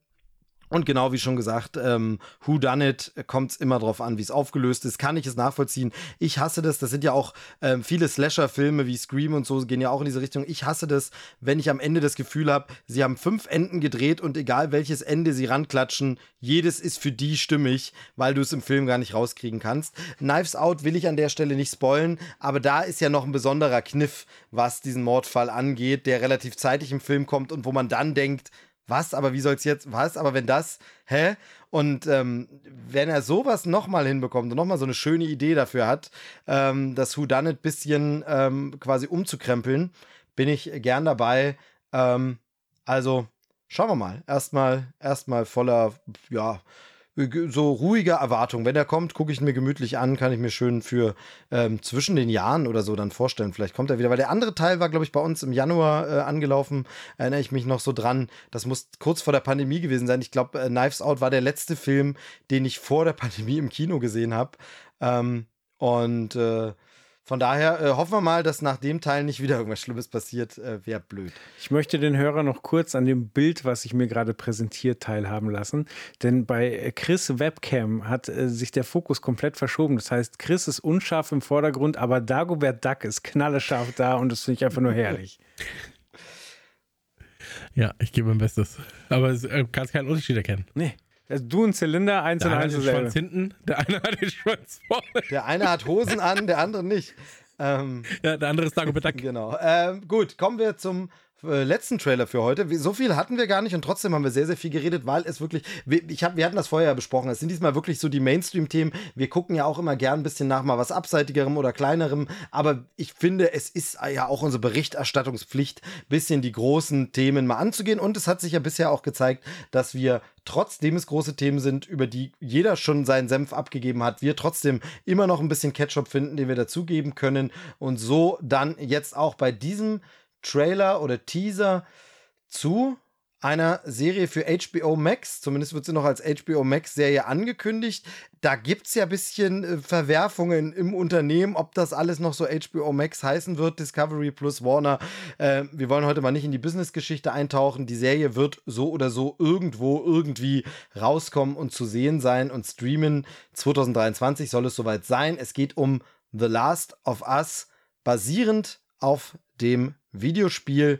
Und genau wie schon gesagt, ähm, Who Done It kommt es immer drauf an, wie es aufgelöst ist. Kann ich es nachvollziehen? Ich hasse das. Das sind ja auch ähm, viele Slasher-Filme wie Scream und so gehen ja auch in diese Richtung. Ich hasse das, wenn ich am Ende das Gefühl habe, sie haben fünf Enden gedreht und egal welches Ende sie ranklatschen, jedes ist für die stimmig, weil du es im Film gar nicht rauskriegen kannst. Knives Out will ich an der Stelle nicht spoilen, aber da ist ja noch ein besonderer Kniff, was diesen Mordfall angeht, der relativ zeitig im Film kommt und wo man dann denkt, was, aber wie soll es jetzt, was, aber wenn das, hä? Und ähm, wenn er sowas nochmal hinbekommt und nochmal so eine schöne Idee dafür hat, ähm, das Whodunit bisschen ähm, quasi umzukrempeln, bin ich gern dabei. Ähm, also schauen wir mal. Erstmal, erstmal voller, ja, so ruhige Erwartung. Wenn er kommt, gucke ich ihn mir gemütlich an, kann ich mir schön für ähm, zwischen den Jahren oder so dann vorstellen. Vielleicht kommt er wieder, weil der andere Teil war, glaube ich, bei uns im Januar äh, angelaufen. Erinnere ich mich noch so dran. Das muss kurz vor der Pandemie gewesen sein. Ich glaube, äh, Knives Out war der letzte Film, den ich vor der Pandemie im Kino gesehen habe. Ähm, und äh, Von daher äh, hoffen wir mal, dass nach dem Teil nicht wieder irgendwas Schlimmes passiert. Äh, Wäre blöd. Ich möchte den Hörer noch kurz an dem Bild, was ich mir gerade präsentiert, teilhaben lassen. Denn bei Chris Webcam hat äh, sich der Fokus komplett verschoben. Das heißt, Chris ist unscharf im Vordergrund, aber Dagobert Duck ist knallescharf da und das finde ich einfach nur herrlich. Ja, ich gebe mein Bestes. Aber du äh, kannst keinen Unterschied erkennen. Nee. Also du ein Zylinder, eins Der und eine eins hat den. Schwanz hinten, der eine hat den Schwanz vorne. Der eine hat Hosen an, der andere nicht. Ähm, Ja, der andere ist Dagobert Duck. genau. Ähm, gut, kommen wir zum äh, letzten Trailer für heute. So viel hatten wir gar nicht und trotzdem haben wir sehr, sehr viel geredet, weil es wirklich, wir- ich hab, wir hatten das vorher ja besprochen, es sind diesmal wirklich so die Mainstream-Themen. Wir gucken ja auch immer gern ein bisschen nach mal was Abseitigerem oder Kleinerem, aber ich finde, es ist ja auch unsere Berichterstattungspflicht, bisschen die großen Themen mal anzugehen und es hat sich ja bisher auch gezeigt, dass wir trotzdem es große Themen sind, über die jeder schon seinen Senf abgegeben hat, wir trotzdem immer noch ein bisschen Ketchup finden, den wir dazugeben können und so dann jetzt auch bei diesem Trailer oder Teaser zu einer Serie für HBO Max. Zumindest wird sie noch als HBO Max Serie angekündigt. Da gibt es ja ein bisschen äh, Verwerfungen im Unternehmen, ob das alles noch so HBO Max heißen wird, Discovery plus Warner. Äh, wir wollen heute mal nicht in die Business-Geschichte eintauchen. Die Serie wird so oder so irgendwo irgendwie rauskommen und zu sehen sein und streamen. 2023 soll es soweit sein. Es geht um The Last of Us, basierend auf dem Videospiel.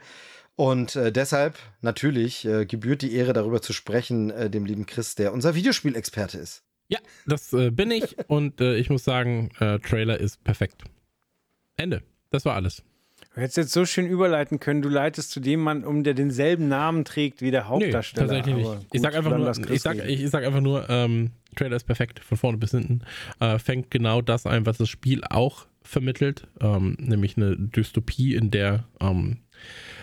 Und äh, deshalb natürlich äh, gebührt die Ehre, darüber zu sprechen, äh, dem lieben Chris, der unser Videospielexperte ist. Ja, das äh, bin ich und äh, ich muss sagen, äh, Trailer ist perfekt. Ende. Das war alles. Du hättest jetzt so schön überleiten können, du leitest zu dem Mann um, der denselben Namen trägt wie der Hauptdarsteller. tatsächlich Aber nicht. gut, ich sag nur, ich sag, ich, ich sag einfach nur, ähm, Trailer ist perfekt, von vorne bis hinten. Äh, fängt genau das ein, was das Spiel auch vermittelt, ähm, nämlich eine Dystopie, in der ähm,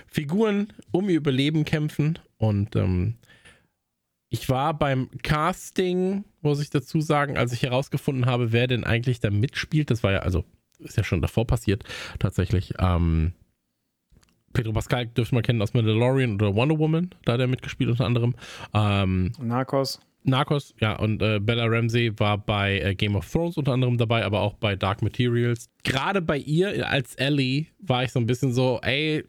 Figuren um ihr Überleben kämpfen. Und ähm, ich war beim Casting, muss ich dazu sagen, als ich herausgefunden habe, wer denn eigentlich da mitspielt. Das war ja, also ist ja schon davor passiert, tatsächlich. Ähm, Pedro Pascal dürfte man kennen aus Mandalorian oder Wonder Woman, da hat er mitgespielt unter anderem. Ähm, Narcos. Narcos, ja, und äh, Bella Ramsey war bei äh, Game of Thrones unter anderem dabei, aber auch bei Dark Materials. Gerade bei ihr als Ellie war ich so ein bisschen so, ey,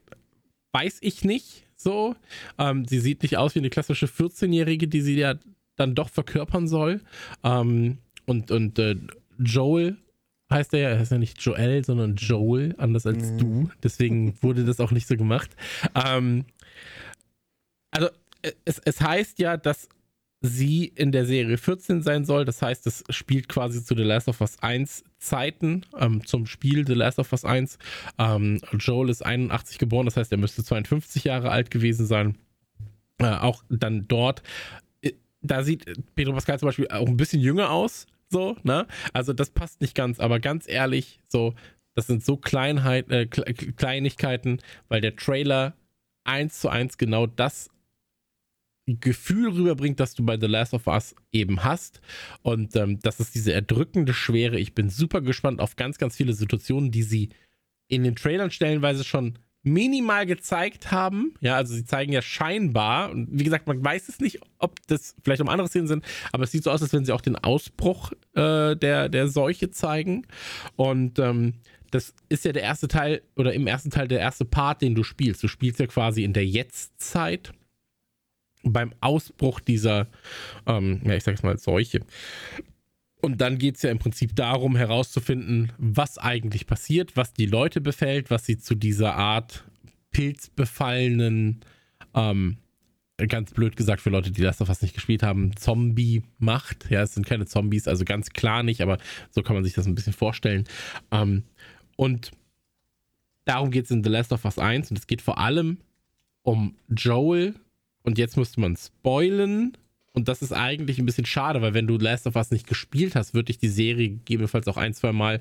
weiß ich nicht so. Ähm, sie sieht nicht aus wie eine klassische 14-Jährige, die sie ja dann doch verkörpern soll. Ähm, und und äh, Joel heißt er ja, er heißt ja nicht Joel, sondern Joel, anders als du. Deswegen wurde das auch nicht so gemacht. Ähm, also äh, es, es heißt ja, dass sie in der Serie 14 sein soll. Das heißt, es spielt quasi zu The Last of Us 1 Zeiten, ähm, zum Spiel The Last of Us 1. Ähm, Joel ist 81 geboren, das heißt, er müsste 52 Jahre alt gewesen sein. Äh, auch dann dort, äh, da sieht Pedro Pascal zum Beispiel auch ein bisschen jünger aus. So, ne? Also das passt nicht ganz, aber ganz ehrlich, so, das sind so Kleinheit, äh, Kle- Kleinigkeiten, weil der Trailer eins zu eins genau das Gefühl rüberbringt, das du bei The Last of Us eben hast. Und ähm, das ist diese erdrückende Schwere. Ich bin super gespannt auf ganz, ganz viele Situationen, die sie in den Trailern stellenweise schon minimal gezeigt haben. Ja, also sie zeigen ja scheinbar, und wie gesagt, man weiß es nicht, ob das vielleicht um andere Szenen sind, aber es sieht so aus, als wenn sie auch den Ausbruch äh, der, der Seuche zeigen. Und ähm, das ist ja der erste Teil, oder im ersten Teil der erste Part, den du spielst. Du spielst ja quasi in der Jetztzeit beim Ausbruch dieser, ähm, ja, ich sag's mal, Seuche. Und dann geht es ja im Prinzip darum, herauszufinden, was eigentlich passiert, was die Leute befällt, was sie zu dieser Art pilzbefallenen, ähm, ganz blöd gesagt für Leute, die Last of Us nicht gespielt haben, Zombie macht. Ja, es sind keine Zombies, also ganz klar nicht, aber so kann man sich das ein bisschen vorstellen. Ähm, und darum geht es in The Last of Us 1 und es geht vor allem um Joel. Und jetzt müsste man spoilen. Und das ist eigentlich ein bisschen schade, weil wenn du Last of Us nicht gespielt hast, würde dich die Serie gegebenenfalls auch ein, zwei Mal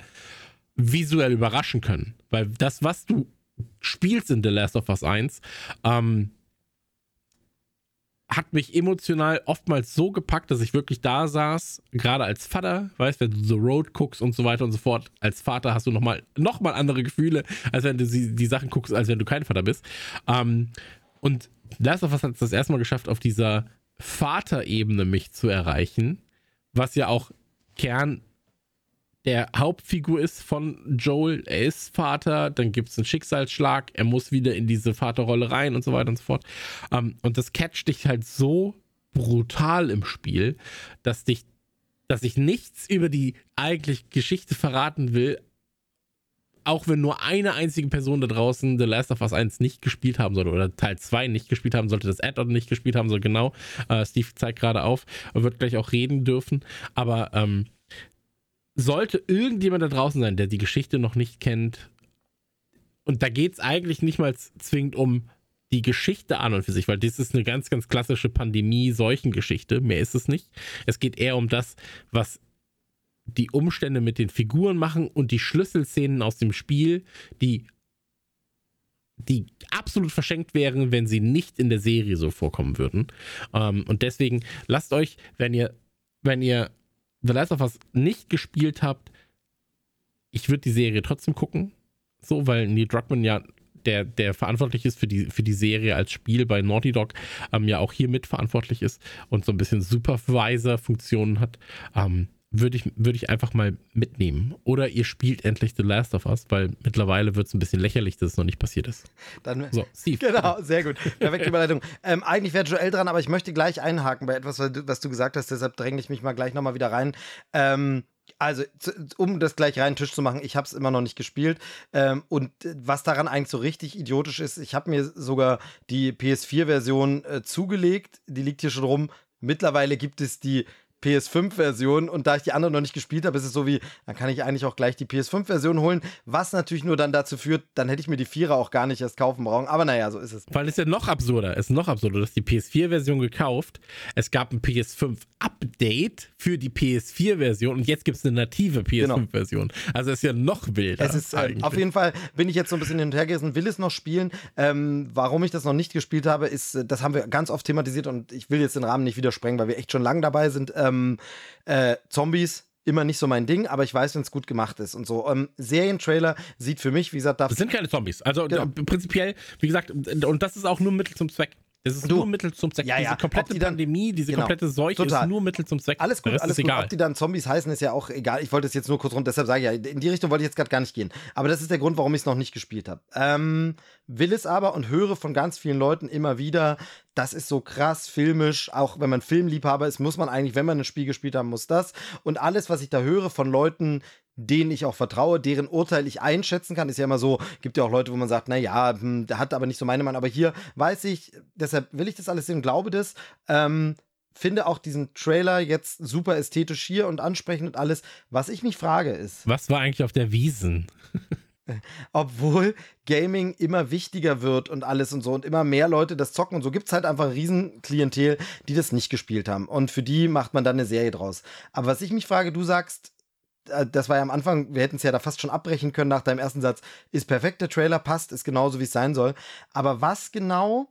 visuell überraschen können. Weil das, was du spielst in The Last of Us 1, ähm, hat mich emotional oftmals so gepackt, dass ich wirklich da saß, gerade als Vater, weißt, wenn du The Road guckst und so weiter und so fort. Als Vater hast du nochmal noch mal andere Gefühle, als wenn du die, die Sachen guckst, als wenn du kein Vater bist. Ähm, und Last of Us hat es das erste Mal geschafft, auf dieser Vaterebene mich zu erreichen, was ja auch Kernthema der Hauptfigur ist von Joel. Er ist Vater, dann gibt es einen Schicksalsschlag, er muss wieder in diese Vaterrolle rein und so weiter und so fort. Ähm, und das catcht dich halt so brutal im Spiel, dass dich, dass ich nichts über die eigentliche Geschichte verraten will, auch wenn nur eine einzige Person da draußen The Last of Us 1 nicht gespielt haben sollte oder Teil 2 nicht gespielt haben sollte, das Add-on nicht gespielt haben soll, genau. Äh, Steve zeigt gerade auf, wird gleich auch reden dürfen. Aber ähm, sollte irgendjemand da draußen sein, der die Geschichte noch nicht kennt, und da geht es eigentlich nicht mal zwingend um die Geschichte an und für sich, weil das ist eine ganz, ganz klassische Pandemie-Seuchengeschichte. Mehr ist es nicht. Es geht eher um das, was die Umstände mit den Figuren machen und die Schlüsselszenen aus dem Spiel, die, die absolut verschenkt wären, wenn sie nicht in der Serie so vorkommen würden. Ähm, und deswegen lasst euch, wenn ihr, wenn ihr The Last of Us nicht gespielt habt, ich würde die Serie trotzdem gucken. So, weil Neil Druckmann ja der, der verantwortlich ist für die, für die Serie als Spiel bei Naughty Dog, ähm, ja auch hier mitverantwortlich ist und so ein bisschen Supervisor-Funktionen hat. Ähm, würde ich, würde ich einfach mal mitnehmen. Oder ihr spielt endlich The Last of Us, weil mittlerweile wird es ein bisschen lächerlich, dass es noch nicht passiert ist. Dann, so, Steve. Genau, sehr gut. Perfekte Überleitung. Ähm, eigentlich wäre Joel dran, aber ich möchte gleich einhaken bei etwas, was du gesagt hast, deshalb dränge ich mich mal gleich nochmal wieder rein. Ähm, also, um das gleich rein Tisch zu machen, ich habe es immer noch nicht gespielt. Ähm, und was daran eigentlich so richtig idiotisch ist, ich habe mir sogar die PS4-Version äh, zugelegt. Die liegt hier schon rum. Mittlerweile gibt es die PS5-Version und da ich die andere noch nicht gespielt habe, ist es so wie, dann kann ich eigentlich auch gleich die PS5-Version holen, was natürlich nur dann dazu führt, dann hätte ich mir die Vierer auch gar nicht erst kaufen brauchen, aber naja, so ist es. Weil es ja noch absurder, es ist noch absurder, du hast die PS4-Version gekauft, es gab ein PS5-Update für die PS4-Version und jetzt gibt es eine native PS5-Version. Genau. Also es ist ja noch wilder. Es ist, äh, auf jeden Fall bin ich jetzt so ein bisschen hin und her gerissen, will es noch spielen. Ähm, warum ich das noch nicht gespielt habe, ist, äh, das haben wir ganz oft thematisiert und ich will jetzt den Rahmen nicht wieder sprengen, weil wir echt schon lange dabei sind. Ähm, ähm, äh, Zombies immer nicht so mein Ding, aber ich weiß, wenn es gut gemacht ist und so. Ähm, Serientrailer sieht für mich, wie gesagt, das sind keine Zombies. Also genau. prinzipiell, wie gesagt, und das ist auch nur Mittel zum Zweck. Das ist du, nur Mittel zum Zweck. Ja, ja. Diese komplette die dann, Pandemie, diese genau, komplette Seuche total. ist nur Mittel zum Zweck. Alles gut, alles gut. Egal. Ob die dann Zombies heißen, ist ja auch egal. Ich wollte es jetzt nur kurz runter, deshalb sage ich ja, in die Richtung wollte ich jetzt gerade gar nicht gehen. Aber das ist der Grund, warum ich es noch nicht gespielt habe. Ähm, will es aber und höre von ganz vielen Leuten immer wieder, das ist so krass filmisch, auch wenn man Filmliebhaber ist, muss man eigentlich, wenn man ein Spiel gespielt haben, muss das. Und alles, was ich da höre von Leuten, denen ich auch vertraue, deren Urteil ich einschätzen kann. Ist ja immer so, gibt ja auch Leute, wo man sagt, naja, hm, der hat aber nicht so meine Meinung. Aber hier weiß ich, deshalb will ich das alles sehen, glaube das. Ähm, finde auch diesen Trailer jetzt super ästhetisch hier und ansprechend und alles. Was ich mich frage ist. Was war eigentlich auf der Wiesen? obwohl Gaming immer wichtiger wird und alles und so und immer mehr Leute das zocken und so gibt es halt einfach ein Riesenklientel, die das nicht gespielt haben. Und für die macht man dann eine Serie draus. Aber was ich mich frage, du sagst, das war ja am Anfang, wir hätten es ja da fast schon abbrechen können nach deinem ersten Satz, ist perfekt, der Trailer passt, ist genauso, wie es sein soll. Aber was genau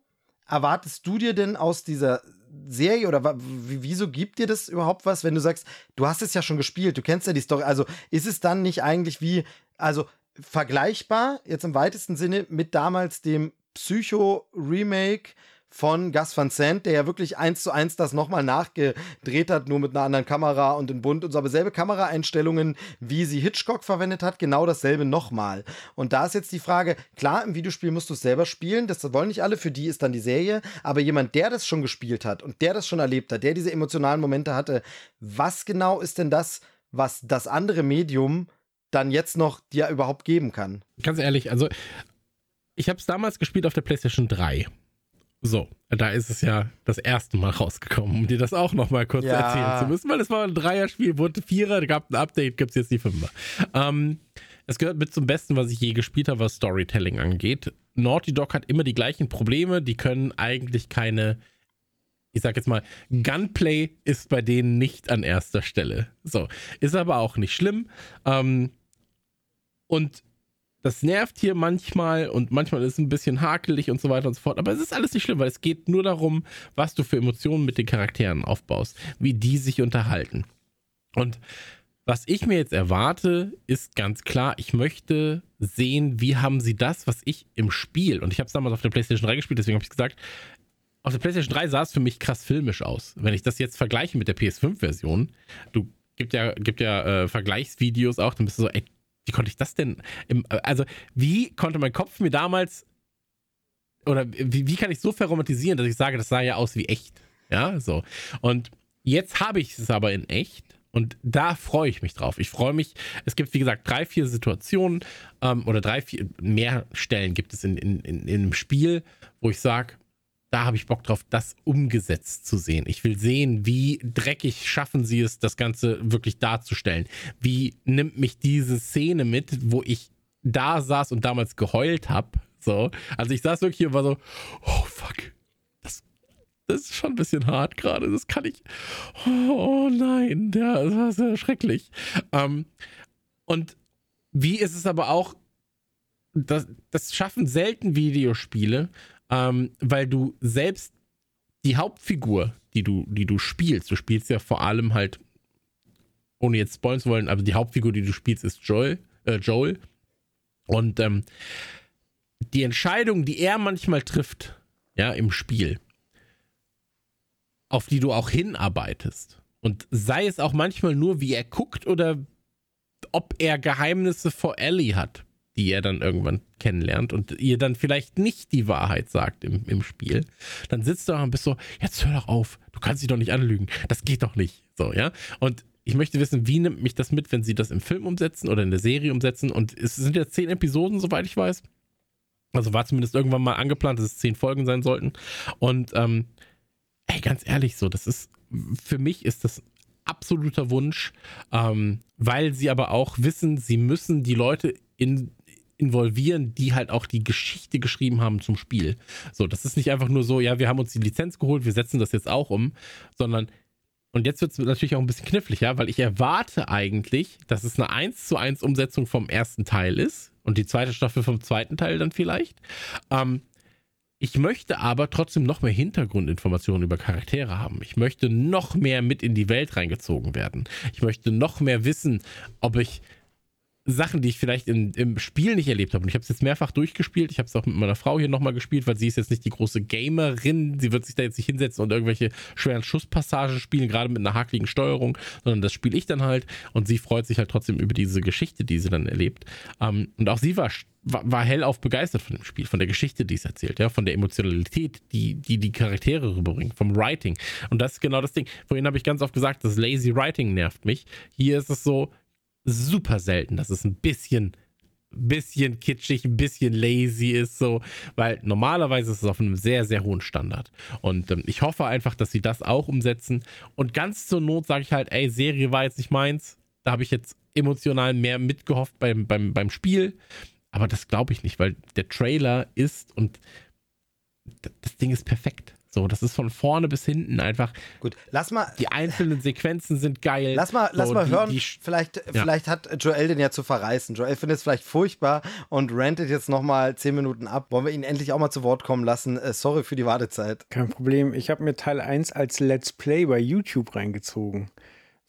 erwartest du dir denn aus dieser Serie oder wieso gibt dir das überhaupt was, wenn du sagst, du hast es ja schon gespielt, du kennst ja die Story, also ist es dann nicht eigentlich wie, also vergleichbar, jetzt im weitesten Sinne, mit damals dem Psycho-Remake von Gus Van Sant, der ja wirklich eins zu eins das nochmal nachgedreht hat, nur mit einer anderen Kamera und in bunt und so, aber selbe Kameraeinstellungen, wie sie Hitchcock verwendet hat, genau dasselbe nochmal. Und da ist jetzt die Frage, klar, im Videospiel musst du es selber spielen, das wollen nicht alle, für die ist dann die Serie, aber jemand, der das schon gespielt hat und der das schon erlebt hat, der diese emotionalen Momente hatte, was genau ist denn das, was das andere Medium dann jetzt noch dir überhaupt geben kann? Ganz ehrlich, also ich habe es damals gespielt auf der PlayStation 3. So, da ist es ja das erste Mal rausgekommen, um dir das auch noch mal kurz ja. erzählen zu müssen, weil es war ein Dreierspiel, wurde Vierer, gab ein Update, gibt es jetzt die Fünfer. Ähm, es gehört mit zum Besten, was ich je gespielt habe, was Storytelling angeht. Naughty Dog hat immer die gleichen Probleme, die können eigentlich keine, ich sag jetzt mal, Gunplay ist bei denen nicht an erster Stelle. So, ist aber auch nicht schlimm. Ähm, und das nervt hier manchmal und manchmal ist es ein bisschen hakelig und so weiter und so fort. Aber es ist alles nicht schlimm, weil es geht nur darum, was du für Emotionen mit den Charakteren aufbaust, wie die sich unterhalten. Und was ich mir jetzt erwarte, ist ganz klar, ich möchte sehen, wie haben sie das, was ich im Spiel, und ich habe es damals auf der PlayStation 3 gespielt, deswegen habe ich gesagt, auf der PlayStation 3 sah es für mich krass filmisch aus. Wenn ich das jetzt vergleiche mit der PS5-Version, du gibt ja, gibt ja äh, Vergleichsvideos auch, dann bist du so, ey, wie konnte ich das denn? Im, also, wie konnte mein Kopf mir damals oder wie, wie kann ich so verromantisieren, dass ich sage, das sah ja aus wie echt? Ja, so. Und jetzt habe ich es aber in echt. Und da freue ich mich drauf. Ich freue mich, es gibt, wie gesagt, drei, vier Situationen ähm, oder drei, vier, mehr Stellen gibt es in, in, in, in einem Spiel, wo ich sage, da habe ich Bock drauf, das umgesetzt zu sehen. Ich will sehen, wie dreckig schaffen sie es, das Ganze wirklich darzustellen. Wie nimmt mich diese Szene mit, wo ich da saß und damals geheult habe. So. Also ich saß wirklich und war so, oh fuck. Das, das ist schon ein bisschen hart gerade. Das kann ich. Oh, nein, das war sehr schrecklich. Ähm, und wie ist es aber auch, das, das schaffen selten Videospiele, ähm, weil du selbst die Hauptfigur, die du, die du spielst, du spielst ja vor allem halt, ohne jetzt spoilern zu wollen, aber die Hauptfigur, die du spielst, ist Joel, äh, Joel. Und ähm, die Entscheidung, die er manchmal trifft, ja, im Spiel, auf die du auch hinarbeitest. Und sei es auch manchmal nur, wie er guckt oder ob er Geheimnisse vor Ellie hat, die er dann irgendwann kennenlernt und ihr dann vielleicht nicht die Wahrheit sagt im, im Spiel, dann sitzt du da und bist so, jetzt hör doch auf, du kannst dich doch nicht anlügen, das geht doch nicht. So, ja. Und ich möchte wissen, wie nimmt mich das mit, wenn sie das im Film umsetzen oder in der Serie umsetzen? Und es sind ja zehn Episoden, soweit ich weiß. Also war zumindest irgendwann mal angeplant, dass es zehn Folgen sein sollten. Und ähm, ey, ganz ehrlich, so, das ist, für mich ist das absoluter Wunsch, ähm, weil sie aber auch wissen, sie müssen die Leute in, involvieren, die halt auch die Geschichte geschrieben haben zum Spiel. So, das ist nicht einfach nur so, ja, wir haben uns die Lizenz geholt, wir setzen das jetzt auch um, sondern und jetzt wird es natürlich auch ein bisschen knifflig, ja, weil ich erwarte eigentlich, dass es eine 1 zu 1 Umsetzung vom ersten Teil ist und die zweite Staffel vom zweiten Teil dann vielleicht. Ähm, ich möchte aber trotzdem noch mehr Hintergrundinformationen über Charaktere haben. Ich möchte noch mehr mit in die Welt reingezogen werden. Ich möchte noch mehr wissen, ob ich Sachen, die ich vielleicht in, im Spiel nicht erlebt habe. Und ich habe es jetzt mehrfach durchgespielt. Ich habe es auch mit meiner Frau hier nochmal gespielt, weil sie ist jetzt nicht die große Gamerin. Sie wird sich da jetzt nicht hinsetzen und irgendwelche schweren Schusspassagen spielen, gerade mit einer hakligen Steuerung, sondern das spiele ich dann halt. Und sie freut sich halt trotzdem über diese Geschichte, die sie dann erlebt. Ähm, und auch sie war, war, war hellauf begeistert von dem Spiel, von der Geschichte, die es erzählt, ja, von der Emotionalität, die die, die Charaktere rüberbringen, vom Writing. Und das ist genau das Ding. Vorhin habe ich ganz oft gesagt, das Lazy Writing nervt mich. Hier ist es so, super selten, dass es ein bisschen, bisschen kitschig, ein bisschen lazy ist, so, weil normalerweise ist es auf einem sehr, sehr hohen Standard. Und ähm, ich hoffe einfach, dass sie das auch umsetzen. Und ganz zur Not sage ich halt, ey, Serie war jetzt nicht meins. Da habe ich jetzt emotional mehr mitgehofft beim, beim, beim Spiel. Aber das glaube ich nicht, weil der Trailer ist und das Ding ist perfekt. So, das ist von vorne bis hinten einfach. Gut, lass mal. Die einzelnen Sequenzen sind geil. Lass mal, so, lass mal die, hören. Die, vielleicht, ja. vielleicht hat Joel den ja zu verreißen. Joel findet es vielleicht furchtbar und rantet jetzt nochmal zehn Minuten ab. Wollen wir ihn endlich auch mal zu Wort kommen lassen? Äh, sorry für die Wartezeit. Kein Problem. Ich habe mir Teil 1 als Let's Play bei YouTube reingezogen,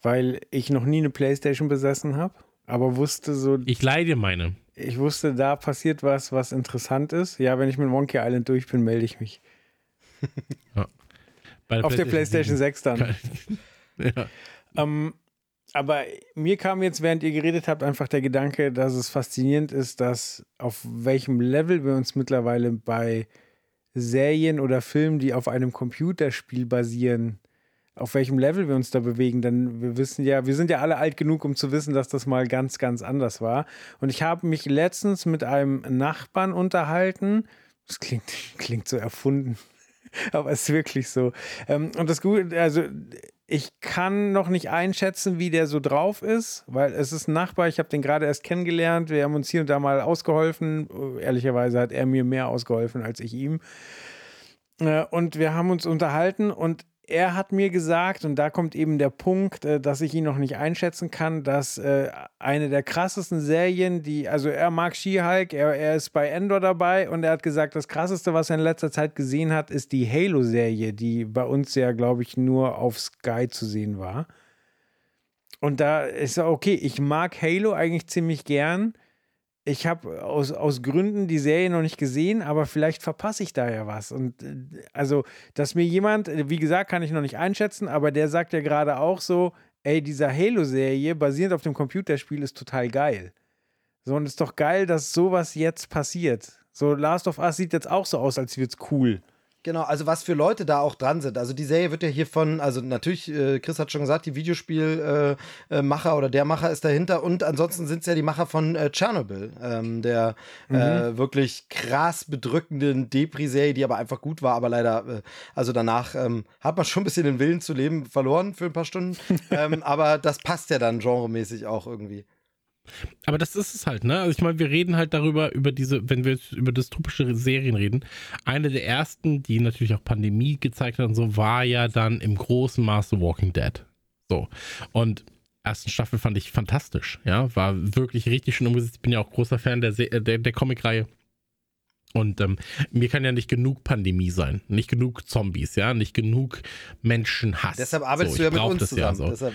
weil ich noch nie eine Playstation besessen habe, aber wusste so. Ich leide meine. Ich wusste, da passiert was, was interessant ist. Ja, wenn ich mit Monkey Island durch bin, melde ich mich. ja. Der Auf der PlayStation 6 dann. ja. ähm, aber mir kam jetzt, während ihr geredet habt, einfach der Gedanke, dass es faszinierend ist, dass auf welchem Level wir uns mittlerweile bei Serien oder Filmen, die auf einem Computerspiel basieren, auf welchem Level wir uns da bewegen. Denn wir wissen ja, wir sind ja alle alt genug, um zu wissen, dass das mal ganz, ganz anders war. Und ich habe mich letztens mit einem Nachbarn unterhalten. Das klingt, klingt so erfunden. Aber es ist wirklich so. Ähm, und das Gute, also ich kann noch nicht einschätzen, wie der so drauf ist, weil es ist ein Nachbar. Ich habe den gerade erst kennengelernt. Wir haben uns hier und da mal ausgeholfen. Ehrlicherweise hat er mir mehr ausgeholfen als ich ihm. Äh, und wir haben uns unterhalten und er hat mir gesagt, und da kommt eben der Punkt, äh, dass ich ihn noch nicht einschätzen kann, dass äh, eine der krassesten Serien, die, also er mag She-Hulk, er, er ist bei Endor dabei und er hat gesagt, das krasseste, was er in letzter Zeit gesehen hat, ist die Halo-Serie, die bei uns ja, glaube ich, nur auf Sky zu sehen war. Und da ist er, okay, ich mag Halo eigentlich ziemlich gern ich habe aus, aus Gründen die Serie noch nicht gesehen, aber vielleicht verpasse ich da ja was. Und äh, also, dass mir jemand, wie gesagt, kann ich noch nicht einschätzen, aber der sagt ja gerade auch so, ey, dieser Halo-Serie basierend auf dem Computerspiel ist total geil. So, und es ist doch geil, dass sowas jetzt passiert. So, Last of Us sieht jetzt auch so aus, als wird's cool. Genau, also was für Leute da auch dran sind. Also die Serie wird ja hier von, also natürlich, äh, Chris hat schon gesagt, die Videospielmacher äh, äh, oder der Macher ist dahinter und ansonsten sind es ja die Macher von äh, Chernobyl, ähm, der äh, wirklich krass bedrückenden Depri-Serie, die aber einfach gut war, aber leider, äh, also danach ähm, hat man schon ein bisschen den Willen zu leben verloren für ein paar Stunden. ähm, aber das passt ja dann genremäßig auch irgendwie. Aber das ist es halt, ne? Also ich meine, wir reden halt darüber, über diese, wenn wir über dystopische Serien reden. Eine der ersten, die natürlich auch Pandemie gezeigt hat und so, war ja dann im großen Maße Walking Dead. So. Und ersten Staffel fand ich fantastisch, ja. War wirklich richtig schön umgesetzt. Ich bin ja auch großer Fan der, der, der Comicreihe. Und ähm, mir kann ja nicht genug Pandemie sein, nicht genug Zombies, ja, nicht genug Menschenhass. Deshalb arbeitest so, du ja mit uns ja zusammen. so.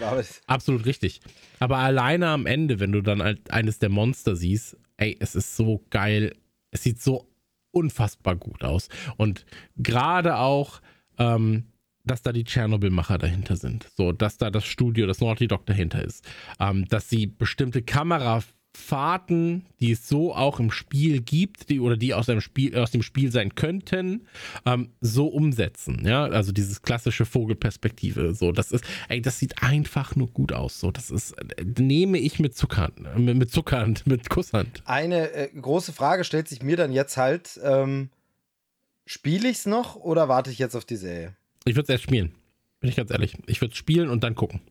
Absolut richtig. Aber alleine am Ende, wenn du dann halt eines der Monster siehst, ey, es ist so geil. Es sieht so unfassbar gut aus. Und gerade auch, ähm, dass da die Tschernobyl-Macher dahinter sind. So, dass da das Studio, das Naughty Dog dahinter ist. Ähm, dass sie bestimmte Kamera Fahrten, die es so auch im Spiel gibt, die oder die aus dem Spiel, aus dem Spiel sein könnten, ähm, so umsetzen. Ja, also dieses klassische Vogelperspektive. So, das ist, ey, das sieht einfach nur gut aus. So, das ist, nehme ich mit Zuckerhand, mit, mit Zuckerhand, mit Kusshand. Eine äh, große Frage stellt sich mir dann jetzt halt: ähm, Spiele ich es noch oder warte ich jetzt auf die Serie? Ich würde es erst spielen. Bin ich ganz ehrlich. Ich würde es spielen und dann gucken.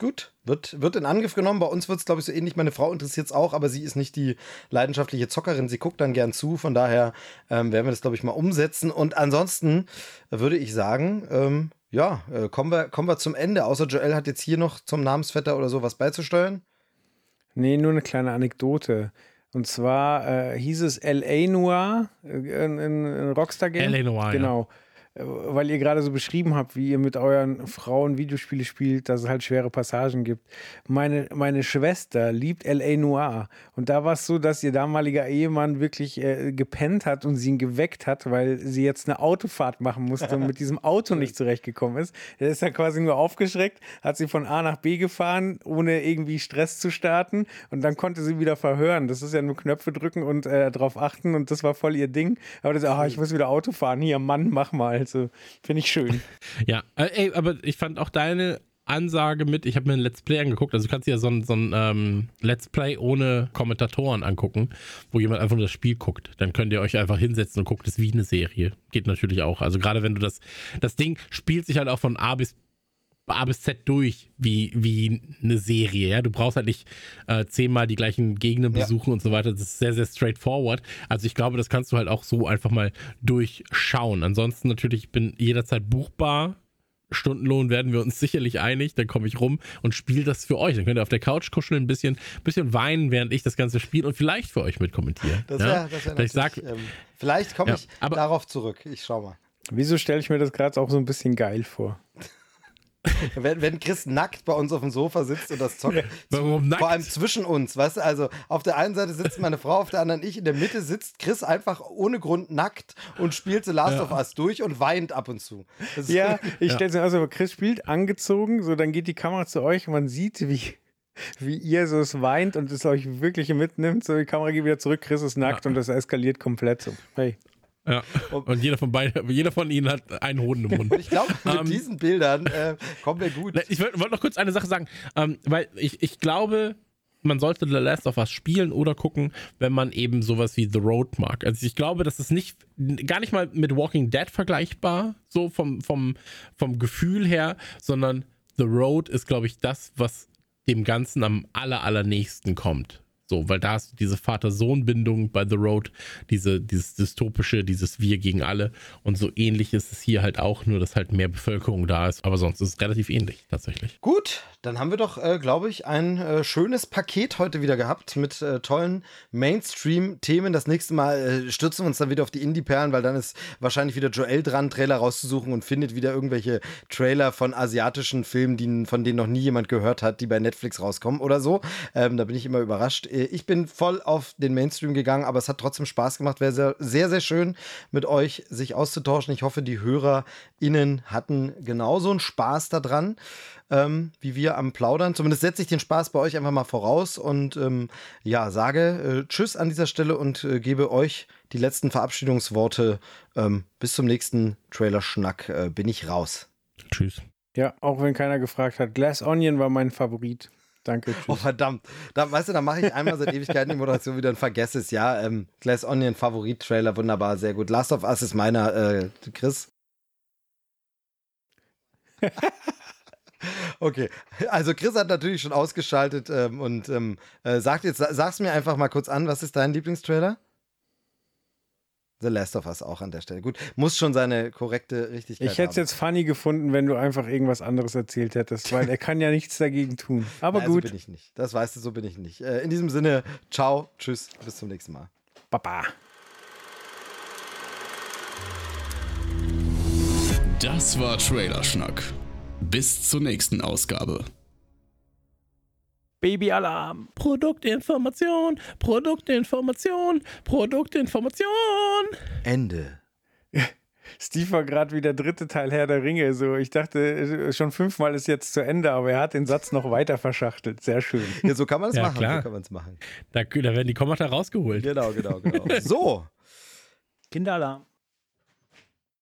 Gut, wird, wird in Angriff genommen. Bei uns wird es, glaube ich, so ähnlich. Meine Frau interessiert es auch, aber sie ist nicht die leidenschaftliche Zockerin. Sie guckt dann gern zu. Von daher ähm, werden wir das, glaube ich, mal umsetzen. Und ansonsten würde ich sagen, ähm, ja, äh, kommen, wir, kommen wir zum Ende. Außer Joel hat jetzt hier noch zum Namensvetter oder so was beizusteuern. Nee, nur eine kleine Anekdote. Und zwar äh, hieß es L.A. Noir äh, in, in, in Rockstar Game. L.A. Noir, Genau. Ja weil ihr gerade so beschrieben habt, wie ihr mit euren Frauen Videospiele spielt, dass es halt schwere Passagen gibt. Meine, meine Schwester liebt L.A. Noir. Und da war es so, dass ihr damaliger Ehemann wirklich äh, gepennt hat und sie ihn geweckt hat, weil sie jetzt eine Autofahrt machen musste und mit diesem Auto nicht zurechtgekommen ist. Er ist dann quasi nur aufgeschreckt, hat sie von A nach B gefahren, ohne irgendwie Stress zu starten. Und dann konnte sie wieder verhören. Das ist ja nur Knöpfe drücken und äh, drauf achten. Und das war voll ihr Ding. Aber das, oh, ich muss wieder Auto fahren. Hier, Mann, mach mal. Also finde ich schön. Ja, äh, ey, aber ich fand auch deine Ansage mit, ich habe mir ein Let's Play angeguckt, also du kannst dir ja so ein, so ein ähm, Let's Play ohne Kommentatoren angucken, wo jemand einfach nur das Spiel guckt. Dann könnt ihr euch einfach hinsetzen und guckt es wie eine Serie. Geht natürlich auch. Also gerade wenn du das, das Ding spielt sich halt auch von A bis A bis Z durch wie, wie eine Serie. Ja? Du brauchst halt nicht äh, zehnmal die gleichen Gegenden besuchen ja. und so weiter. Das ist sehr, sehr straightforward. Also ich glaube, das kannst du halt auch so einfach mal durchschauen. Ansonsten natürlich bin jederzeit buchbar. Stundenlohn werden wir uns sicherlich einig, dann komme ich rum und spiele das für euch. Dann könnt ihr auf der Couch kuscheln, ein bisschen, bisschen weinen, während ich das Ganze spiele und vielleicht für euch mit kommentieren. Das wäre ja? wär vielleicht, sag, ähm, vielleicht komme ja, ich darauf zurück. Ich schau mal. Wieso stelle ich mir das gerade auch so ein bisschen geil vor? wenn, wenn Chris nackt bei uns auf dem Sofa sitzt und das zockt. Warum nackt? Vor allem zwischen uns, weißt du? Also auf der einen Seite sitzt meine Frau, auf der anderen ich. In der Mitte sitzt Chris einfach ohne Grund nackt und spielt The Last ja. of Us durch und weint ab und zu. ja, ich stelle es mir also, Chris spielt angezogen, so dann geht die Kamera zu euch und man sieht, wie wie ihr so es weint und es euch wirklich mitnimmt. So, die Kamera geht wieder zurück, Chris ist nackt ja. und das eskaliert komplett. So, hey. Ja. Und jeder von beiden, jeder von ihnen hat einen Hoden im Mund. Und ich glaube, mit ähm, diesen Bildern äh, kommen wir gut. Ich wollte wollt noch kurz eine Sache sagen, ähm, weil ich, ich glaube, man sollte The Last of Us spielen oder gucken, wenn man eben sowas wie The Road mag. Also ich glaube, das ist nicht gar nicht mal mit Walking Dead vergleichbar, so vom, vom, vom Gefühl her, sondern The Road ist, glaube ich, das, was dem Ganzen am aller, allernächsten kommt. So, weil da hast du diese Vater-Sohn-Bindung bei The Road, diese, dieses dystopische, dieses Wir gegen alle. Und so ähnlich ist es hier halt auch, nur dass halt mehr Bevölkerung da ist. Aber sonst ist es relativ ähnlich, tatsächlich. Gut, dann haben wir doch, äh, glaube ich, ein äh, schönes Paket heute wieder gehabt mit äh, tollen Mainstream-Themen. Das nächste Mal äh, stürzen wir uns dann wieder auf die Indie-Perlen, weil dann ist wahrscheinlich wieder Joel dran, Trailer rauszusuchen und findet wieder irgendwelche Trailer von asiatischen Filmen, die, von denen noch nie jemand gehört hat, die bei Netflix rauskommen oder so. Ähm, da bin ich immer überrascht ich bin voll auf den Mainstream gegangen, aber es hat trotzdem Spaß gemacht. Wäre sehr, sehr, sehr schön, mit euch sich auszutauschen. Ich hoffe, die HörerInnen hatten genauso einen Spaß daran, ähm, wie wir am Plaudern. Zumindest setze ich den Spaß bei euch einfach mal voraus und ähm, ja, sage äh, Tschüss an dieser Stelle und äh, gebe euch die letzten Verabschiedungsworte. Ähm, bis zum nächsten Trailer-Schnack äh, bin ich raus. Tschüss. Ja, auch wenn keiner gefragt hat. Glass Onion war mein Favorit. Danke, tschüss. Oh, verdammt. Da, weißt du, da mache ich einmal seit Ewigkeiten die Moderation wieder und vergesse es. Ja, ähm, Glass Onion, Favorit-Trailer, wunderbar, sehr gut. Last of Us ist meiner, äh, Chris. okay, also Chris hat natürlich schon ausgeschaltet ähm, und ähm, äh, sagt jetzt, sag's mir einfach mal kurz an, was ist dein Lieblingstrailer? The Last of Us auch an der Stelle. Gut, muss schon seine korrekte Richtigkeit Ich hätte es jetzt funny gefunden, wenn du einfach irgendwas anderes erzählt hättest, weil er kann ja nichts dagegen tun. Aber Nein, gut. So bin ich nicht. Das weißt du, so bin ich nicht. Äh, in diesem Sinne, ciao, tschüss, bis zum nächsten Mal. Baba. Das war Trailerschnack. Bis zur nächsten Ausgabe. Babyalarm. Produktinformation, Produktinformation, Produktinformation. Ende. Steve war gerade wie der dritte Teil Herr der Ringe. So, ich dachte, schon fünfmal ist jetzt zu Ende, aber er hat den Satz noch weiter verschachtelt. Sehr schön. Ja, so kann man es Ja, machen. klar. So kann man es machen. Da, da werden die Kommata rausgeholt. Genau, genau, genau. so. Kinderalarm.